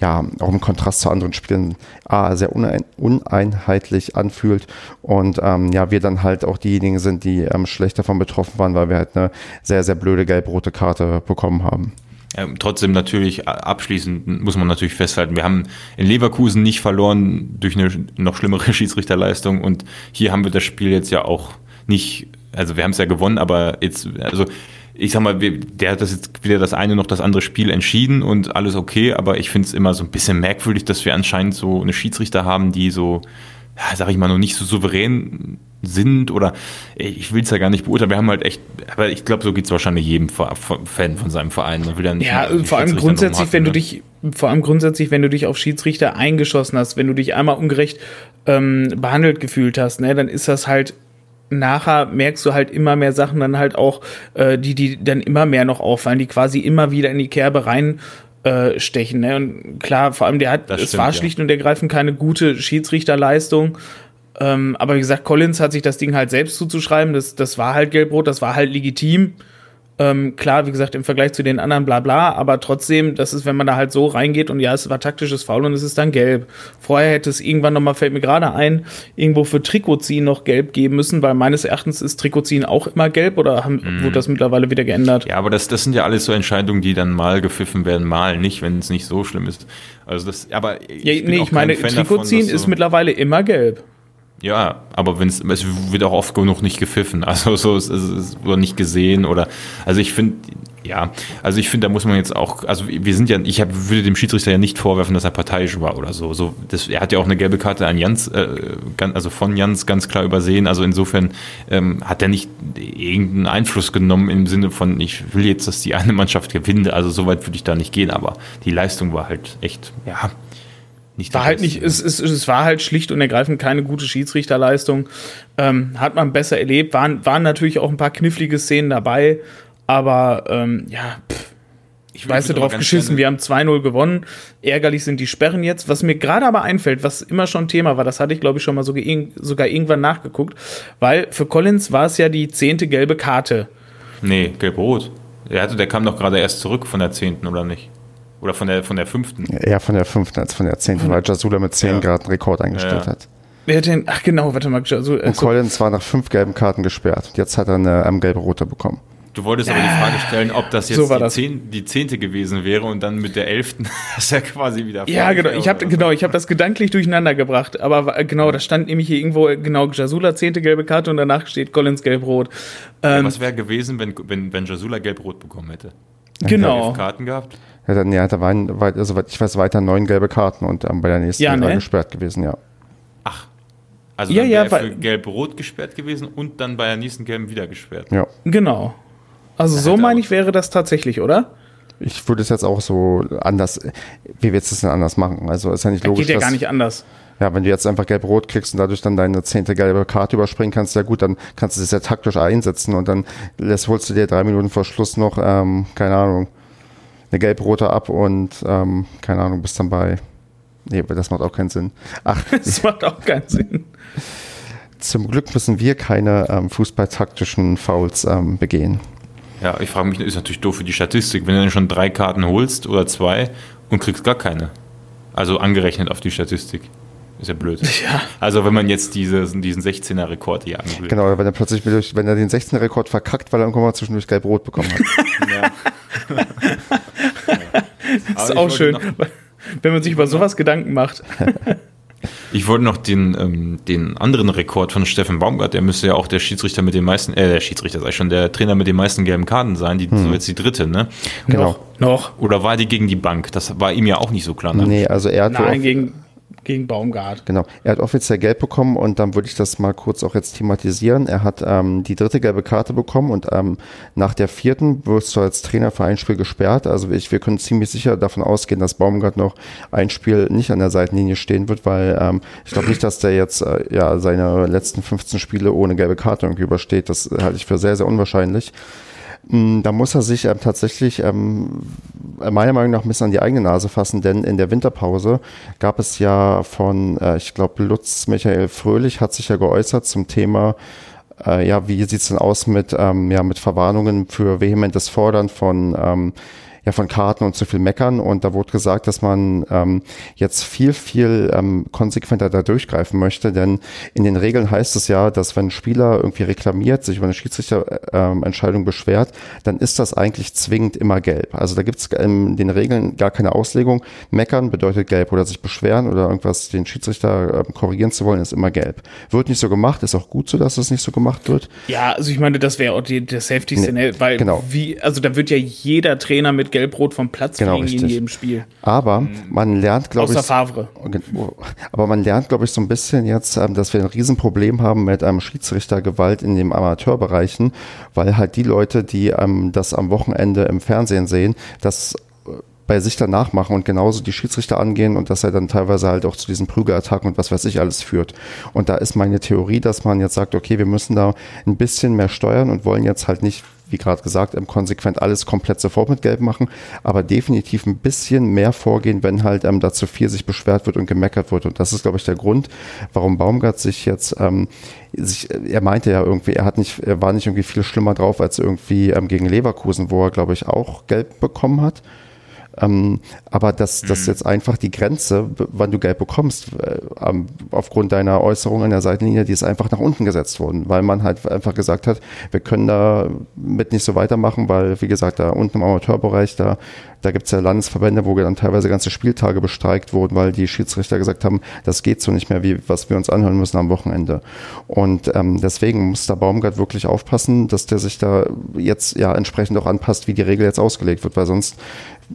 ja, auch im Kontrast zu anderen Spielen A, sehr unein, uneinheitlich anfühlt und ähm, ja, wir dann halt auch diejenigen sind, die ähm, schlecht davon betroffen waren, weil wir halt eine sehr, sehr blöde gelb-rote Karte bekommen haben. Ähm, trotzdem natürlich a- abschließend muss man natürlich festhalten, wir haben in Leverkusen nicht verloren durch eine noch schlimmere Schiedsrichterleistung und hier haben wir das Spiel jetzt ja auch nicht, also wir haben es ja gewonnen, aber jetzt, also ich sag mal, der hat das jetzt wieder das eine noch das andere Spiel entschieden und alles okay, aber ich finde es immer so ein bisschen merkwürdig, dass wir anscheinend so eine Schiedsrichter haben, die so, sag ich mal, noch nicht so souverän sind oder ich will es ja gar nicht beurteilen. Wir haben halt echt, aber ich glaube, so geht es wahrscheinlich jedem Fan von seinem Verein. Man will ja nicht ja, vor allem grundsätzlich, rumhacken, wenn du ne? dich, vor allem grundsätzlich, wenn du dich auf Schiedsrichter eingeschossen hast, wenn du dich einmal ungerecht ähm, behandelt gefühlt hast, ne, dann ist das halt nachher merkst du halt immer mehr Sachen dann halt auch, äh, die, die dann immer mehr noch auffallen, die quasi immer wieder in die Kerbe rein äh, stechen. Ne? Und klar, vor allem der hat, Das es stimmt, war ja. schlicht und ergreifend keine gute Schiedsrichterleistung. Ähm, aber wie gesagt, Collins hat sich das Ding halt selbst zuzuschreiben. Das, das war halt gelb-rot, das war halt legitim. Ähm, klar, wie gesagt, im Vergleich zu den anderen bla bla, aber trotzdem, das ist, wenn man da halt so reingeht und ja, es war taktisches Foul und es ist dann gelb. Vorher hätte es irgendwann nochmal, fällt mir gerade ein, irgendwo für Trikotziehen noch gelb geben müssen, weil meines Erachtens ist Trikotziehen auch immer gelb oder haben, Mhm. wurde das mittlerweile wieder geändert? Ja, aber das, das sind ja alles so Entscheidungen, die dann mal gepfiffen werden, mal nicht, wenn es nicht so schlimm ist. Also das, aber Ja, bin nee, ich meine, davon, Trikotziehen dass so- ist mittlerweile immer gelb. Ja, aber wenn's, es wird auch oft genug nicht gepfiffen, also so es, es, oder nicht gesehen oder also ich finde ja, also ich finde, da muss man jetzt auch, also wir sind ja, ich hab, würde dem Schiedsrichter ja nicht vorwerfen, dass er parteiisch war oder so. so das, er hat ja auch eine gelbe Karte an Jans, äh, gan- also von Jans ganz klar übersehen. Also insofern ähm, hat er nicht irgendeinen Einfluss genommen im Sinne von, ich will jetzt, dass die eine Mannschaft gewinnt. Also so weit würde ich da nicht gehen, aber die Leistung war halt echt, ja, nicht War halt nicht, es, es, es war halt schlicht und ergreifend keine gute Schiedsrichterleistung. Ähm, hat man besser erlebt. Waren, waren natürlich auch ein paar knifflige Szenen dabei, aber ähm, ja, pff, ich aber drauf geschissen. Wir haben 2-0 gewonnen. Ärgerlich sind die Sperren jetzt. Was mir gerade aber einfällt, was immer schon Thema war, das hatte ich glaube ich schon mal sogar, sogar irgendwann nachgeguckt, weil für Collins war es ja die zehnte gelbe Karte. Nee, gelb-rot. Der, hatte, der kam doch gerade erst zurück von der 10. oder nicht? Oder von der, von der 5. Eher von der fünften als von der zehnten, weil Jasula mit 10 Ja. Grad einen Rekord eingestellt Ja. hat. Wer hat denn, ach genau, warte mal, Und also, Collins war nach fünf gelben Karten gesperrt. Jetzt hat er eine ähm, gelbe-rote bekommen. Du wolltest aber die Frage stellen, ob das jetzt So war die, das. Zehn, die 10. gewesen wäre und dann mit der 11. das ist ja quasi wieder Ja, falsch genau. wäre Ich habe genau, ich habe das gedanklich durcheinander gebracht. Aber äh, genau, da stand nämlich hier irgendwo äh, genau Jasula zehnte gelbe Karte und danach steht Collins gelb-rot. Ähm, Was wäre gewesen, wenn, wenn, wenn Jasula gelb-rot bekommen hätte? genau. Elf Karten gehabt? Ja, dann, ja, da waren, soweit ich weiß, weiter neun gelbe Karten und ähm, bei der nächsten Ja, ne? gesperrt gewesen, ja. Ach. Also Ja, dann ja, für gelb-rot gesperrt gewesen und dann bei der nächsten gelben wieder gesperrt. Ja. Genau. Also so meine ich wäre das tatsächlich, oder? Ich würde es jetzt auch so anders, wie willst du es denn anders machen? Also ist ja nicht logisch, Geht ja dass, gar nicht anders. ja, wenn du jetzt einfach gelb-rot kriegst und dadurch dann deine zehnte gelbe Karte überspringen kannst, ja gut, dann kannst du das ja taktisch einsetzen und dann lässt, holst du dir drei Minuten vor Schluss noch, ähm, keine Ahnung, eine gelb-rote ab und, ähm, keine Ahnung, bist dann bei, nee, das macht auch keinen Sinn. Ach, Das macht auch keinen Sinn. zum Glück müssen wir keine ähm, fußballtaktischen Fouls ähm, begehen. Ja, ich frage mich, ist natürlich doof für die Statistik, wenn du dann schon drei Karten holst oder zwei und kriegst gar keine. Also angerechnet auf die Statistik. Ist ja blöd. Ja. Also wenn man jetzt diese, diesen 16er-Rekord jagen will. Genau, wenn er plötzlich, wenn er den 16. Rekord verkackt, weil er irgendwann mal zwischendurch gelb-rot bekommen hat. Ja. Das ist auch schön, noch- wenn man sich über sowas Gedanken macht. Ich wollte noch den, ähm, den anderen Rekord von Steffen Baumgart, der müsste ja auch der Schiedsrichter mit den meisten, äh, der Schiedsrichter ich schon, der Trainer mit den meisten gelben Karten sein, die so jetzt die dritte, ne? Genau. Noch. Oder war die gegen die Bank? Das war ihm ja auch nicht so klar, ne? Nee, also er hat wohl Nein, gegen, gegen Baumgart. Genau, er hat offiziell gelb bekommen und dann würde ich das mal kurz auch jetzt thematisieren. Er hat ähm, die dritte gelbe Karte bekommen und ähm, nach der vierten wirst du als Trainer für ein Spiel gesperrt. Also ich, wir können ziemlich sicher davon ausgehen, dass Baumgart noch ein Spiel nicht an der Seitenlinie stehen wird, weil ähm, ich glaube nicht, dass der jetzt äh, ja seine letzten 15 Spiele ohne gelbe Karte irgendwie übersteht. Das halte ich für sehr, sehr unwahrscheinlich. Mm, Da muss er sich ähm, tatsächlich ähm, meiner Meinung nach ein bisschen an die eigene Nase fassen, denn in der Winterpause gab es ja von, äh, ich glaube, Lutz Michael Fröhlich hat sich ja geäußert zum Thema, äh, ja, wie sieht's denn aus mit, ähm, ja, mit Verwarnungen für vehementes Fordern von, ähm, ja, von Karten und zu viel Meckern. Und da wurde gesagt, dass man ähm, jetzt viel, viel ähm, konsequenter da durchgreifen möchte. Denn in den Regeln heißt es ja, dass wenn ein Spieler irgendwie reklamiert, sich über eine Schiedsrichterentscheidung beschwert, dann ist das eigentlich zwingend immer gelb. Also da gibt es in den Regeln gar keine Auslegung. Meckern bedeutet gelb oder sich beschweren oder irgendwas den Schiedsrichter ähm, korrigieren zu wollen, ist immer gelb. Wird nicht so gemacht, ist auch gut so, dass es nicht so gemacht wird. Ja, also ich meine, das wäre auch die, das heftigste, Nee, ne? weil genau. wie, also da wird ja jeder Trainer mit Gelb-Rot vom Platz Genau, fliegen in richtig. jedem Spiel. Aber man lernt, glaube Außer ich, Favre. Aber man lernt, glaube ich, so ein bisschen jetzt, ähm, dass wir ein Riesenproblem haben mit ähm, Schiedsrichtergewalt in den Amateurbereichen, weil halt die Leute, die ähm, das am Wochenende im Fernsehen sehen, das äh, bei sich danach machen und genauso die Schiedsrichter angehen und dass er dann teilweise halt auch zu diesen Prügelattacken und was weiß ich alles führt. Und da ist meine Theorie, dass man jetzt sagt, okay, wir müssen da ein bisschen mehr steuern und wollen jetzt halt nicht wie gerade gesagt, ähm, konsequent alles komplett sofort mit Gelb machen, aber definitiv ein bisschen mehr vorgehen, wenn halt ähm, dazu viel sich beschwert wird und gemeckert wird. Und das ist, glaube ich, der Grund, warum Baumgart sich jetzt, ähm, sich, er meinte ja irgendwie, er hat nicht, er war nicht irgendwie viel schlimmer drauf als irgendwie ähm, gegen Leverkusen, wo er, glaube ich, auch Gelb bekommen hat. Ähm, aber dass das mhm. jetzt einfach die Grenze, wann du Geld bekommst, äh, aufgrund deiner Äußerung an der Seitenlinie, die ist einfach nach unten gesetzt worden, weil man halt einfach gesagt hat, wir können da mit nicht so weitermachen, weil, wie gesagt, da unten im Amateurbereich, da, da gibt es ja Landesverbände, wo dann teilweise ganze Spieltage bestreikt wurden, weil die Schiedsrichter gesagt haben, das geht so nicht mehr, wie was wir uns anhören müssen am Wochenende. Und ähm, deswegen muss der Baumgart wirklich aufpassen, dass der sich da jetzt ja entsprechend auch anpasst, wie die Regel jetzt ausgelegt wird, weil sonst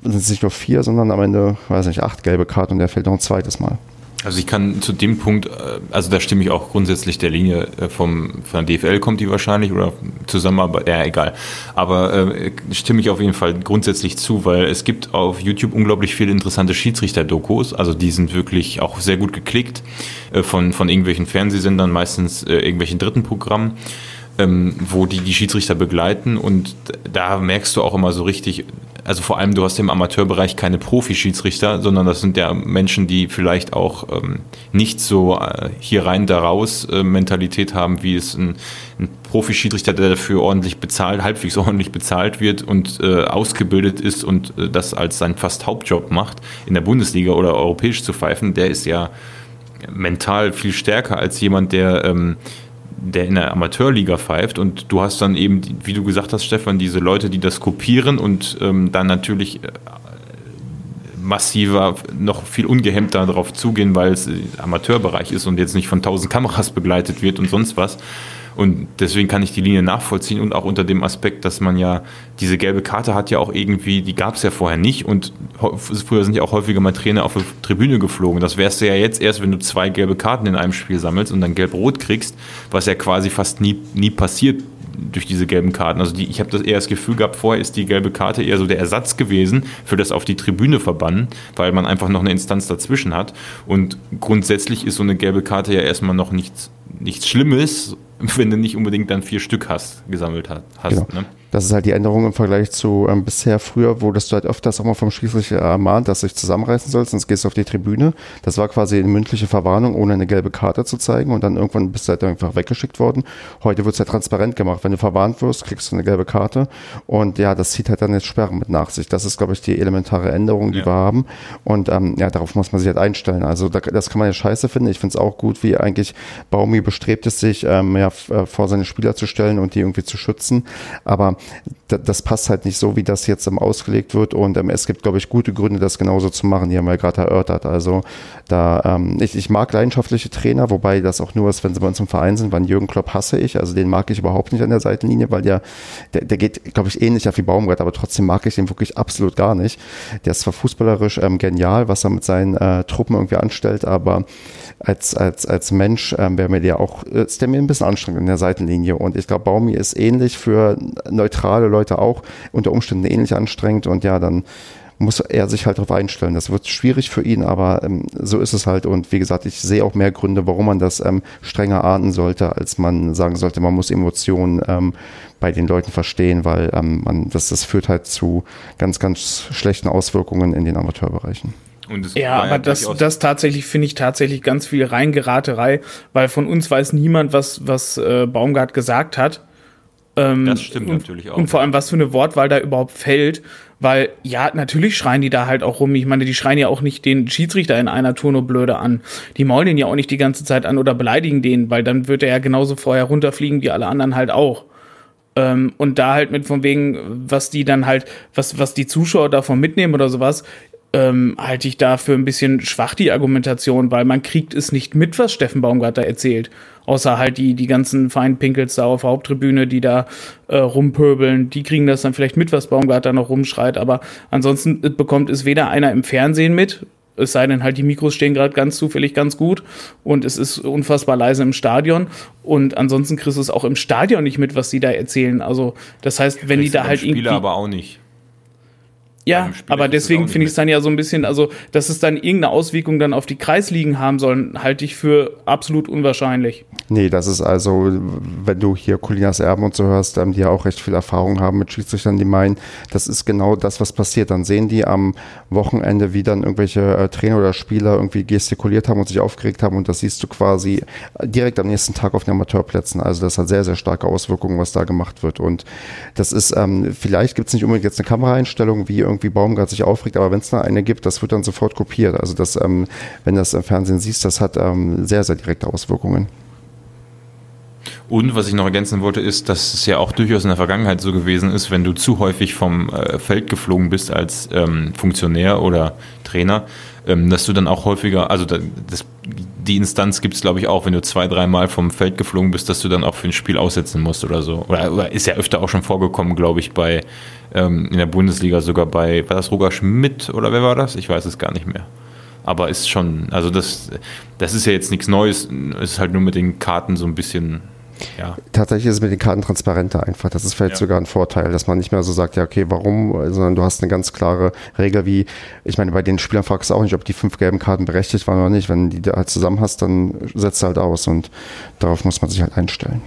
sind es nicht nur vier, sondern am Ende, weiß nicht, acht gelbe Karten und der fällt noch ein zweites Mal. Also ich kann zu dem Punkt, äh, also da stimme ich auch grundsätzlich der Linie äh, vom, von der DFL kommt die wahrscheinlich oder Zusammenarbeit, ja egal. Aber äh, stimme ich auf jeden Fall grundsätzlich zu, weil es gibt auf YouTube unglaublich viele interessante Schiedsrichter-Dokus, also die sind wirklich auch sehr gut geklickt äh, von, von irgendwelchen Fernsehsendern, meistens äh, irgendwelchen dritten Programmen ähm, wo die die Schiedsrichter begleiten. Und da merkst du auch immer so richtig, also vor allem du hast im Amateurbereich keine Profi-Schiedsrichter, sondern das sind ja Menschen, die vielleicht auch ähm, nicht so äh, hier rein, da raus äh, Mentalität haben, wie es ein, ein Profi-Schiedsrichter, der dafür ordentlich bezahlt, halbwegs ordentlich bezahlt wird und äh, ausgebildet ist und äh, das als sein fast Hauptjob macht, in der Bundesliga oder europäisch zu pfeifen, der ist ja mental viel stärker als jemand, der ähm, der in der Amateurliga pfeift und du hast dann eben, wie du gesagt hast, Stefan, diese Leute, die das kopieren und ähm, dann natürlich äh, massiver, noch viel ungehemmter darauf zugehen, weil es Amateurbereich ist und jetzt nicht von tausend Kameras begleitet wird und sonst was. Und deswegen kann ich die Linie nachvollziehen und auch unter dem Aspekt, dass man ja diese gelbe Karte hat ja auch irgendwie, die gab es ja vorher nicht und früher sind ja auch häufiger mal Trainer auf die Tribüne geflogen. Das wärst du ja jetzt erst, wenn du zwei gelbe Karten in einem Spiel sammelst und dann gelb-rot kriegst, was ja quasi fast nie, nie passiert durch diese gelben Karten. Also die, ich habe das eher das Gefühl gehabt, vorher ist die gelbe Karte eher so der Ersatz gewesen für das auf die Tribüne verbannen, weil man einfach noch eine Instanz dazwischen hat. Und grundsätzlich ist so eine gelbe Karte ja erstmal noch nichts, nichts Schlimmes, wenn du nicht unbedingt dann vier Stück hast, gesammelt hast. Genau. Ne? Das ist halt die Änderung im Vergleich zu ähm, bisher. Früher wurdest du halt öfters auch mal vom Schiedsrichter ermahnt, dass du dich zusammenreißen sollst, sonst gehst du auf die Tribüne. Das war quasi eine mündliche Verwarnung, ohne eine gelbe Karte zu zeigen und dann irgendwann bist du halt einfach weggeschickt worden. Heute wird es halt transparent gemacht. Wenn du verwarnt wirst, kriegst du eine gelbe Karte und ja, das zieht halt dann jetzt Sperren mit nach sich. Das ist, glaube ich, die elementare Änderung, die ja. wir haben und ähm, ja, darauf muss man sich halt einstellen. Also da, das kann man ja scheiße finden. Ich finde es auch gut, wie eigentlich Baumi bestrebt es sich, ähm, ja, äh, vor seine Spieler zu stellen und die irgendwie zu schützen. Aber das passt halt nicht so, wie das jetzt ausgelegt wird. Und ähm, es gibt, glaube ich, gute Gründe, das genauso zu machen. Die haben wir gerade erörtert. Also da, ähm, ich, ich mag leidenschaftliche Trainer, wobei das auch nur ist, wenn sie bei uns im Verein sind. Weil Jürgen Klopp hasse ich. Also den mag ich überhaupt nicht an der Seitenlinie, weil der, der, der geht, glaube ich, ähnlich auf wie Baumgart, aber trotzdem mag ich den wirklich absolut gar nicht. Der ist zwar fußballerisch ähm, genial, was er mit seinen äh, Truppen irgendwie anstellt, aber als, als, als Mensch ähm, wäre mir der auch, ist der mir ein bisschen anstrengend in der Seitenlinie. Und ich glaube, Baumi ist ähnlich für neutrale Leute auch unter Umständen ähnlich anstrengend und ja, dann muss er sich halt darauf einstellen. Das wird schwierig für ihn, aber ähm, so ist es halt. Und wie gesagt, ich sehe auch mehr Gründe, warum man das ähm, strenger ahnden sollte, als man sagen sollte, man muss Emotionen ähm, bei den Leuten verstehen, weil ähm, man, das, das führt halt zu ganz, ganz schlechten Auswirkungen in den Amateurbereichen ja, aber ja das, das tatsächlich finde ich tatsächlich ganz viel Reingeraterei, weil von uns weiß niemand, was, was äh, Baumgart gesagt hat. Ähm, das stimmt und, natürlich auch. Und vor allem, was für eine Wortwahl da überhaupt fällt, weil ja, natürlich schreien die da halt auch rum. Ich meine, die schreien ja auch nicht den Schiedsrichter in einer Tour nur blöde an. Die maulen den ja auch nicht die ganze Zeit an oder beleidigen den, weil dann wird er ja genauso vorher runterfliegen wie alle anderen halt auch. Ähm, und da halt mit von wegen, was die dann halt, was, was die Zuschauer davon mitnehmen oder sowas, ähm, halte ich da für ein bisschen schwach die Argumentation, weil man kriegt es nicht mit, was Steffen Baumgart da erzählt. Außer halt die, die ganzen Feinpinkels da auf der Haupttribüne, die da äh, rumpöbeln, die kriegen das dann vielleicht mit, was Baumgart da noch rumschreit. Aber ansonsten bekommt es weder einer im Fernsehen mit, es sei denn halt, die Mikros stehen gerade ganz zufällig ganz gut und es ist unfassbar leise im Stadion. Und ansonsten kriegst du es auch im Stadion nicht mit, was die da erzählen. Also, das heißt, wenn die da halt Spieler irgendwie. aber auch nicht. Ja, aber deswegen finde ich es dann ja so ein bisschen, also dass es dann irgendeine Auswirkung dann auf die Kreisligen haben sollen, halte ich für absolut unwahrscheinlich. Nee, das ist also, wenn du hier Colinas Erben und so hörst, ähm, die ja auch recht viel Erfahrung haben mit Schiedsrichtern, die meinen, das ist genau das, was passiert. Dann sehen die am Wochenende, wie dann irgendwelche äh, Trainer oder Spieler irgendwie gestikuliert haben und sich aufgeregt haben und das siehst du quasi direkt am nächsten Tag auf den Amateurplätzen. Also das hat sehr, sehr starke Auswirkungen, was da gemacht wird. Und das ist, ähm, vielleicht gibt es nicht unbedingt jetzt eine Kameraeinstellung, wie irgendwie Baumgart sich aufregt, aber wenn es da eine gibt, das wird dann sofort kopiert. Also das, ähm, wenn das im Fernsehen siehst, das hat ähm, sehr, sehr direkte Auswirkungen. Und was ich noch ergänzen wollte, ist, dass es ja auch durchaus in der Vergangenheit so gewesen ist, wenn du zu häufig vom äh, Feld geflogen bist als ähm, Funktionär oder Trainer, dass du dann auch häufiger, also da, das, die Instanz gibt es, glaube ich, auch, wenn du zwei, dreimal vom Feld geflogen bist, dass du dann auch für ein Spiel aussetzen musst oder so. Oder, oder ist ja öfter auch schon vorgekommen, glaube ich, bei ähm, in der Bundesliga sogar bei, war das Roger Schmidt oder wer war das? Ich weiß es gar nicht mehr. Aber ist schon, also das, das ist ja jetzt nichts Neues, es ist halt nur mit den Karten so ein bisschen ja. Tatsächlich ist es mit den Karten transparenter einfach. Das ist vielleicht ja. sogar ein Vorteil, dass man nicht mehr so sagt, ja, okay, warum, sondern du hast eine ganz klare Regel, wie, ich meine, bei den Spielern fragst du auch nicht, ob die fünf gelben Karten berechtigt waren oder nicht. Wenn die da halt zusammen hast, dann setzt du halt aus und darauf muss man sich halt einstellen.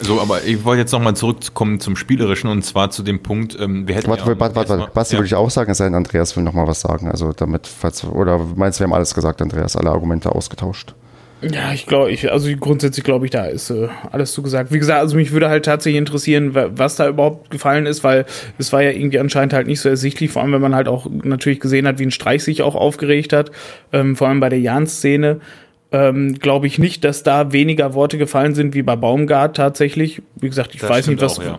So, aber ich wollte jetzt nochmal zurückkommen zum Spielerischen und zwar zu dem Punkt, ähm, wir hätten. Warte, ja warte, warte, warte. Basti ja. würde ich auch sagen, es sei denn, Andreas will nochmal was sagen. Also damit, falls, oder meinst du, wir haben alles gesagt, Andreas, alle Argumente ausgetauscht? Ja, ich glaube, ich, also grundsätzlich glaube ich, da ist äh, alles so gesagt. Wie gesagt, also mich würde halt tatsächlich interessieren, was da überhaupt gefallen ist, weil es war ja irgendwie anscheinend halt nicht so ersichtlich, vor allem wenn man halt auch natürlich gesehen hat, wie ein Streich sich auch aufgeregt hat, ähm, vor allem bei der Jans-Szene ähm, glaube ich nicht, dass da weniger Worte gefallen sind wie bei Baumgart tatsächlich. Wie gesagt, ich das weiß nicht, was. Auch, ja.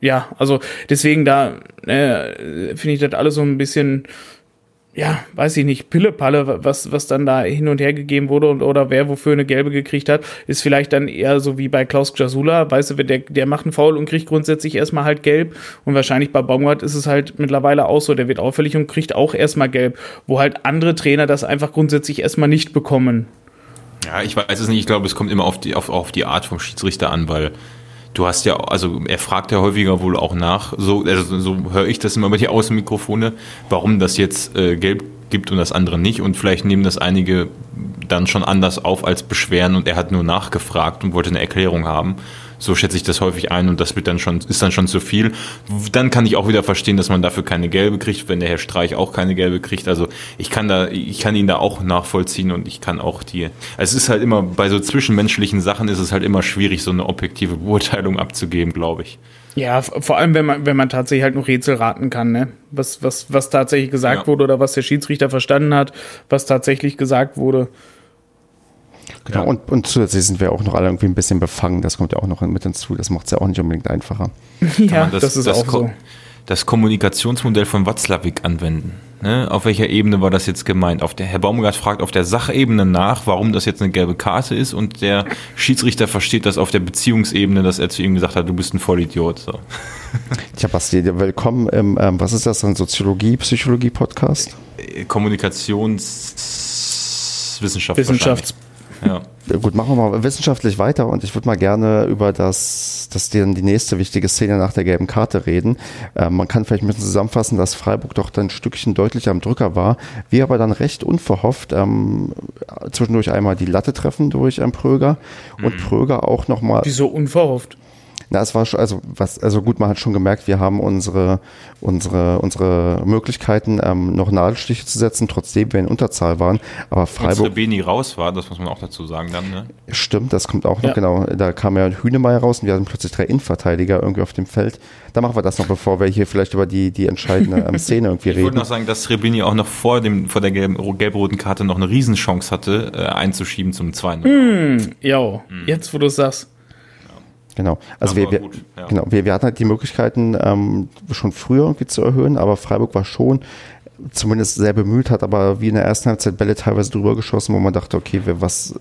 ja. also deswegen da äh, finde ich das alles so ein bisschen, ja, weiß ich nicht, Pillepalle, was, was dann da hin und her gegeben wurde und oder wer wofür eine gelbe gekriegt hat, ist vielleicht dann eher so wie bei Klaus Jasula, weißt du, der, der macht einen Foul und kriegt grundsätzlich erstmal halt gelb und wahrscheinlich bei Baumgart ist es halt mittlerweile auch so, der wird auffällig und kriegt auch erstmal gelb, wo halt andere Trainer das einfach grundsätzlich erstmal nicht bekommen. Ja, ich weiß es nicht. Ich glaube, es kommt immer auf die, auf, auf die Art vom Schiedsrichter an, weil du hast ja, also er fragt ja häufiger wohl auch nach, so, also so höre ich das immer bei die Außenmikrofone, warum das jetzt äh, gelb gibt und das andere nicht. Und vielleicht nehmen das einige dann schon anders auf als Beschweren und er hat nur nachgefragt und wollte eine Erklärung haben. So schätze ich das häufig ein und das wird dann schon, ist dann schon zu viel. Dann kann ich auch wieder verstehen, dass man dafür keine gelbe kriegt, wenn der Herr Streich auch keine gelbe kriegt. Also ich kann da, ich kann ihn da auch nachvollziehen und ich kann auch die. Es ist halt immer, bei so zwischenmenschlichen Sachen ist es halt immer schwierig, so eine objektive Beurteilung abzugeben, glaube ich. Ja, vor allem, wenn man, wenn man tatsächlich halt noch Rätsel raten kann, ne? Was, was, was tatsächlich gesagt ja. wurde oder was der Schiedsrichter verstanden hat, was tatsächlich gesagt wurde. Genau, ja. und, und zusätzlich sind wir auch noch alle irgendwie ein bisschen befangen. Das kommt ja auch noch mit hinzu. Das macht es ja auch nicht unbedingt einfacher. ja, das, das, ist das auch so. Das Kommunikationsmodell von Watzlawick anwenden. Ne? Auf welcher Ebene war das jetzt gemeint? Auf der, Herr Baumgart fragt auf der Sachebene nach, warum das jetzt eine gelbe Karte ist und der Schiedsrichter versteht das auf der Beziehungsebene, dass er zu ihm gesagt hat, du bist ein Vollidiot. So. Tja, Basti, willkommen im, ähm, was ist das, ein Soziologie, Psychologie-Podcast? Kommunikationswissenschaft. Wissenschafts ja. Gut, machen wir mal wissenschaftlich weiter und ich würde mal gerne über das, das die, die nächste wichtige Szene nach der gelben Karte reden. Äh, man kann vielleicht ein bisschen zusammenfassen, dass Freiburg doch dann ein Stückchen deutlicher am Drücker war, wir aber dann recht unverhofft ähm, zwischendurch einmal die Latte treffen durch ähm, Pröger mhm. und Pröger auch nochmal. Wieso unverhofft? Na, es war schon, also was, also gut, man hat schon gemerkt, wir haben unsere, unsere, unsere Möglichkeiten, ähm, noch Nadelstiche zu setzen, trotzdem wir in Unterzahl waren. Aber Freiburg. Als Beni raus war, das muss man auch dazu sagen dann, ne? Stimmt, das kommt auch noch, ja. genau. Da kam ja Hühnemeier raus und wir hatten plötzlich drei Innenverteidiger irgendwie auf dem Feld. Da machen wir das noch, bevor wir hier vielleicht über die, die entscheidende ähm, Szene irgendwie ich reden. Ich würde noch sagen, dass Rebini auch noch vor, dem, vor der gelb-roten Karte noch eine Riesenchance hatte, äh, einzuschieben zum 2 mm, Jo, mm. jetzt wo du es sagst. Genau. Also wir, wir, ja. genau, wir, wir hatten halt die Möglichkeiten, ähm, schon früher irgendwie zu erhöhen, aber Freiburg war schon zumindest sehr bemüht, hat aber wie in der ersten Halbzeit Bälle teilweise drüber geschossen, wo man dachte, okay, was,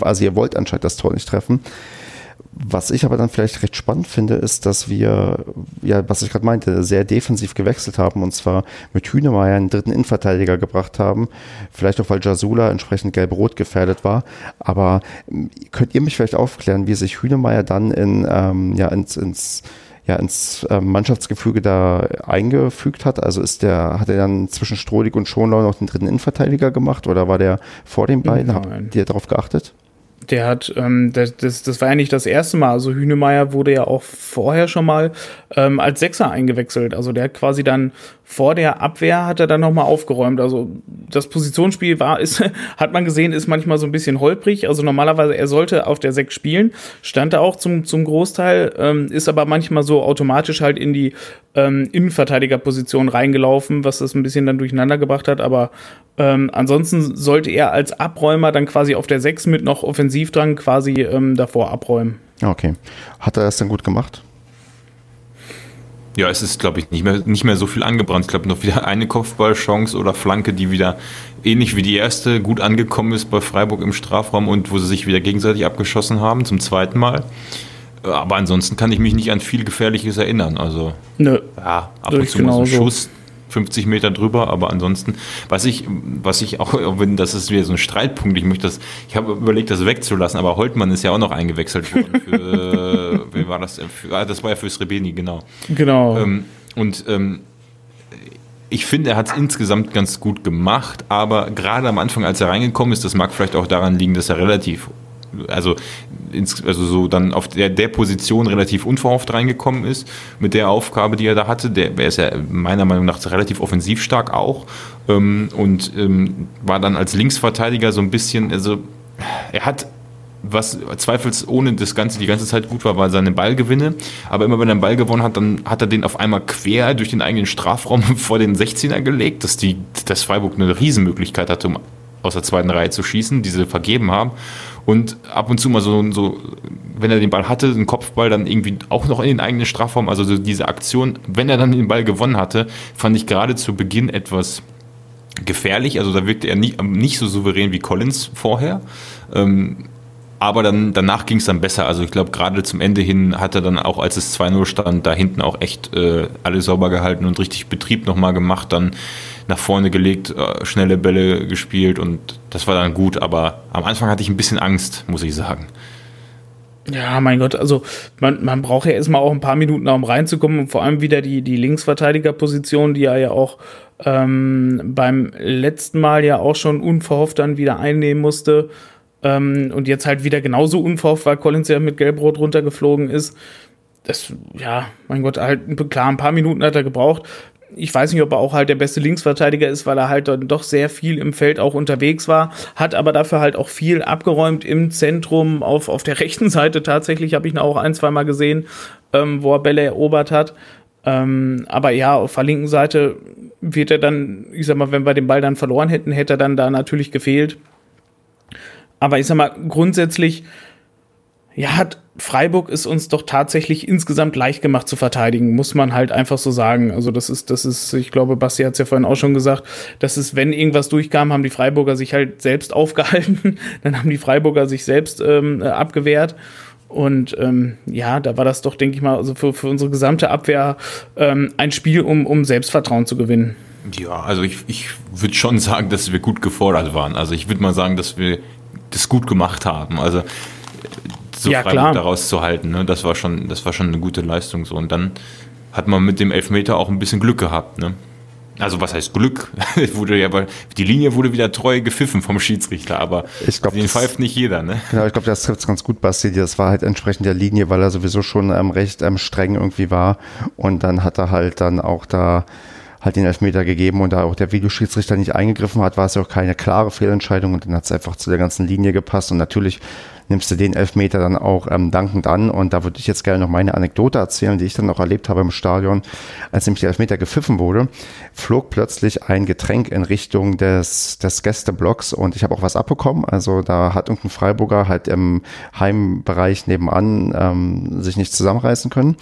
also ihr wollt anscheinend das Tor nicht treffen. Was ich aber dann vielleicht recht spannend finde, ist, dass wir, ja, was ich gerade meinte, sehr defensiv gewechselt haben und zwar mit Hühnemeier einen dritten Innenverteidiger gebracht haben. Vielleicht auch, weil Jasula entsprechend gelb-rot gefährdet war. Aber könnt ihr mich vielleicht aufklären, wie sich Hühnemeier dann in, ähm, ja, ins, ins ja, ins äh, Mannschaftsgefüge da eingefügt hat? Also ist der, hat er dann zwischen Strohlig und Schonlau noch den dritten Innenverteidiger gemacht oder war der vor den beiden? Nein. Habt ihr darauf geachtet? Der hat, ähm, das, das, das war ja nicht das erste Mal. Also Hünemeyer wurde ja auch vorher schon mal ähm, als Sechser eingewechselt. Also der hat quasi dann vor der Abwehr hat er dann nochmal aufgeräumt. Also das Positionsspiel war, ist, hat man gesehen, ist manchmal so ein bisschen holprig. Also normalerweise, er sollte auf der Sechs spielen, stand er auch zum, zum Großteil, ähm, ist aber manchmal so automatisch halt in die ähm, Innenverteidigerposition reingelaufen, was das ein bisschen dann durcheinander gebracht hat. Aber ähm, ansonsten sollte er als Abräumer dann quasi auf der Sechs mit noch Offensivdrang quasi ähm, davor abräumen. Okay. Hat er das dann gut gemacht? Ja, es ist, glaube ich, nicht mehr, nicht mehr so viel angebrannt. Ich glaube, noch wieder eine Kopfballchance oder Flanke, die wieder ähnlich wie die erste gut angekommen ist bei Freiburg im Strafraum und wo sie sich wieder gegenseitig abgeschossen haben, zum zweiten Mal. Aber ansonsten kann ich mich nicht an viel Gefährliches erinnern. Also, Nö. ja, ab und zu mal so ein Schuss, 50 Meter drüber, aber ansonsten, was ich, was ich auch, wenn das ist wieder so ein Streitpunkt, ich möchte das, ich habe überlegt, das wegzulassen, aber Holtmann ist ja auch noch eingewechselt worden für, wie war das? Für, ah, das war ja für Srebeni, genau. Genau. Ähm, und ähm, ich finde, er hat es insgesamt ganz gut gemacht, aber gerade am Anfang, als er reingekommen ist, das mag vielleicht auch daran liegen, dass er relativ also, ins, also so dann auf der, der Position relativ unverhofft reingekommen ist mit der Aufgabe, die er da hatte. Der, der ist ja meiner Meinung nach relativ offensiv stark auch ähm, und ähm, war dann als Linksverteidiger so ein bisschen, also er hat was zweifelsohne das Ganze die ganze Zeit gut war, war seine Ballgewinne. Aber immer wenn er einen Ball gewonnen hat, dann hat er den auf einmal quer durch den eigenen Strafraum vor den 16er gelegt, dass, die, dass Freiburg eine Riesenmöglichkeit hatte, um aus der zweiten Reihe zu schießen, die sie vergeben haben und ab und zu mal so, so, wenn er den Ball hatte, einen Kopfball dann irgendwie auch noch in den eigenen Strafraum, also so diese Aktion, wenn er dann den Ball gewonnen hatte, fand ich gerade zu Beginn etwas gefährlich, also da wirkte er nicht, nicht so souverän wie Collins vorher. Ähm, aber dann, danach ging es dann besser. Also ich glaube, gerade zum Ende hin hat er dann auch, als es 2-0 stand, da hinten auch echt äh, alles sauber gehalten und richtig Betrieb nochmal gemacht. Dann nach vorne gelegt, äh, schnelle Bälle gespielt und das war dann gut, aber am Anfang hatte ich ein bisschen Angst, muss ich sagen. Ja, mein Gott, also man, man braucht ja erstmal auch ein paar Minuten, um reinzukommen und vor allem wieder die, die Linksverteidigerposition, die er ja auch ähm, beim letzten Mal ja auch schon unverhofft dann wieder einnehmen musste ähm, und jetzt halt wieder genauso unverhofft, weil Collins ja mit Gelbrot runtergeflogen ist. Das, ja, mein Gott, halt, klar, ein paar Minuten hat er gebraucht ich weiß nicht, ob er auch halt der beste Linksverteidiger ist, weil er halt dann doch sehr viel im Feld auch unterwegs war, hat aber dafür halt auch viel abgeräumt im Zentrum, auf, auf der rechten Seite tatsächlich, habe ich ihn auch ein, zwei Mal gesehen, ähm, wo er Bälle erobert hat. Ähm, aber ja, auf der linken Seite wird er dann, ich sag mal, wenn wir den Ball dann verloren hätten, hätte er dann da natürlich gefehlt. Aber ich sag mal, grundsätzlich, ja, hat Freiburg ist uns doch tatsächlich insgesamt leicht gemacht zu verteidigen, muss man halt einfach so sagen. Also das ist, das ist, ich glaube, Basti hat es ja vorhin auch schon gesagt, dass es, wenn irgendwas durchkam, haben die Freiburger sich halt selbst aufgehalten, dann haben die Freiburger sich selbst ähm, äh, abgewehrt. Und ähm, ja, da war das doch, denke ich mal, also für, für unsere gesamte Abwehr ähm, ein Spiel, um, um Selbstvertrauen zu gewinnen. Ja, also ich, ich würde schon sagen, dass wir gut gefordert waren. Also ich würde mal sagen, dass wir das gut gemacht haben. Also so ja, Freiburg daraus zu halten. Ne? Das, war schon, das war schon eine gute Leistung. So. Und dann hat man mit dem Elfmeter auch ein bisschen Glück gehabt. Ne? Also was heißt Glück? wurde ja, die Linie wurde wieder treu gepfiffen vom Schiedsrichter, aber ich glaub, den pfeift nicht jeder, ne? Genau, ich glaube, das trifft es ganz gut, Basti. Das war halt entsprechend der Linie, weil er sowieso schon ähm, recht ähm, streng irgendwie war. Und dann hat er halt dann auch da halt den Elfmeter gegeben und da auch der Videoschiedsrichter nicht eingegriffen hat, war es ja auch keine klare Fehlentscheidung und dann hat es einfach zu der ganzen Linie gepasst und natürlich nimmst du den Elfmeter dann auch ähm, dankend an. Und da würde ich jetzt gerne noch meine Anekdote erzählen, die ich dann noch erlebt habe im Stadion. Als nämlich der Elfmeter gepfiffen wurde, flog plötzlich ein Getränk in Richtung des, des Gästeblocks und ich habe auch was abbekommen. Also da hat irgendein Freiburger halt im Heimbereich nebenan ähm, sich nicht zusammenreißen können.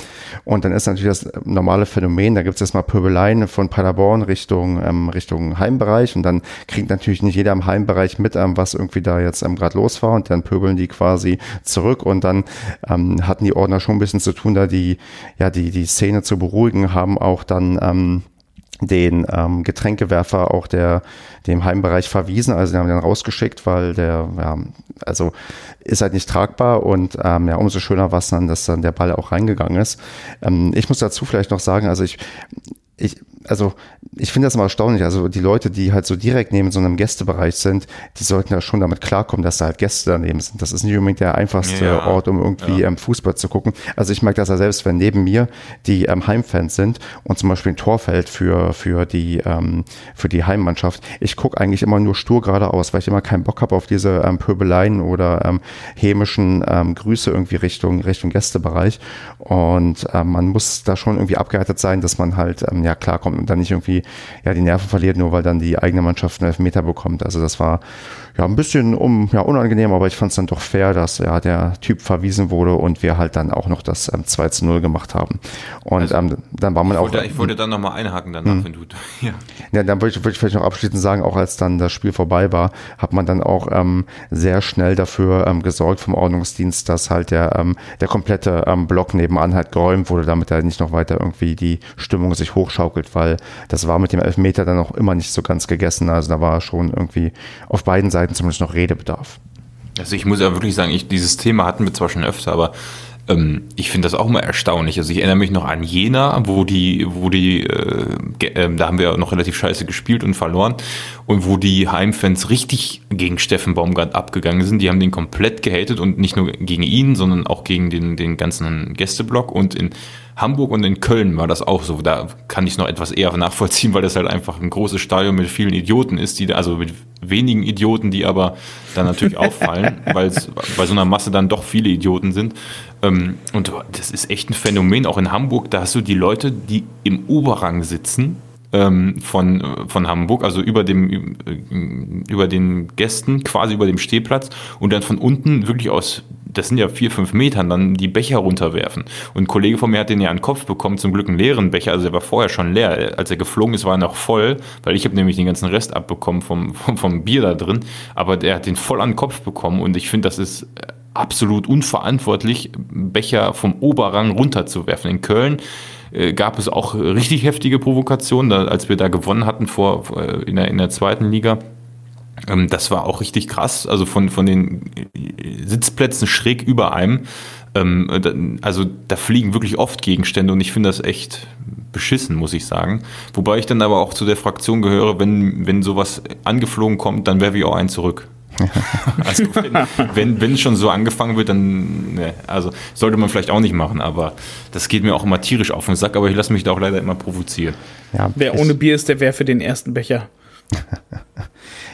Und dann ist natürlich das normale Phänomen, da gibt es erstmal Pöbeleien von Paderborn Richtung, ähm, Richtung Heimbereich und dann kriegt natürlich nicht jeder im Heimbereich mit, ähm, was irgendwie da jetzt ähm, gerade los war und dann pöbeln die quasi zurück und dann ähm, hatten die Ordner schon ein bisschen zu tun, da die, ja, die, die Szene zu beruhigen, haben auch dann ähm, den ähm, Getränkewerfer auch der, dem Heimbereich verwiesen. Also, den haben wir dann rausgeschickt, weil der, ja, also ist halt nicht tragbar und ähm, ja, umso schöner war es dann, dass dann der Ball auch reingegangen ist. Ähm, ich muss dazu vielleicht noch sagen, also ich, ich, also ich finde das immer erstaunlich. Also die Leute, die halt so direkt neben so einem Gästebereich sind, die sollten ja schon damit klarkommen, dass da halt Gäste daneben sind. Das ist nicht unbedingt der einfachste ja, Ort, um irgendwie ja. ähm, Fußball zu gucken. Also ich merke das ja selbst, wenn neben mir die ähm, Heimfans sind und zum Beispiel ein Tor fällt für, für, die, ähm, für die Heimmannschaft. Ich gucke eigentlich immer nur stur geradeaus, weil ich immer keinen Bock habe auf diese ähm, Pöbeleien oder ähm, hämischen ähm, Grüße irgendwie Richtung, Richtung Gästebereich. Und ähm, man muss da schon irgendwie abgehärtet sein, dass man halt ähm, ja klarkommt und dann nicht irgendwie ja, die Nerven verliert, nur weil dann die eigene Mannschaft einen Elfmeter bekommt. Also das war ja ein bisschen um, ja, unangenehm, aber ich fand es dann doch fair, dass ja der Typ verwiesen wurde und wir halt dann auch noch das ähm, 2 zu 0 gemacht haben. Und also, ähm, dann war man ich auch. Wollte, ich wollte dann nochmal einhaken danach, mh. wenn du. Ja. ja, dann wollte ich, wollte ich vielleicht noch abschließend sagen, auch als dann das Spiel vorbei war, hat man dann auch ähm, sehr schnell dafür ähm, gesorgt vom Ordnungsdienst, dass halt der, ähm, der komplette ähm, Block nebenan halt geräumt wurde, damit er nicht noch weiter irgendwie die Stimmung sich hochschaukelt, weil das war mit dem Elfmeter dann auch immer nicht so ganz gegessen. Also da war schon irgendwie auf beiden Seiten zumindest noch Redebedarf. Also ich muss ja wirklich sagen, ich, dieses Thema hatten wir zwar schon öfter, aber ähm, ich finde das auch mal erstaunlich. Also ich erinnere mich noch an Jena, wo die, wo die, äh, äh, da haben wir noch relativ scheiße gespielt und verloren und wo die Heimfans richtig gegen Steffen Baumgart abgegangen sind. Die haben den komplett gehatet und nicht nur gegen ihn, sondern auch gegen den, den ganzen Gästeblock und in Hamburg und in Köln war das auch so. Da kann ich noch etwas eher nachvollziehen, weil das halt einfach ein großes Stadion mit vielen Idioten ist, die also mit wenigen Idioten, die aber dann natürlich auffallen, weil es bei so einer Masse dann doch viele Idioten sind. Ähm, und das ist echt ein Phänomen, auch in Hamburg, da hast du die Leute, die im Oberrang sitzen, ähm, von, von Hamburg, also über dem über den Gästen, quasi über dem Stehplatz und dann von unten wirklich aus, das sind ja vier, fünf Metern, dann die Becher runterwerfen. Und ein Kollege von mir hat den ja an den Kopf bekommen, zum Glück einen leeren Becher, also der war vorher schon leer. Als er geflogen ist, war er noch voll, weil ich habe nämlich den ganzen Rest abbekommen vom, vom, vom Bier da drin, aber der hat den voll an den Kopf bekommen und ich finde, das ist absolut unverantwortlich, Becher vom Oberrang runterzuwerfen. In Köln äh, gab es auch richtig heftige Provokationen, als wir da gewonnen hatten vor, vor in, der, in der zweiten Liga. Ähm, das war auch richtig krass, also von, von den Sitzplätzen schräg über einem. Ähm, also da fliegen wirklich oft Gegenstände und ich finde das echt beschissen, muss ich sagen. Wobei ich dann aber auch zu der Fraktion gehöre, wenn, wenn sowas angeflogen kommt, dann werfe ich auch einen zurück. also wenn, wenn, wenn schon so angefangen wird, dann ne, also sollte man vielleicht auch nicht machen, aber das geht mir auch immer tierisch auf den Sack, aber ich lasse mich da auch leider immer provozieren. Ja, Wer ohne Bier ist, der wäre für den ersten Becher.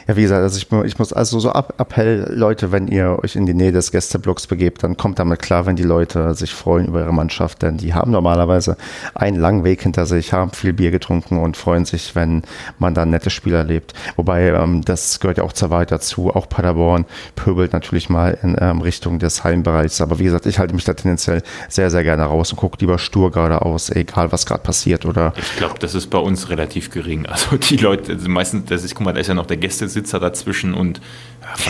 Ja, wie gesagt, also ich, ich muss also so Appell, Leute, wenn ihr euch in die Nähe des Gästeblocks begebt, dann kommt damit klar, wenn die Leute sich freuen über ihre Mannschaft, denn die haben normalerweise einen langen Weg hinter sich, haben viel Bier getrunken und freuen sich, wenn man da nette Spieler lebt. Wobei, ähm, das gehört ja auch zur Wahrheit dazu. Auch Paderborn pöbelt natürlich mal in ähm, Richtung des Heimbereichs. Aber wie gesagt, ich halte mich da tendenziell sehr, sehr gerne raus und gucke lieber stur geradeaus, egal was gerade passiert. Oder ich glaube, das ist bei uns relativ gering. Also die Leute, also meistens, das ist, guck mal, da ist ja noch der Gästesitz Sitzer dazwischen und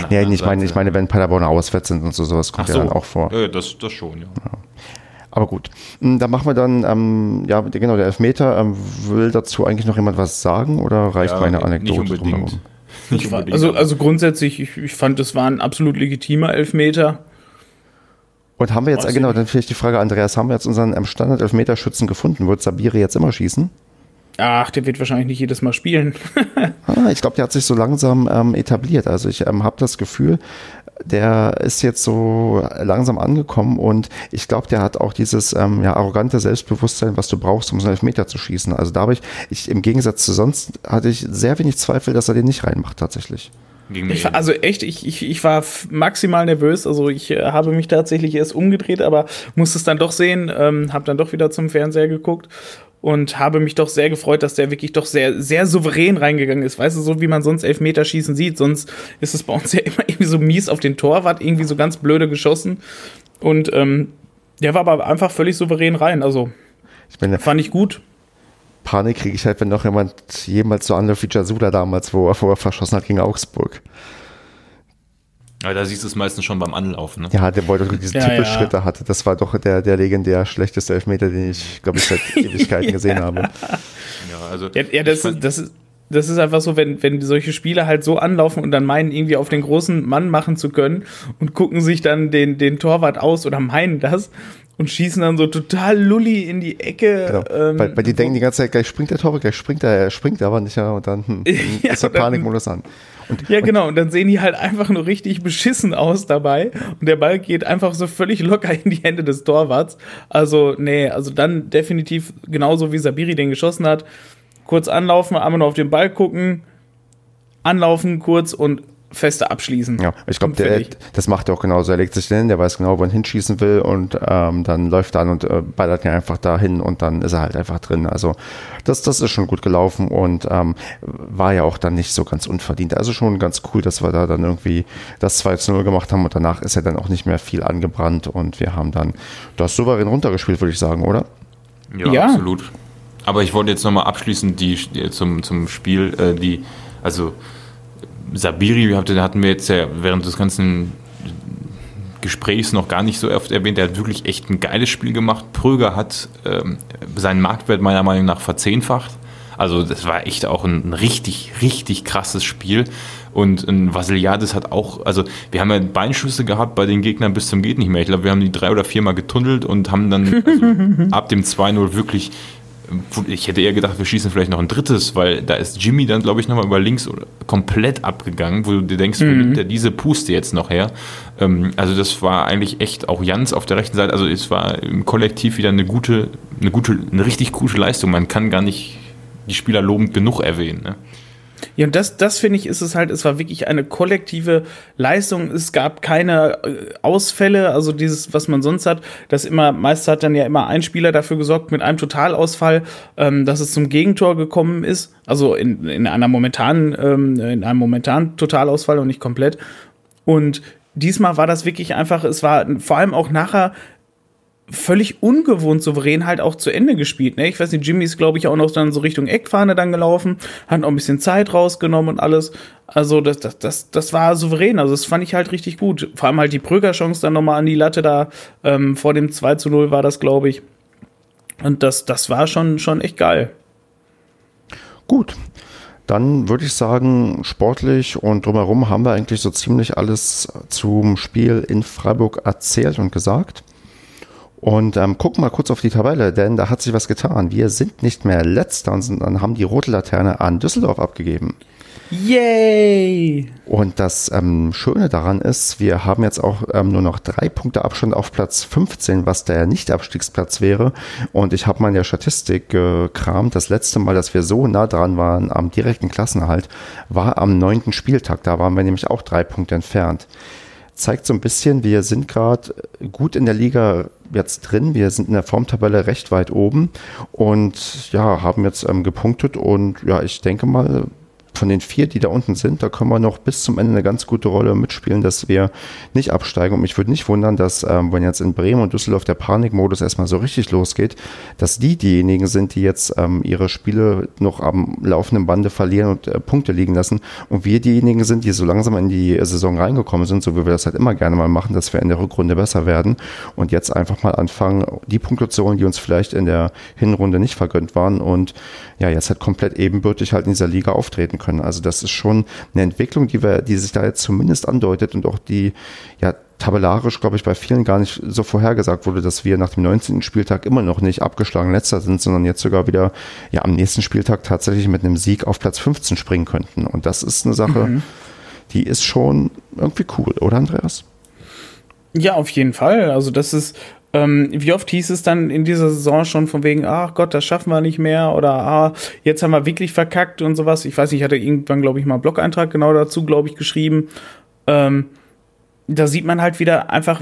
ja, ich meine, ich meine, wenn Paderborn auswärts sind und so, sowas kommt so. ja dann auch vor. Ja, das, das schon, ja. ja. Aber gut, hm, da machen wir dann, ähm, ja, genau, der Elfmeter. Ähm, will dazu eigentlich noch jemand was sagen oder reicht ja, meine Anekdote nicht unbedingt. Nicht unbedingt also, also grundsätzlich, ich, ich fand, das war ein absolut legitimer Elfmeter. Und haben wir jetzt, äh, genau, dann vielleicht die Frage, Andreas, haben wir jetzt unseren ähm, Standard-Elfmeterschützen gefunden? Wird Sabiri jetzt immer schießen? Ach, der wird wahrscheinlich nicht jedes Mal spielen. ah, ich glaube, der hat sich so langsam ähm, etabliert. Also ich ähm, habe das Gefühl, der ist jetzt so langsam angekommen und ich glaube, der hat auch dieses ähm, ja, arrogante Selbstbewusstsein, was du brauchst, um so einen Elfmeter zu schießen. Also da habe ich, ich, im Gegensatz zu sonst, hatte ich sehr wenig Zweifel, dass er den nicht reinmacht tatsächlich. Ich war, also echt, ich, ich, ich war maximal nervös. Also ich äh, habe mich tatsächlich erst umgedreht, aber musste es dann doch sehen, ähm, habe dann doch wieder zum Fernseher geguckt und habe mich doch sehr gefreut, dass der wirklich doch sehr, sehr souverän reingegangen ist. Weißt du, so wie man sonst Elfmeterschießen sieht, sonst ist es bei uns ja immer irgendwie so mies auf den Torwart, irgendwie so ganz blöde geschossen. Und ähm, der war aber einfach völlig souverän rein. Also ich bin, fand ich gut. Panik kriege ich halt, wenn noch jemand jemals so anläuft wie Jasula damals, wo er, wo er verschossen hat gegen Augsburg. Aber da siehst du es meistens schon beim Anlaufen. Ne? Ja, der wollte diese ja, Tippelschritte ja. hatte. Das war doch der, der legendär schlechteste Elfmeter, den ich, glaube ich, seit Ewigkeiten gesehen habe. Ja, Also ja, ja das, ist, das, ist, das ist einfach so, wenn, wenn solche Spieler halt so anlaufen und dann meinen, irgendwie auf den großen Mann machen zu können und gucken sich dann den, den Torwart aus oder meinen das und schießen dann so total lulli in die Ecke. Genau. Ähm, weil, weil die denken die ganze Zeit, gleich springt der Torwart, gleich springt er, er springt aber nicht, ja, und dann, hm, dann ja, ist der Panikmodus an. Und, ja, genau, und dann sehen die halt einfach nur richtig beschissen aus dabei und der Ball geht einfach so völlig locker in die Hände des Torwarts. Also, nee, also dann definitiv genauso wie Sabiri den geschossen hat. Kurz anlaufen, einmal nur auf den Ball gucken, anlaufen kurz und feste abschließen. Ja, ich glaube, das macht er auch genauso. Er legt sich hin, der weiß genau, wo er hinschießen will und ähm, dann läuft er an und äh, ballert ihn einfach dahin und dann ist er halt einfach drin. Also das, das ist schon gut gelaufen und ähm, war ja auch dann nicht so ganz unverdient. Also schon ganz cool, dass wir da dann irgendwie das 2 zu 0 gemacht haben und danach ist er dann auch nicht mehr viel angebrannt und wir haben dann das souverän runtergespielt, würde ich sagen, oder? Ja, ja. absolut. Aber ich wollte jetzt nochmal abschließend die, zum, zum Spiel, äh, die, also Sabiri hatten wir jetzt ja während des ganzen Gesprächs noch gar nicht so oft erwähnt. Der hat wirklich echt ein geiles Spiel gemacht. Pröger hat ähm, seinen Marktwert meiner Meinung nach verzehnfacht. Also das war echt auch ein, ein richtig, richtig krasses Spiel. Und ein Vasiliadis hat auch, also wir haben ja Beinschüsse gehabt bei den Gegnern bis zum geht nicht mehr. Ich glaube, wir haben die drei oder viermal getunnelt und haben dann also ab dem 2-0 wirklich ich hätte eher gedacht, wir schießen vielleicht noch ein drittes, weil da ist Jimmy dann, glaube ich, nochmal über links komplett abgegangen, wo du dir denkst, mhm. wo nimmt der diese Puste jetzt noch her? Ähm, also das war eigentlich echt auch Jans auf der rechten Seite. Also es war im Kollektiv wieder eine gute, eine gute, eine richtig gute Leistung. Man kann gar nicht die Spieler lobend genug erwähnen. Ne? Ja, und das, das finde ich, ist es halt, es war wirklich eine kollektive Leistung. Es gab keine äh, Ausfälle, also dieses, was man sonst hat, das immer, meist hat dann ja immer ein Spieler dafür gesorgt mit einem Totalausfall, ähm, dass es zum Gegentor gekommen ist. Also in, in einer momentanen, ähm, in einem momentanen Totalausfall und nicht komplett. Und diesmal war das wirklich einfach, es war vor allem auch nachher völlig ungewohnt souverän halt auch zu Ende gespielt. Ne? Ich weiß nicht, Jimmy ist, glaube ich, auch noch dann so Richtung Eckfahne dann gelaufen, hat noch ein bisschen Zeit rausgenommen und alles. Also das, das, das, das war souverän. Also das fand ich halt richtig gut. Vor allem halt die Pröger-Chance dann nochmal an die Latte da. Ähm, vor dem 2 zu 0 war das, glaube ich. Und das, das war schon, schon echt geil. Gut. Dann würde ich sagen, sportlich und drumherum haben wir eigentlich so ziemlich alles zum Spiel in Freiburg erzählt und gesagt. Und ähm, gucken mal kurz auf die Tabelle, denn da hat sich was getan. Wir sind nicht mehr letzter, sondern haben die rote Laterne an Düsseldorf abgegeben. Yay! Und das ähm, Schöne daran ist, wir haben jetzt auch ähm, nur noch drei Punkte Abstand auf Platz 15, was der Nicht-Abstiegsplatz wäre. Und ich habe mal in der Statistik gekramt. Das letzte Mal, dass wir so nah dran waren am direkten Klassenerhalt, war am neunten Spieltag. Da waren wir nämlich auch drei Punkte entfernt zeigt so ein bisschen, wir sind gerade gut in der Liga jetzt drin. Wir sind in der Formtabelle recht weit oben und ja, haben jetzt ähm, gepunktet und ja, ich denke mal, von den vier, die da unten sind, da können wir noch bis zum Ende eine ganz gute Rolle mitspielen, dass wir nicht absteigen. Und mich würde nicht wundern, dass, ähm, wenn jetzt in Bremen und Düsseldorf der Panikmodus erstmal so richtig losgeht, dass die diejenigen sind, die jetzt ähm, ihre Spiele noch am laufenden Bande verlieren und äh, Punkte liegen lassen. Und wir diejenigen sind, die so langsam in die Saison reingekommen sind, so wie wir das halt immer gerne mal machen, dass wir in der Rückrunde besser werden und jetzt einfach mal anfangen, die Punkte zu holen, die uns vielleicht in der Hinrunde nicht vergönnt waren und ja, jetzt halt komplett ebenbürtig halt in dieser Liga auftreten können können. Also das ist schon eine Entwicklung, die wir, die sich da jetzt zumindest andeutet und auch die ja tabellarisch, glaube ich, bei vielen gar nicht so vorhergesagt wurde, dass wir nach dem 19. Spieltag immer noch nicht abgeschlagen letzter sind, sondern jetzt sogar wieder ja am nächsten Spieltag tatsächlich mit einem Sieg auf Platz 15 springen könnten. Und das ist eine Sache, mhm. die ist schon irgendwie cool, oder Andreas? Ja, auf jeden Fall. Also das ist ähm, wie oft hieß es dann in dieser Saison schon von wegen, ach Gott, das schaffen wir nicht mehr oder ah, jetzt haben wir wirklich verkackt und sowas. Ich weiß nicht, ich hatte irgendwann, glaube ich, mal einen Blog-Eintrag genau dazu, glaube ich, geschrieben. Ähm, da sieht man halt wieder einfach,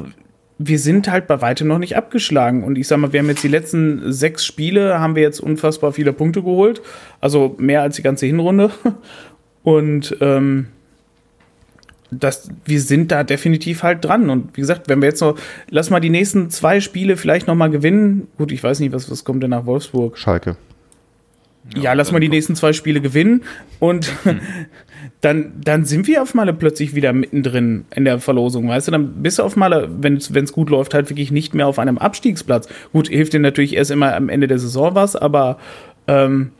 wir sind halt bei weitem noch nicht abgeschlagen. Und ich sag mal, wir haben jetzt die letzten sechs Spiele, haben wir jetzt unfassbar viele Punkte geholt. Also mehr als die ganze Hinrunde. Und ähm, das, wir sind da definitiv halt dran. Und wie gesagt, wenn wir jetzt noch, lass mal die nächsten zwei Spiele vielleicht noch mal gewinnen. Gut, ich weiß nicht, was, was kommt denn nach Wolfsburg? Schalke. Ja, ja lass mal die nächsten zwei Spiele gewinnen und hm. dann, dann sind wir auf Male plötzlich wieder mittendrin in der Verlosung, weißt du? Dann bist du auf Male, wenn es gut läuft, halt wirklich nicht mehr auf einem Abstiegsplatz. Gut, hilft dir natürlich erst immer am Ende der Saison was, aber ähm,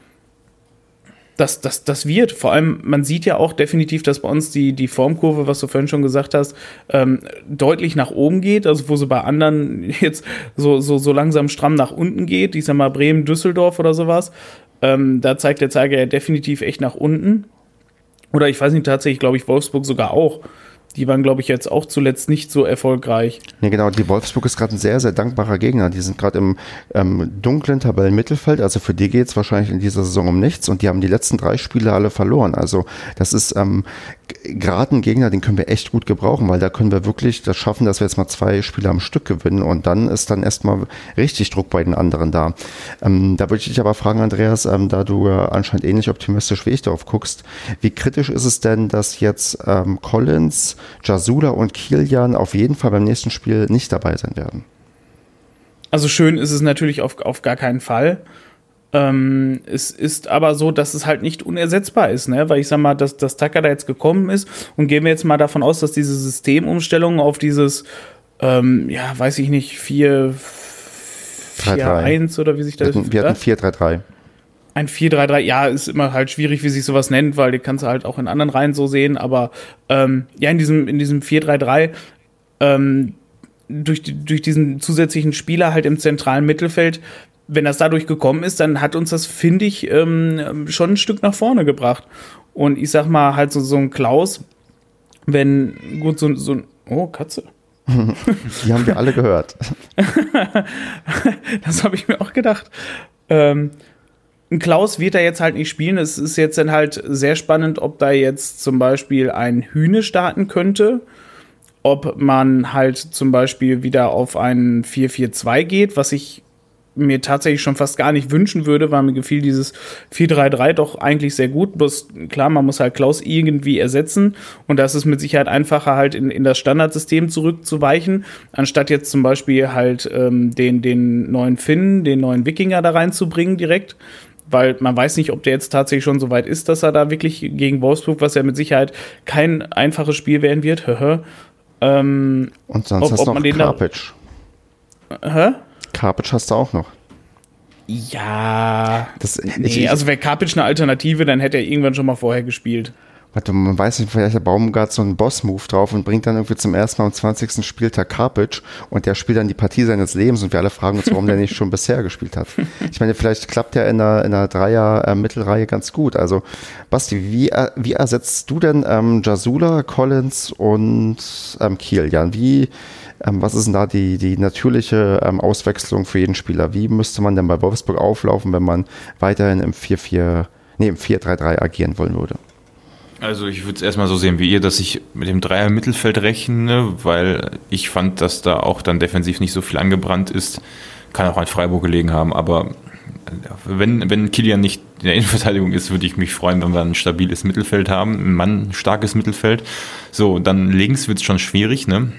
das, das, das wird. Vor allem, man sieht ja auch definitiv, dass bei uns die, die Formkurve, was du vorhin schon gesagt hast, ähm, deutlich nach oben geht. Also wo sie bei anderen jetzt so, so, so langsam stramm nach unten geht. Ich sag mal Bremen, Düsseldorf oder sowas. Ähm, da zeigt der Zeiger ja definitiv echt nach unten. Oder ich weiß nicht, tatsächlich glaube ich Wolfsburg sogar auch. Die waren, glaube ich, jetzt auch zuletzt nicht so erfolgreich. Ja, genau. Die Wolfsburg ist gerade ein sehr, sehr dankbarer Gegner. Die sind gerade im ähm, dunklen Tabellenmittelfeld. Also für die geht es wahrscheinlich in dieser Saison um nichts. Und die haben die letzten drei Spiele alle verloren. Also das ist ähm, gerade ein Gegner, den können wir echt gut gebrauchen, weil da können wir wirklich das schaffen, dass wir jetzt mal zwei Spiele am Stück gewinnen. Und dann ist dann erstmal richtig Druck bei den anderen da. Ähm, da würde ich dich aber fragen, Andreas, ähm, da du äh, anscheinend ähnlich optimistisch wie ich darauf guckst, wie kritisch ist es denn, dass jetzt ähm, Collins Jasula und Kilian auf jeden Fall beim nächsten Spiel nicht dabei sein werden. Also schön ist es natürlich auf, auf gar keinen Fall. Ähm, es ist aber so, dass es halt nicht unersetzbar ist, ne? Weil ich sag mal, dass, dass Tucker da jetzt gekommen ist und gehen wir jetzt mal davon aus, dass diese Systemumstellung auf dieses, ähm, ja, weiß ich nicht, 4, 4, 1 oder wie sich das. Wir hatten 4-3-3. Ein 4-3-3, ja, ist immer halt schwierig, wie sich sowas nennt, weil die kannst du halt auch in anderen Reihen so sehen, aber ähm, ja, in diesem, in diesem 4-3-3, ähm, durch, durch diesen zusätzlichen Spieler halt im zentralen Mittelfeld, wenn das dadurch gekommen ist, dann hat uns das, finde ich, ähm, schon ein Stück nach vorne gebracht. Und ich sag mal, halt so, so ein Klaus, wenn, gut, so, so ein, oh, Katze. Die haben wir alle gehört. das habe ich mir auch gedacht. Ähm, ein Klaus wird da jetzt halt nicht spielen. Es ist jetzt dann halt sehr spannend, ob da jetzt zum Beispiel ein Hühne starten könnte. Ob man halt zum Beispiel wieder auf ein 4-4-2 geht, was ich mir tatsächlich schon fast gar nicht wünschen würde, weil mir gefiel dieses 4-3-3 doch eigentlich sehr gut. Bloß klar, man muss halt Klaus irgendwie ersetzen und das ist mit Sicherheit einfacher, halt in, in das Standardsystem zurückzuweichen, anstatt jetzt zum Beispiel halt ähm, den, den neuen Finn, den neuen Wikinger da reinzubringen direkt weil man weiß nicht, ob der jetzt tatsächlich schon so weit ist, dass er da wirklich gegen Wolfsburg, was ja mit Sicherheit kein einfaches Spiel werden wird, ähm, Und sonst ob, hast du noch Karpic. Hä? Karpic hast du auch noch. Ja. Das, nee, ich, also wäre Karpic eine Alternative, dann hätte er irgendwann schon mal vorher gespielt. Warte, man weiß nicht, vielleicht der Baumgart so einen Boss-Move drauf und bringt dann irgendwie zum ersten Mal am 20. Spieltag Karpic und der spielt dann die Partie seines Lebens und wir alle fragen uns, warum der nicht schon bisher gespielt hat. Ich meine, vielleicht klappt der in einer, in einer Dreier-Mittelreihe ganz gut. Also, Basti, wie, wie ersetzt du denn ähm, Jasula, Collins und ähm, Jan? Wie, ähm, was ist denn da die, die natürliche ähm, Auswechslung für jeden Spieler? Wie müsste man denn bei Wolfsburg auflaufen, wenn man weiterhin im 4-4, nee, im 4-3-3 agieren wollen würde? Also ich würde es erstmal so sehen wie ihr, dass ich mit dem Dreier Mittelfeld rechne, weil ich fand, dass da auch dann defensiv nicht so viel angebrannt ist. Kann auch an Freiburg gelegen haben, aber wenn, wenn Kilian nicht in der Innenverteidigung ist, würde ich mich freuen, wenn wir ein stabiles Mittelfeld haben, ein Mann, starkes Mittelfeld. So, dann links wird es schon schwierig, ne?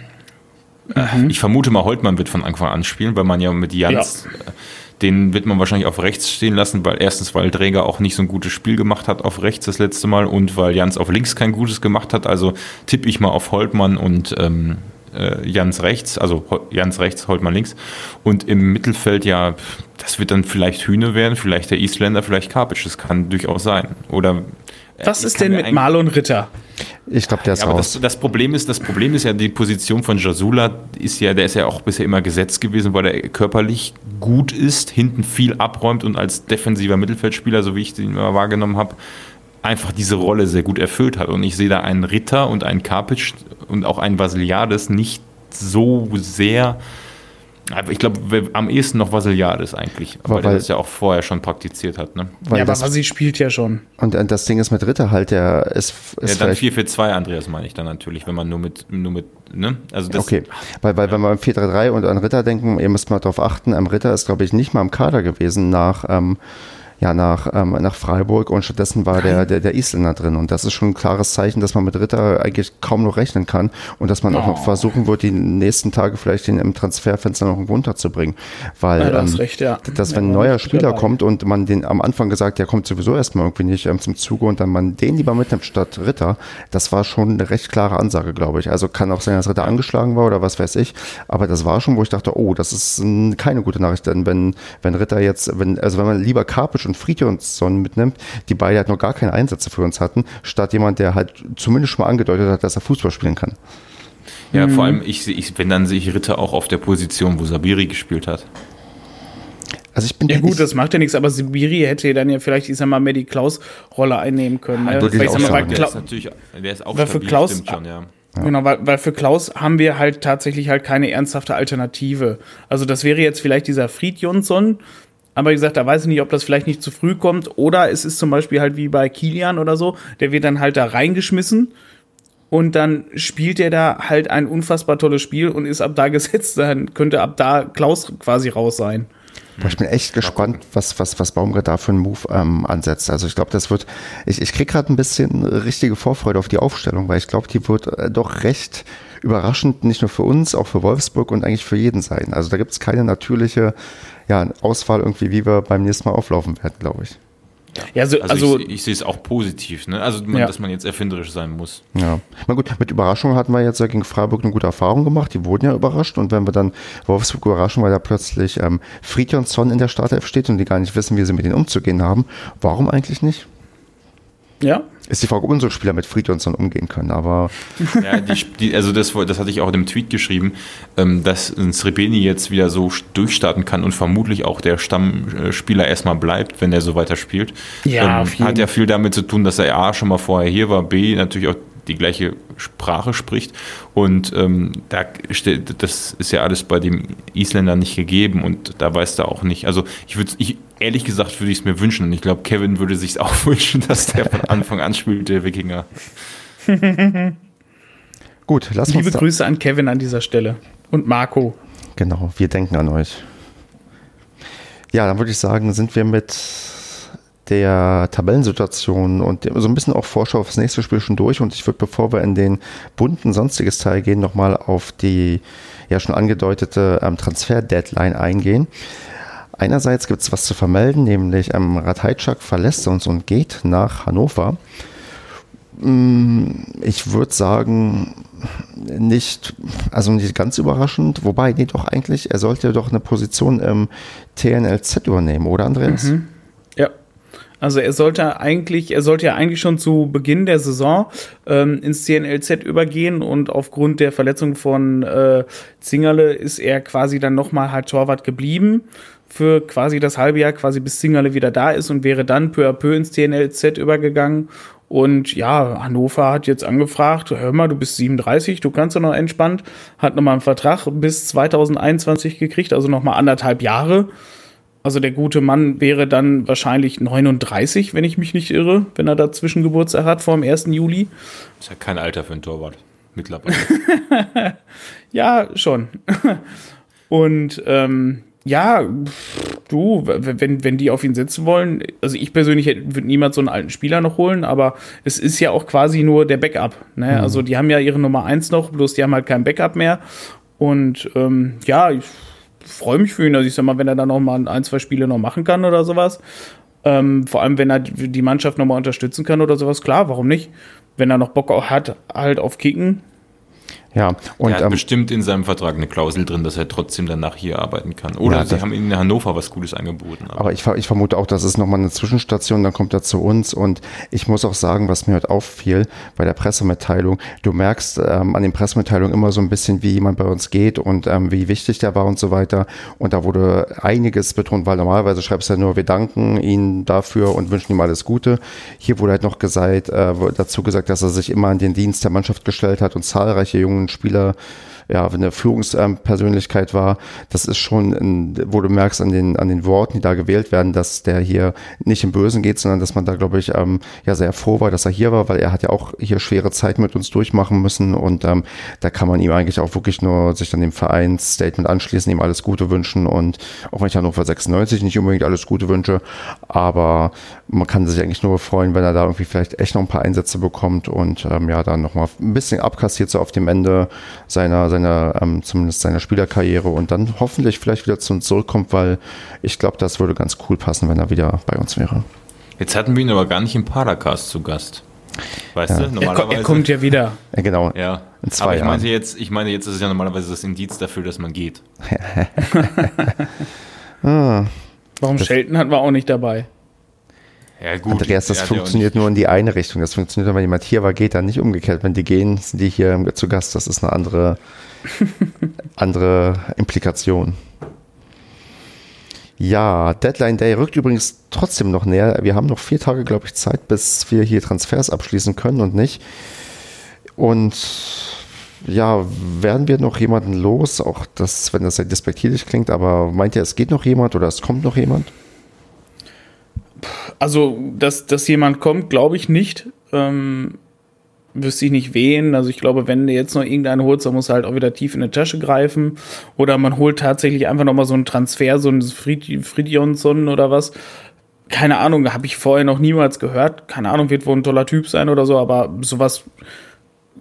Mhm. Ich vermute mal, Holtmann wird von Anfang an spielen, weil man ja mit Jans ja. Den wird man wahrscheinlich auf rechts stehen lassen, weil erstens, weil Träger auch nicht so ein gutes Spiel gemacht hat auf rechts das letzte Mal und weil Jans auf links kein gutes gemacht hat. Also tippe ich mal auf Holtmann und ähm, äh, Jans rechts, also Jans rechts, Holtmann links. Und im Mittelfeld, ja, das wird dann vielleicht Hühne werden, vielleicht der Isländer, vielleicht Karpic. Das kann durchaus sein. Oder was ist denn mit Marlon Ritter? Ich glaube, der ist ja, raus. Das, das, Problem ist, das Problem ist ja, die Position von Jasula ist ja, der ist ja auch bisher immer gesetzt gewesen, weil er körperlich gut ist, hinten viel abräumt und als defensiver Mittelfeldspieler, so wie ich den immer wahrgenommen habe, einfach diese Rolle sehr gut erfüllt hat. Und ich sehe da einen Ritter und einen Karpic und auch einen Vasiliades nicht so sehr ich glaube, am ehesten noch Vasiliades eigentlich, weil, weil er das ja auch vorher schon praktiziert hat. Ne? ja, aber Vasi spielt ja schon. Und das Ding ist mit Ritter halt, der ist. ist ja, dann 4 für 2 Andreas meine ich dann natürlich, wenn man nur mit, nur mit ne? Also das, okay, weil, weil ja. wenn wir an 4-3-3 und an Ritter denken, ihr müsst mal darauf achten, am Ritter ist, glaube ich, nicht mal im Kader gewesen nach. Ähm, ja, nach, ähm, nach Freiburg und stattdessen war der, der, der Isländer drin. Und das ist schon ein klares Zeichen, dass man mit Ritter eigentlich kaum noch rechnen kann und dass man oh. auch noch versuchen wird, die nächsten Tage vielleicht den im Transferfenster noch irgendwo unterzubringen. Weil ja, das ähm, recht, ja. dass wenn ein neuer Spieler kommt und man den am Anfang gesagt, der kommt sowieso erstmal irgendwie nicht ähm, zum Zuge und dann man den lieber mitnimmt statt Ritter, das war schon eine recht klare Ansage, glaube ich. Also kann auch sein, dass Ritter angeschlagen war oder was weiß ich, aber das war schon, wo ich dachte, oh, das ist keine gute Nachricht, denn wenn, wenn Ritter jetzt, wenn, also wenn man lieber Karpic und Fridjonsson mitnimmt, die beide halt noch gar keine Einsätze für uns hatten, statt jemand, der halt zumindest schon mal angedeutet hat, dass er Fußball spielen kann. Ja, mhm. vor allem, ich, ich, wenn dann sehe ich Ritter auch auf der Position, wo Sabiri gespielt hat. Also ich bin ja gut, das macht ja nichts, aber Sibiri hätte dann ja vielleicht, ich sag mal, mehr die Klaus-Rolle einnehmen können. Ne? Weil ich sag mal, weil der ist natürlich, der ist auch weil für Klaus, schon. Ja. Genau, weil, weil für Klaus haben wir halt tatsächlich halt keine ernsthafte Alternative. Also das wäre jetzt vielleicht dieser Fried Jonsson, aber wie gesagt, da weiß ich nicht, ob das vielleicht nicht zu früh kommt oder es ist zum Beispiel halt wie bei Kilian oder so, der wird dann halt da reingeschmissen und dann spielt er da halt ein unfassbar tolles Spiel und ist ab da gesetzt, dann könnte ab da Klaus quasi raus sein. Ich bin echt gespannt, was, was, was Baumgart da für einen Move ähm, ansetzt. Also ich glaube, das wird, ich, ich kriege gerade ein bisschen richtige Vorfreude auf die Aufstellung, weil ich glaube, die wird äh, doch recht überraschend, nicht nur für uns, auch für Wolfsburg und eigentlich für jeden sein. Also da gibt es keine natürliche ja, Auswahl irgendwie, wie wir beim nächsten Mal auflaufen werden, glaube ich. Ja, also, also, also ich, ich, sehe es auch positiv, ne? Also, man, ja. dass man jetzt erfinderisch sein muss. Ja. Na gut, mit Überraschung hatten wir jetzt ja gegen Freiburg eine gute Erfahrung gemacht. Die wurden ja überrascht. Und wenn wir dann Wolfsburg überraschen, weil da plötzlich ähm, Friedjonsson in der Startelf steht und die gar nicht wissen, wie sie mit denen umzugehen haben, warum eigentlich nicht? Ja. Ist die Frage, ob unsere Spieler mit Friedrichson umgehen können, aber. Ja, die, die, also das, das hatte ich auch in dem Tweet geschrieben, ähm, dass ein Srebeni jetzt wieder so durchstarten kann und vermutlich auch der Stammspieler erstmal bleibt, wenn er so weiterspielt. Ja, ähm, hat ja viel damit zu tun, dass er A schon mal vorher hier war, B natürlich auch die gleiche Sprache spricht. Und ähm, da, das ist ja alles bei dem Isländer nicht gegeben und da weiß er auch nicht. Also ich würde, ich, ehrlich gesagt, würde ich es mir wünschen. Und ich glaube, Kevin würde sich auch wünschen, dass der von Anfang an spielt, der Wikinger. Gut, lass uns. Liebe Grüße an Kevin an dieser Stelle und Marco. Genau, wir denken an euch. Ja, dann würde ich sagen, sind wir mit der Tabellensituation und so ein bisschen auch Vorschau aufs nächste Spiel schon durch. Und ich würde, bevor wir in den bunten sonstiges Teil gehen, nochmal auf die ja schon angedeutete ähm, Transfer-Deadline eingehen. Einerseits gibt es was zu vermelden, nämlich ähm, Rathajczak verlässt uns und geht nach Hannover. Mm, ich würde sagen, nicht, also nicht ganz überraschend, wobei, nee, doch eigentlich, er sollte doch eine Position im TNLZ übernehmen, oder Andreas? Mhm. Also er sollte eigentlich, er sollte ja eigentlich schon zu Beginn der Saison ähm, ins CNLZ übergehen und aufgrund der Verletzung von äh, Zingerle ist er quasi dann nochmal halt Torwart geblieben für quasi das halbe Jahr, quasi bis Zingerle wieder da ist und wäre dann peu à peu ins TNLZ übergegangen. Und ja, Hannover hat jetzt angefragt, hör mal, du bist 37, du kannst doch noch entspannt, hat nochmal einen Vertrag bis 2021 gekriegt, also nochmal anderthalb Jahre. Also der gute Mann wäre dann wahrscheinlich 39, wenn ich mich nicht irre, wenn er da Zwischengeburtstag hat vor dem 1. Juli. Ist ja kein Alter für einen Torwart mittlerweile. ja, schon. Und ähm, ja, du, wenn, wenn die auf ihn setzen wollen, also ich persönlich würde niemals so einen alten Spieler noch holen, aber es ist ja auch quasi nur der Backup. Ne? Mhm. Also die haben ja ihre Nummer 1 noch, bloß die haben halt kein Backup mehr. Und ähm, ja, ich freue mich für ihn. Also ich sag mal, wenn er dann noch mal ein, zwei Spiele noch machen kann oder sowas. Ähm, vor allem, wenn er die Mannschaft noch mal unterstützen kann oder sowas, klar, warum nicht? Wenn er noch Bock hat, halt auf Kicken, ja, und er hat ähm, bestimmt in seinem Vertrag eine Klausel drin, dass er trotzdem danach hier arbeiten kann. Oder ja, sie haben ihm in Hannover was Gutes angeboten. Aber, aber ich, ich, vermute auch, das ist nochmal eine Zwischenstation, dann kommt er zu uns. Und ich muss auch sagen, was mir heute auffiel bei der Pressemitteilung, du merkst ähm, an den Pressemitteilungen immer so ein bisschen, wie jemand bei uns geht und ähm, wie wichtig der war und so weiter. Und da wurde einiges betont, weil normalerweise schreibst du ja nur, wir danken Ihnen dafür und wünschen ihm alles Gute. Hier wurde halt noch gesagt, äh, dazu gesagt, dass er sich immer an den Dienst der Mannschaft gestellt hat und zahlreiche jungen Spieler ja, eine Führungspersönlichkeit war, das ist schon, ein, wo du merkst an den, an den Worten, die da gewählt werden, dass der hier nicht im Bösen geht, sondern dass man da, glaube ich, ähm, ja sehr froh war, dass er hier war, weil er hat ja auch hier schwere Zeit mit uns durchmachen müssen und ähm, da kann man ihm eigentlich auch wirklich nur sich dann dem Vereinsstatement anschließen, ihm alles Gute wünschen und auch wenn ich Hannover 96 nicht unbedingt alles Gute wünsche, aber man kann sich eigentlich nur freuen, wenn er da irgendwie vielleicht echt noch ein paar Einsätze bekommt und ähm, ja, dann nochmal ein bisschen abkassiert so auf dem Ende seiner, seiner seiner, ähm, zumindest seiner Spielerkarriere und dann hoffentlich vielleicht wieder zu uns zurückkommt, weil ich glaube, das würde ganz cool passen, wenn er wieder bei uns wäre. Jetzt hatten wir ihn aber gar nicht im Paracast zu Gast. Weißt ja. du, normalerweise. Er, er, kommt ja wieder. Ja, genau. Ja. In zwei aber ich meine jetzt, ich meine jetzt ist es ja normalerweise das Indiz dafür, dass man geht. ah, Warum Shelton hatten wir auch nicht dabei? Ja, gut. Andreas, das er funktioniert nur in die eine Richtung. Das funktioniert, wenn jemand hier war, geht dann nicht umgekehrt. Wenn die gehen, sind die hier zu Gast. Das ist eine andere, andere Implikation. Ja, Deadline Day rückt übrigens trotzdem noch näher. Wir haben noch vier Tage, glaube ich, Zeit, bis wir hier Transfers abschließen können und nicht. Und ja, werden wir noch jemanden los? Auch das, wenn das sehr despektierlich klingt, aber meint ihr, es geht noch jemand oder es kommt noch jemand? Also, dass, dass jemand kommt, glaube ich nicht. Ähm, wüsste ich nicht wen. Also ich glaube, wenn du jetzt noch irgendeinen holst, dann muss er halt auch wieder tief in die Tasche greifen. Oder man holt tatsächlich einfach nochmal so einen Transfer, so einen Fried Friedjonsson oder was. Keine Ahnung, habe ich vorher noch niemals gehört. Keine Ahnung, wird wohl ein toller Typ sein oder so, aber sowas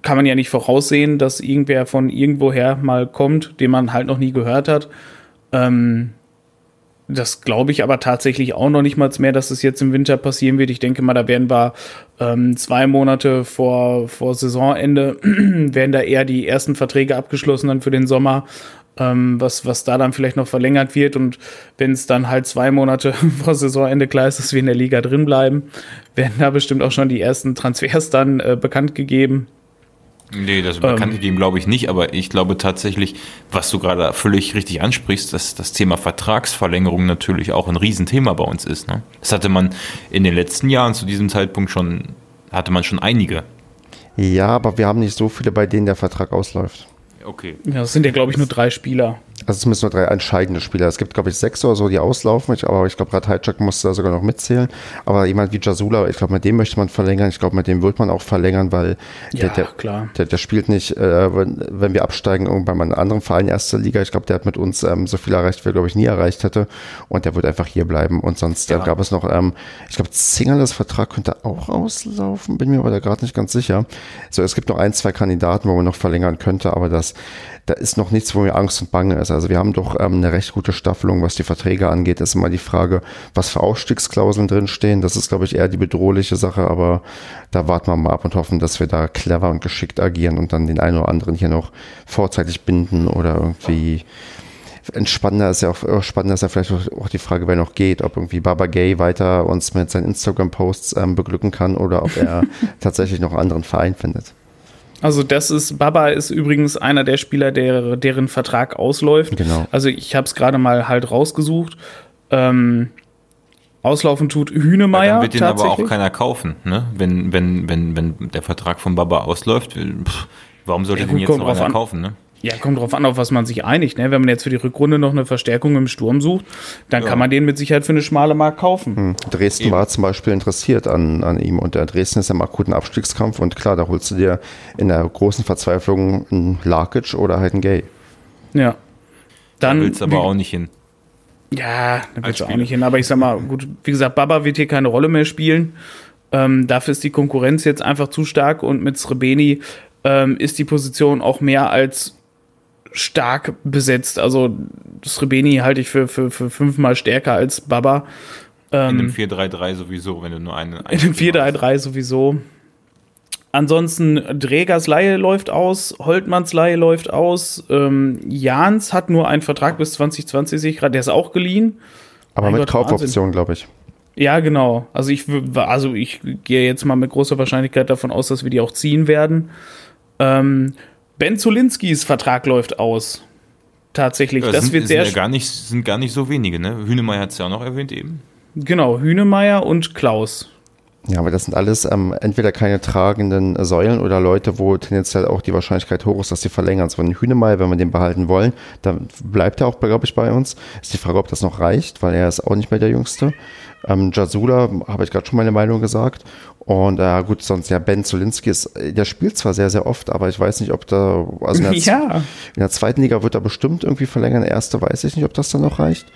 kann man ja nicht voraussehen, dass irgendwer von irgendwoher mal kommt, den man halt noch nie gehört hat. Ähm, das glaube ich aber tatsächlich auch noch nicht mal mehr, dass es jetzt im Winter passieren wird. Ich denke mal, da werden wir ähm, zwei Monate vor, vor Saisonende, werden da eher die ersten Verträge abgeschlossen dann für den Sommer, ähm, was, was da dann vielleicht noch verlängert wird. Und wenn es dann halt zwei Monate vor Saisonende klar ist, dass wir in der Liga drin bleiben, werden da bestimmt auch schon die ersten Transfers dann äh, bekannt gegeben. Nee, das bekannt ähm, gegeben glaube ich nicht, aber ich glaube tatsächlich, was du gerade völlig richtig ansprichst, dass das Thema Vertragsverlängerung natürlich auch ein Riesenthema bei uns ist. Ne? Das hatte man in den letzten Jahren zu diesem Zeitpunkt schon, hatte man schon einige. Ja, aber wir haben nicht so viele, bei denen der Vertrag ausläuft. Okay. Ja, das sind ja, glaube ich, nur drei Spieler. Also zumindest nur drei entscheidende Spieler. Es gibt, glaube ich, sechs oder so, die auslaufen. Ich, aber ich glaube, Radhajczak muss da sogar noch mitzählen. Aber jemand wie Jasula, ich glaube, mit dem möchte man verlängern. Ich glaube, mit dem wird man auch verlängern, weil Ja, der, der, der, der spielt nicht, äh, wenn, wenn wir absteigen, irgendwann bei einem anderen Verein erste Liga. Ich glaube, der hat mit uns ähm, so viel erreicht, wie er, glaube ich, nie erreicht hätte. Und der wird einfach hier bleiben. Und sonst äh, Ja. gab es noch, ähm, ich glaube, Zingerles Vertrag könnte auch auslaufen, bin mir aber da gerade nicht ganz sicher. So, es gibt noch ein, zwei Kandidaten, wo man noch verlängern könnte, aber das, da ist noch nichts, wo mir Angst und Bange ist. Also wir haben doch ähm, eine recht gute Staffelung, was die Verträge angeht. ist immer die Frage, was für Ausstiegsklauseln drinstehen. Das ist, glaube ich, eher die bedrohliche Sache, aber da warten wir mal ab und hoffen, dass wir da clever und geschickt agieren und dann den einen oder anderen hier noch vorzeitig binden oder irgendwie entspannender ist ja auch äh, spannender ist ja vielleicht auch auch die Frage, wer noch geht, ob irgendwie Baba Gay weiter uns mit seinen Instagram-Posts ähm, beglücken kann oder ob er tatsächlich noch einen anderen Verein findet. Also das ist, Baba ist übrigens einer der Spieler, der, deren Vertrag ausläuft. Genau. Also ich habe es gerade mal halt rausgesucht. Ähm, auslaufen tut Hühnemeier. dann wird den aber auch keiner kaufen, ne? Wenn, wenn, wenn, wenn der Vertrag von Baba ausläuft, pff, warum sollte Ja, den gut, jetzt kommt noch einer an. kaufen, ne? Ja, kommt drauf an, auf was man sich einigt. Ne? Wenn man jetzt für die Rückrunde noch eine Verstärkung im Sturm sucht, dann Ja. kann man den mit Sicherheit für eine schmale Mark kaufen. Hm. Dresden Eben. war zum Beispiel interessiert an, an ihm und der Dresden ist im akuten Abstiegskampf und klar, da holst du dir in der großen Verzweiflung einen Larkic oder halt einen Gay. Ja. Da Dann willst du aber auch nicht hin. Ja, da Als willst du auch nicht hin. Aber ich sag mal, gut, wie gesagt, Baba wird hier keine Rolle mehr spielen. Ähm, dafür ist die Konkurrenz jetzt einfach zu stark und mit Srebeni ähm, ist die Position auch mehr als stark besetzt. Also Srebeni halte ich für, für, für fünfmal stärker als Baba. In Ähm, einem 4-3-3 sowieso, wenn du nur eine. in dem 4-3-3 sowieso. Ansonsten Drägers Laie läuft aus, Holtmanns Laie läuft aus, ähm, Jans hat nur einen Vertrag bis 2020, sehe ich gerade, der ist auch geliehen. Aber Mein mit Gott, Kaufoption, glaube ich. Ja, genau. Also ich, also ich gehe jetzt mal mit großer Wahrscheinlichkeit davon aus, dass wir die auch ziehen werden. Ähm, ben Zulinskis Vertrag läuft aus. Tatsächlich. Ja, das sind, wird sind sehr. ja gar nicht, sind gar nicht so wenige, ne? Hünemeyer hat es ja auch noch erwähnt eben. genau, Hünemeyer und Klaus. Ja, aber das sind alles ähm, entweder keine tragenden Säulen oder Leute, wo tendenziell auch die Wahrscheinlichkeit hoch ist, dass sie verlängern. So ein Hühnemeier, wenn wir den behalten wollen, dann bleibt er auch, glaube ich, bei uns. Ist die Frage, ob das noch reicht, weil er ist auch nicht mehr der Jüngste. Ähm, Jasula, habe ich gerade schon meine Meinung gesagt. Und äh, gut, sonst ja, Ben Zulinski ist, der spielt zwar sehr, sehr oft, aber ich weiß nicht, ob da, also in der, Ja. in der zweiten Liga wird er bestimmt irgendwie verlängern. In der erste weiß ich nicht, ob das dann noch reicht.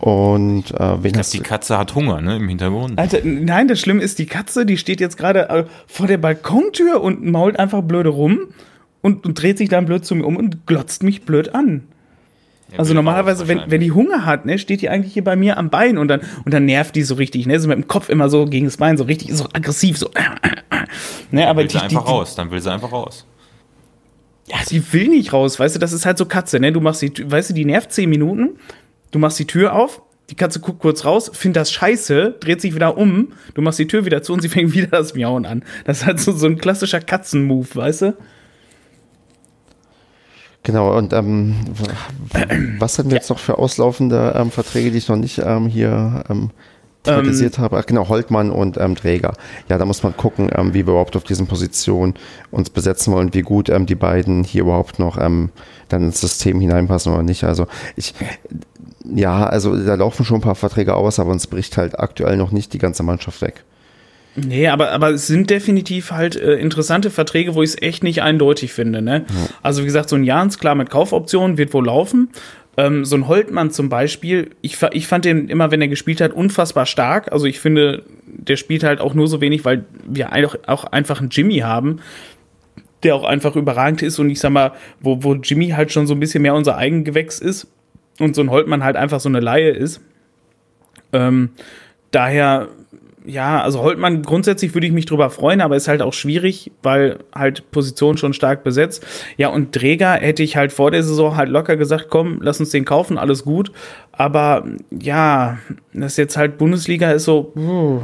Und äh, wen Ich glaube, hast die? Katze hat Hunger, ne? Im Hintergrund. Alter, nein, das Schlimme ist, die Katze, die steht jetzt gerade äh, vor der Balkontür und mault einfach blöde rum und, und dreht sich dann blöd zu mir um und glotzt mich blöd an. Ja, Also normalerweise, wenn, wenn die Hunger hat, ne, steht die eigentlich hier bei mir am Bein und dann, und dann nervt die so richtig, ne, so mit dem Kopf immer so gegen das Bein, so richtig, so aggressiv, so. Ne, aber will die, sie einfach die, raus, dann will sie einfach raus. ja, sie will nicht raus, weißt du, das ist halt so Katze, ne, du machst die, weißt du, die nervt zehn Minuten, du machst die Tür auf, Die Katze guckt kurz raus, findet das scheiße, dreht sich wieder um, du machst die Tür wieder zu und sie fängt wieder das Miauen an. Das ist halt so, so ein klassischer Katzenmove, weißt du? Genau, und ähm, was hatten wir jetzt noch für auslaufende ähm, Verträge, die ich noch nicht ähm, hier ähm, thematisiert habe? Ach, genau, Holtmann und ähm, Träger. Ja, da muss man gucken, ähm, wie wir überhaupt auf diesen Positionen uns besetzen wollen, wie gut ähm, die beiden hier überhaupt noch ähm, dann ins System hineinpassen oder nicht. Also ich, ja, also da laufen schon ein paar Verträge aus, aber uns bricht halt aktuell noch nicht die ganze Mannschaft weg. Nee, aber, aber es sind definitiv halt äh, interessante Verträge, wo ich es echt nicht eindeutig finde. Ne? Ja. Also wie gesagt, so ein Jans, klar mit Kaufoptionen, wird wohl laufen. Ähm, so ein Holtmann zum Beispiel, ich, ich fand den immer, wenn er gespielt hat, unfassbar stark. Also ich finde, der spielt halt auch nur so wenig, weil wir auch, auch einfach einen Jimmy haben, der auch einfach überragend ist. Und ich sag mal, wo, wo Jimmy halt schon so ein bisschen mehr unser Eigengewächs ist und so ein Holtmann halt einfach so eine Laie ist. Ähm, daher ja, also Holtmann grundsätzlich würde ich mich drüber freuen, aber ist halt auch schwierig, weil halt Position schon stark besetzt. Ja, und Träger hätte ich halt vor der Saison halt locker gesagt, komm, lass uns den kaufen, alles gut. Aber ja, das jetzt halt Bundesliga ist so, puh,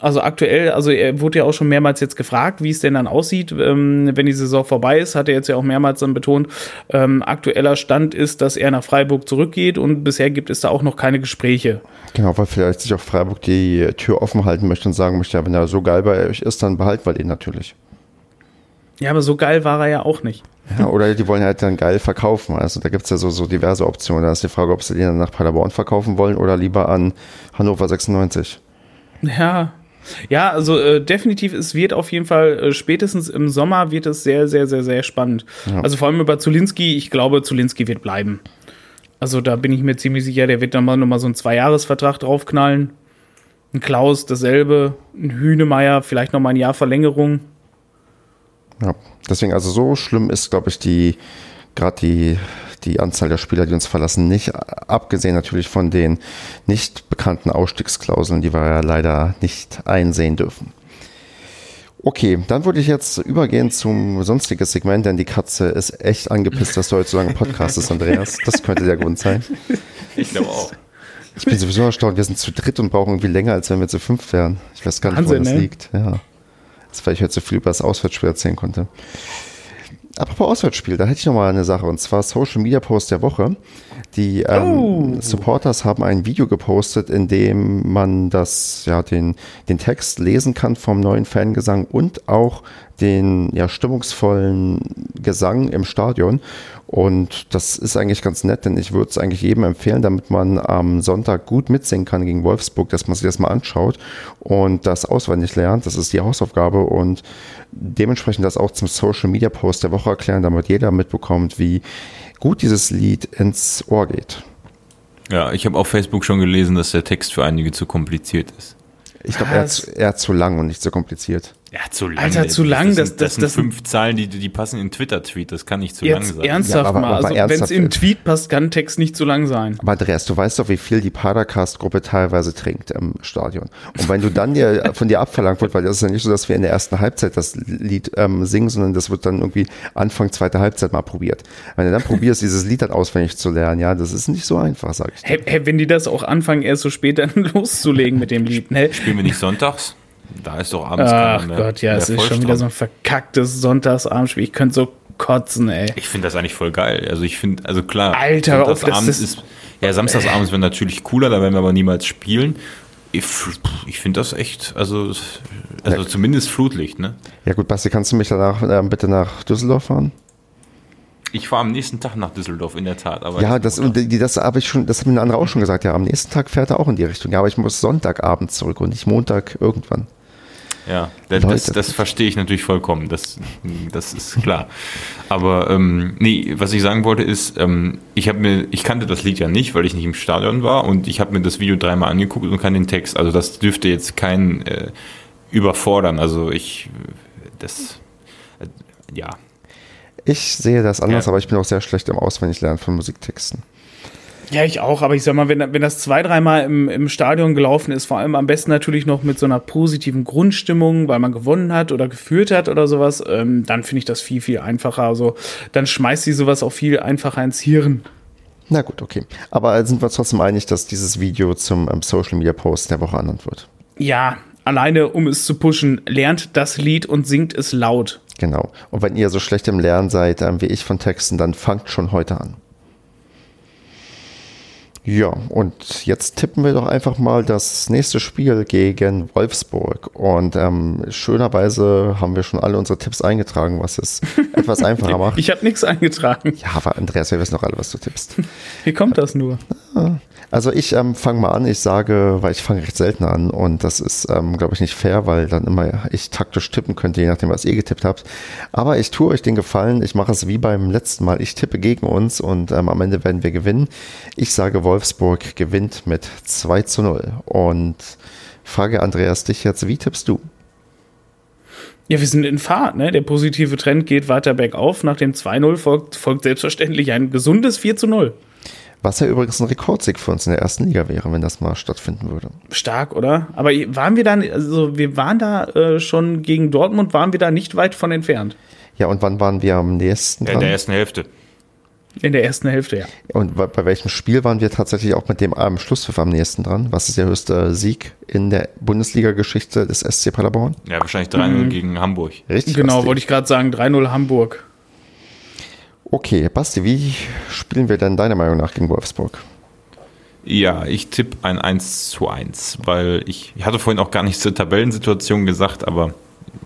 also aktuell, also er wurde ja auch schon mehrmals jetzt gefragt, wie es denn dann aussieht, ähm, wenn die Saison vorbei ist, hat er jetzt ja auch mehrmals dann betont, ähm, aktueller Stand ist, dass er nach Freiburg zurückgeht und bisher gibt es da auch noch keine Gespräche. Genau, weil vielleicht sich auch Freiburg die Tür offen halten möchte und sagen möchte, ja, wenn er so geil bei euch ist, dann behalten wir ihn natürlich. Ja, aber so geil war er ja auch nicht. Ja, oder die wollen halt dann geil verkaufen. Also da gibt es ja so, so diverse Optionen. Da ist die Frage, ob sie den dann nach Paderborn verkaufen wollen oder lieber an Hannover 96. Ja, ja, also äh, definitiv, es wird auf jeden Fall äh, spätestens im Sommer wird es sehr, sehr, sehr, sehr spannend. Ja. Also vor allem über Zulinski, ich glaube, Zulinski wird bleiben. Also da bin ich mir ziemlich sicher, der wird dann mal nochmal so einen Zweijahresvertrag draufknallen. Ein Klaus dasselbe, ein Hühnemeier, vielleicht nochmal ein Jahr Verlängerung. Ja, deswegen, also so schlimm ist, glaube ich, die, gerade die die Anzahl der Spieler, die uns verlassen, nicht, abgesehen natürlich von den nicht bekannten Ausstiegsklauseln, die wir ja leider nicht einsehen dürfen. Okay, dann würde ich jetzt übergehen zum sonstigen Segment, denn die Katze ist echt angepisst, dass du heute so lange Podcast ist, Andreas. Das könnte der Grund sein. Ich glaube auch. Ich bin sowieso erstaunt, wir sind zu dritt und brauchen irgendwie länger, als wenn wir zu fünf wären. Ich weiß gar nicht, Wahnsinn, woran das ne? liegt. Ja. Das, weil ich heute so viel über das Auswärtsspiel erzählen konnte. Apropos Auswärtsspiel, da hätte ich noch mal eine Sache und zwar Social Media Post der Woche. Die ähm, oh. Supporters haben ein Video gepostet, in dem man das, ja, den, den Text lesen kann vom neuen Fangesang und auch den ja, stimmungsvollen Gesang im Stadion. Und das ist eigentlich ganz nett, denn ich würde es eigentlich jedem empfehlen, damit man am Sonntag gut mitsingen kann gegen Wolfsburg, dass man sich das mal anschaut und das auswendig lernt. Das ist die Hausaufgabe und dementsprechend das auch zum Social Media Post der Woche erklären, damit jeder mitbekommt, wie gut dieses Lied ins Ohr geht. Ja, ich habe auf Facebook schon gelesen, dass der Text für einige zu kompliziert ist. Ich glaube, er, er zu lang und nicht zu kompliziert. Ja, zu lang. Alter, zu lang. Das, sind, das, das, das sind fünf Zahlen, die, die passen in Twitter-Tweet. Das kann nicht zu lang sein. Ernsthaft ja, aber, mal. Aber also, wenn es im Tweet passt, kann Text nicht zu lang sein. Aber Andreas, du weißt doch, wie viel die Padercast-Gruppe teilweise trinkt im Stadion. Und wenn du dann dir von dir abverlangt wird, weil das ist ja nicht so, dass wir in der ersten Halbzeit das Lied ähm, singen, sondern das wird dann irgendwie Anfang zweiter Halbzeit mal probiert. Wenn du dann probierst, dieses Lied dann auswendig zu lernen, ja, das ist nicht so einfach, sag ich dir. Hey, hey, wenn die das auch anfangen, erst so spät dann loszulegen mit dem Lied, ne? Spielen wir nicht sonntags? Da ist doch abends Ach mehr, Gott, ja, es ist schon wieder so ein verkacktes Sonntagsabendspiel. Ich könnte so kotzen, ey. Ich finde das eigentlich voll geil. Also ich finde, also klar, Alter, Sonntagsabends ist, ja, samstagsabends wäre natürlich cooler, da werden wir aber niemals spielen. Ich, ich finde das echt, also, also ja. zumindest Flutlicht, ne? Ja gut, Basti, kannst du mich danach äh, bitte nach Düsseldorf fahren? Ich fahre am nächsten Tag nach Düsseldorf, in der Tat. Aber ja, das, das habe ich schon, das hat mir ein anderer auch schon gesagt. Ja, am nächsten Tag fährt er auch in die Richtung. Ja, aber ich muss Sonntagabend zurück und nicht Montag irgendwann. Ja, das, das, das, verstehe ich natürlich vollkommen. Das, das ist klar. Aber ähm, nee, was ich sagen wollte ist, ähm, ich habe mir, ich kannte das Lied ja nicht, weil ich nicht im Stadion war und ich habe mir das Video dreimal angeguckt und kann den Text. Also das dürfte jetzt kein äh, überfordern. Also ich, das, äh, ja. Ich sehe das anders, ja. aber ich bin auch sehr schlecht im Auswendiglernen von Musiktexten. Ja, ich auch, aber ich sag mal, wenn, wenn das zwei, dreimal im, im Stadion gelaufen ist, vor allem am besten natürlich noch mit so einer positiven Grundstimmung, weil man gewonnen hat oder geführt hat oder sowas, ähm, dann finde ich das viel, viel einfacher. Also dann schmeißt sie sowas auch viel einfacher ins Hirn. Na gut, okay. Aber sind wir trotzdem einig, dass dieses Video zum ähm, Social Media Post der Woche ernannt wird? Ja, alleine um es zu pushen, lernt das Lied und singt es laut. Genau. Und wenn ihr so schlecht im Lernen seid ähm, wie ich von Texten, dann fangt schon heute an. Ja, und jetzt tippen wir doch einfach mal das nächste Spiel gegen Wolfsburg. Und ähm, schönerweise haben wir schon alle unsere Tipps eingetragen, was es etwas einfacher macht. Ich habe nichts eingetragen. Ja, aber Andreas, wir wissen doch alle, was du tippst. Wie kommt das nur? Also ich ähm, fange mal an. Ich sage, weil ich fange recht selten an und das ist, ähm, glaube ich, nicht fair, weil dann immer ich taktisch tippen könnte, je nachdem, was ihr getippt habt. Aber ich tue euch den Gefallen. Ich mache es wie beim letzten Mal. Ich tippe gegen uns und ähm, am Ende werden wir gewinnen. Ich sage, Wolfsburg gewinnt mit 2 zu 0. Und frage Andreas dich jetzt, wie tippst du? Ja, wir sind in Fahrt, ne? Der positive Trend geht weiter bergauf. Nach dem 2-0 folgt, folgt selbstverständlich ein gesundes 4 zu 0. Was ja übrigens ein Rekordsieg für uns in der ersten Liga wäre, wenn das mal stattfinden würde. Stark, oder? Aber waren wir dann, also wir waren da äh, schon gegen Dortmund, waren wir da nicht weit von entfernt. Ja, und wann waren wir am nächsten Ja, dran? in der ersten Hälfte. In der ersten Hälfte, ja. Und bei, bei welchem Spiel waren wir tatsächlich auch mit dem am Schlusspfiff am nächsten dran? Was ist der höchste Sieg in der Bundesliga-Geschichte des SC Paderborn? Ja, wahrscheinlich 3-0 gegen Hamburg. Richtig. Genau, Basti. wollte ich gerade sagen, 3-0 Hamburg. Okay, Basti, wie spielen wir denn deiner Meinung nach gegen Wolfsburg? Ja, ich tippe ein 1 zu 1, weil ich, ich hatte vorhin auch gar nichts zur Tabellensituation gesagt, aber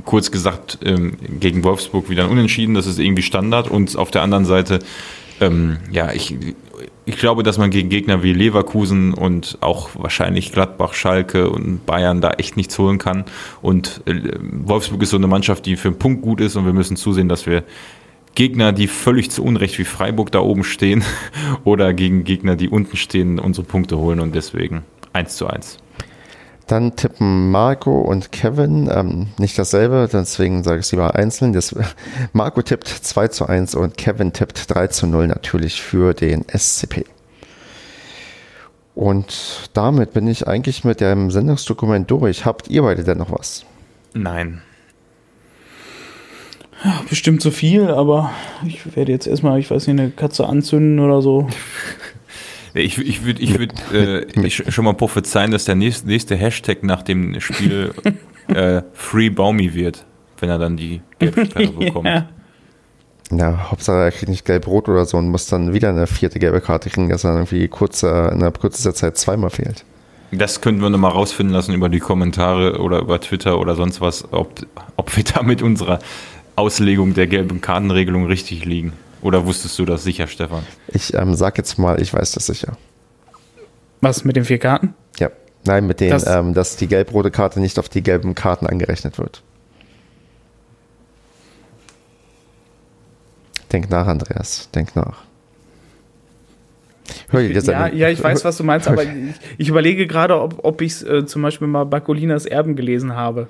kurz gesagt, ähm, gegen Wolfsburg wieder ein Unentschieden, das ist irgendwie Standard und auf der anderen Seite, ähm, ja, ich, ich glaube, dass man gegen Gegner wie Leverkusen und auch wahrscheinlich Gladbach, Schalke und Bayern da echt nichts holen kann. Und äh, Wolfsburg ist so eine Mannschaft, die für einen Punkt gut ist. Und wir müssen zusehen, dass wir Gegner, die völlig zu Unrecht wie Freiburg da oben stehen oder gegen Gegner, die unten stehen, unsere Punkte holen. Und deswegen 1 zu 1. Dann tippen Marco und Kevin ähm, nicht dasselbe, deswegen sage ich es lieber einzeln. Das, Marco tippt 2 zu 1 und Kevin tippt 3 zu 0 natürlich für den SCP. Und damit bin ich eigentlich mit dem Sendungsdokument durch. Habt ihr beide denn noch was? Nein. Bestimmt zu viel, aber ich werde jetzt erstmal, ich weiß nicht, eine Katze anzünden oder so. Ich, ich würde ich würd, äh, ich schon mal prophezeien, dass der nächste, nächste Hashtag nach dem Spiel äh, Free Baumi wird, wenn er dann die Gelbsperre bekommt. Ja. Ja, Hauptsache er kriegt nicht gelb-rot oder so und muss dann wieder eine vierte gelbe Karte kriegen, dass er irgendwie kurz, äh, in einer kurzen Zeit zweimal fehlt. Das könnten wir nochmal rausfinden lassen über die Kommentare oder über Twitter oder sonst was, ob, ob wir da mit unserer Auslegung der gelben Kartenregelung richtig liegen. Oder wusstest du das sicher, Stefan? Ich ähm, sag jetzt mal, ich weiß das sicher. Was mit den vier Karten? Ja. Nein, mit denen, Das- ähm, dass die gelb-rote Karte nicht auf die gelben Karten angerechnet wird. Denk nach, Andreas. Denk nach. Hör dir Ja, ja, ich weiß, was du meinst, aber ich, ich überlege gerade, ob, ob ich äh, zum Beispiel mal Bakolinas Erben gelesen habe.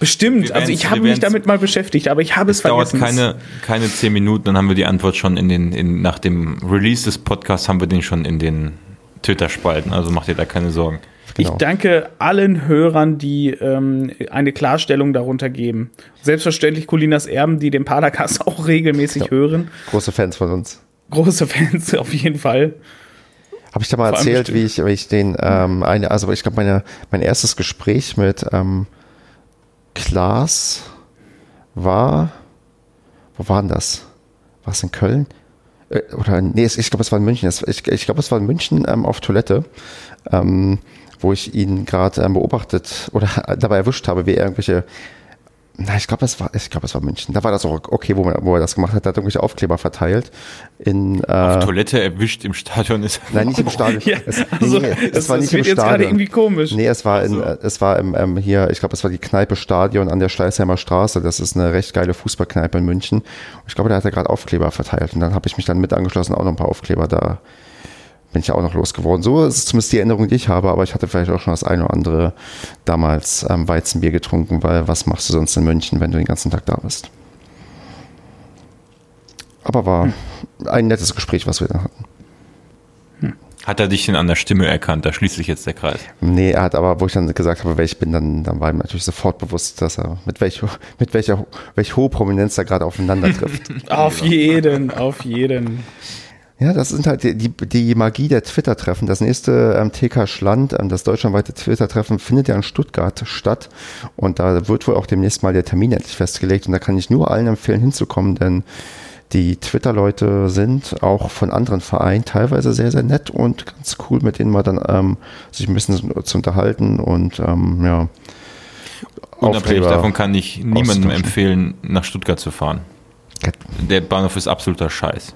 Bestimmt. Also ich habe mich damit mal beschäftigt, aber ich habe es, Es dauert vergessen. keine, keine zehn Minuten, dann haben wir die Antwort schon in den, in, nach dem Release des Podcasts haben wir den schon in den Twitter-Spalten, also macht ihr da keine Sorgen. Genau. Ich danke allen Hörern, die ähm, eine Klarstellung darunter geben. Selbstverständlich Colinas Erben, die den Padercast auch regelmäßig Ja. hören. Große Fans von uns. Große Fans auf jeden Fall. Habe ich da mal Vor erzählt, wie ich, wie ich den, ähm, eine, also ich glaube, meine, mein erstes Gespräch mit ähm, Klaas war, wo war denn das? War es in Köln? Äh, Oder, nee, ich glaube, es war in München. Ich, ich glaube, es war in München ähm, auf Toilette, ähm, wo ich ihn gerade ähm, beobachtet oder dabei erwischt habe, wie er irgendwelche na, ich glaube, es war, ich glaube, es war München. Da war das auch okay, wo, man, wo er das gemacht hat. Er hat irgendwelche Aufkleber verteilt. In, äh, Auf Toilette erwischt im Stadion ist. Nein, nicht im Stadion. Ja, es, also, nee, das, es war nicht das im jetzt gerade Stadion. irgendwie komisch. Nee, es war, in, So. äh, es war im, ähm, hier, ich glaube, es war die Kneipe Stadion an der Schleißheimer Straße. Das ist eine recht geile Fußballkneipe in München. Ich glaube, da hat er gerade Aufkleber verteilt. Und dann habe ich mich dann mit angeschlossen, auch noch ein paar Aufkleber da bin ich ja auch noch losgeworden. So ist es zumindest die Erinnerung, die ich habe, aber ich hatte vielleicht auch schon das eine oder andere damals ähm, Weizenbier getrunken, weil was machst du sonst in München, wenn du den ganzen Tag da bist? Aber war ein nettes Gespräch, was wir da hatten. Hat er dich denn an der Stimme erkannt? Da schließt sich jetzt der Kreis. Nee, er hat aber, wo ich dann gesagt habe, wer ich bin, dann, dann war ihm natürlich sofort bewusst, dass er mit welcher, mit welcher, welch hohe Prominenz er gerade aufeinander trifft. Auf jeden, auf jeden. Ja, das sind halt die, die, die Magie der Twitter-Treffen. Das nächste ähm, TK Schland, ähm, das deutschlandweite Twitter-Treffen, findet ja in Stuttgart statt. Und da wird wohl auch demnächst mal der Termin endlich festgelegt. Und da kann ich nur allen empfehlen, hinzukommen, denn die Twitter-Leute sind auch von anderen Vereinen teilweise sehr, sehr nett und ganz cool, mit denen man dann ähm, sich ein bisschen zu unterhalten und ähm, ja. Unabhängig davon kann ich niemandem empfehlen, nach Stuttgart zu fahren. Der Bahnhof ist absoluter Scheiß.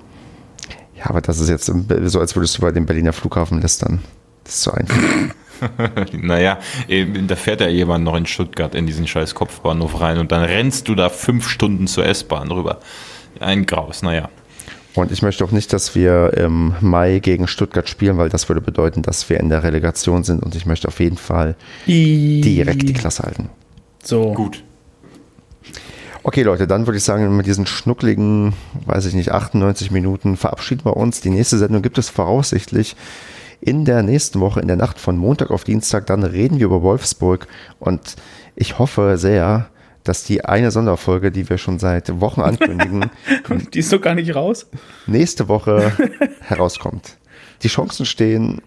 Ja, aber das ist jetzt so, als würdest du bei dem Berliner Flughafen lästern. Das ist so einfach. naja, da fährt ja jemand noch in Stuttgart in diesen scheiß Kopfbahnhof rein und dann rennst du da fünf Stunden zur S-Bahn rüber. Ein Graus, naja. Und ich möchte auch nicht, dass wir im Mai gegen Stuttgart spielen, weil das würde bedeuten, dass wir in der Relegation sind und ich möchte auf jeden Fall direkt die Klasse halten. So. Gut. Okay, Leute, dann würde ich sagen, mit diesen schnuckligen, weiß ich nicht, 98 Minuten verabschieden wir uns. Die nächste Sendung gibt es voraussichtlich in der nächsten Woche, in der Nacht von Montag auf Dienstag. Dann reden wir über Wolfsburg und ich hoffe sehr, dass die eine Sonderfolge, die wir schon seit Wochen ankündigen, die ist doch gar nicht raus, nächste Woche herauskommt. Die Chancen stehen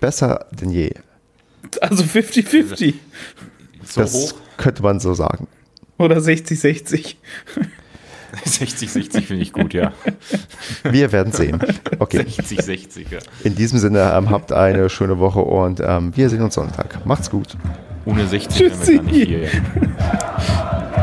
besser denn je. Also 50-50. So das hoch. könnte man so sagen. Oder 60-60. 60-60 finde ich gut, ja. Wir werden sehen. Okay. 60-60, ja. In diesem Sinne, ähm, habt eine schöne Woche und ähm, wir sehen uns Sonntag. Macht's gut. Ohne 60 wären wir gar nicht hier. Ja.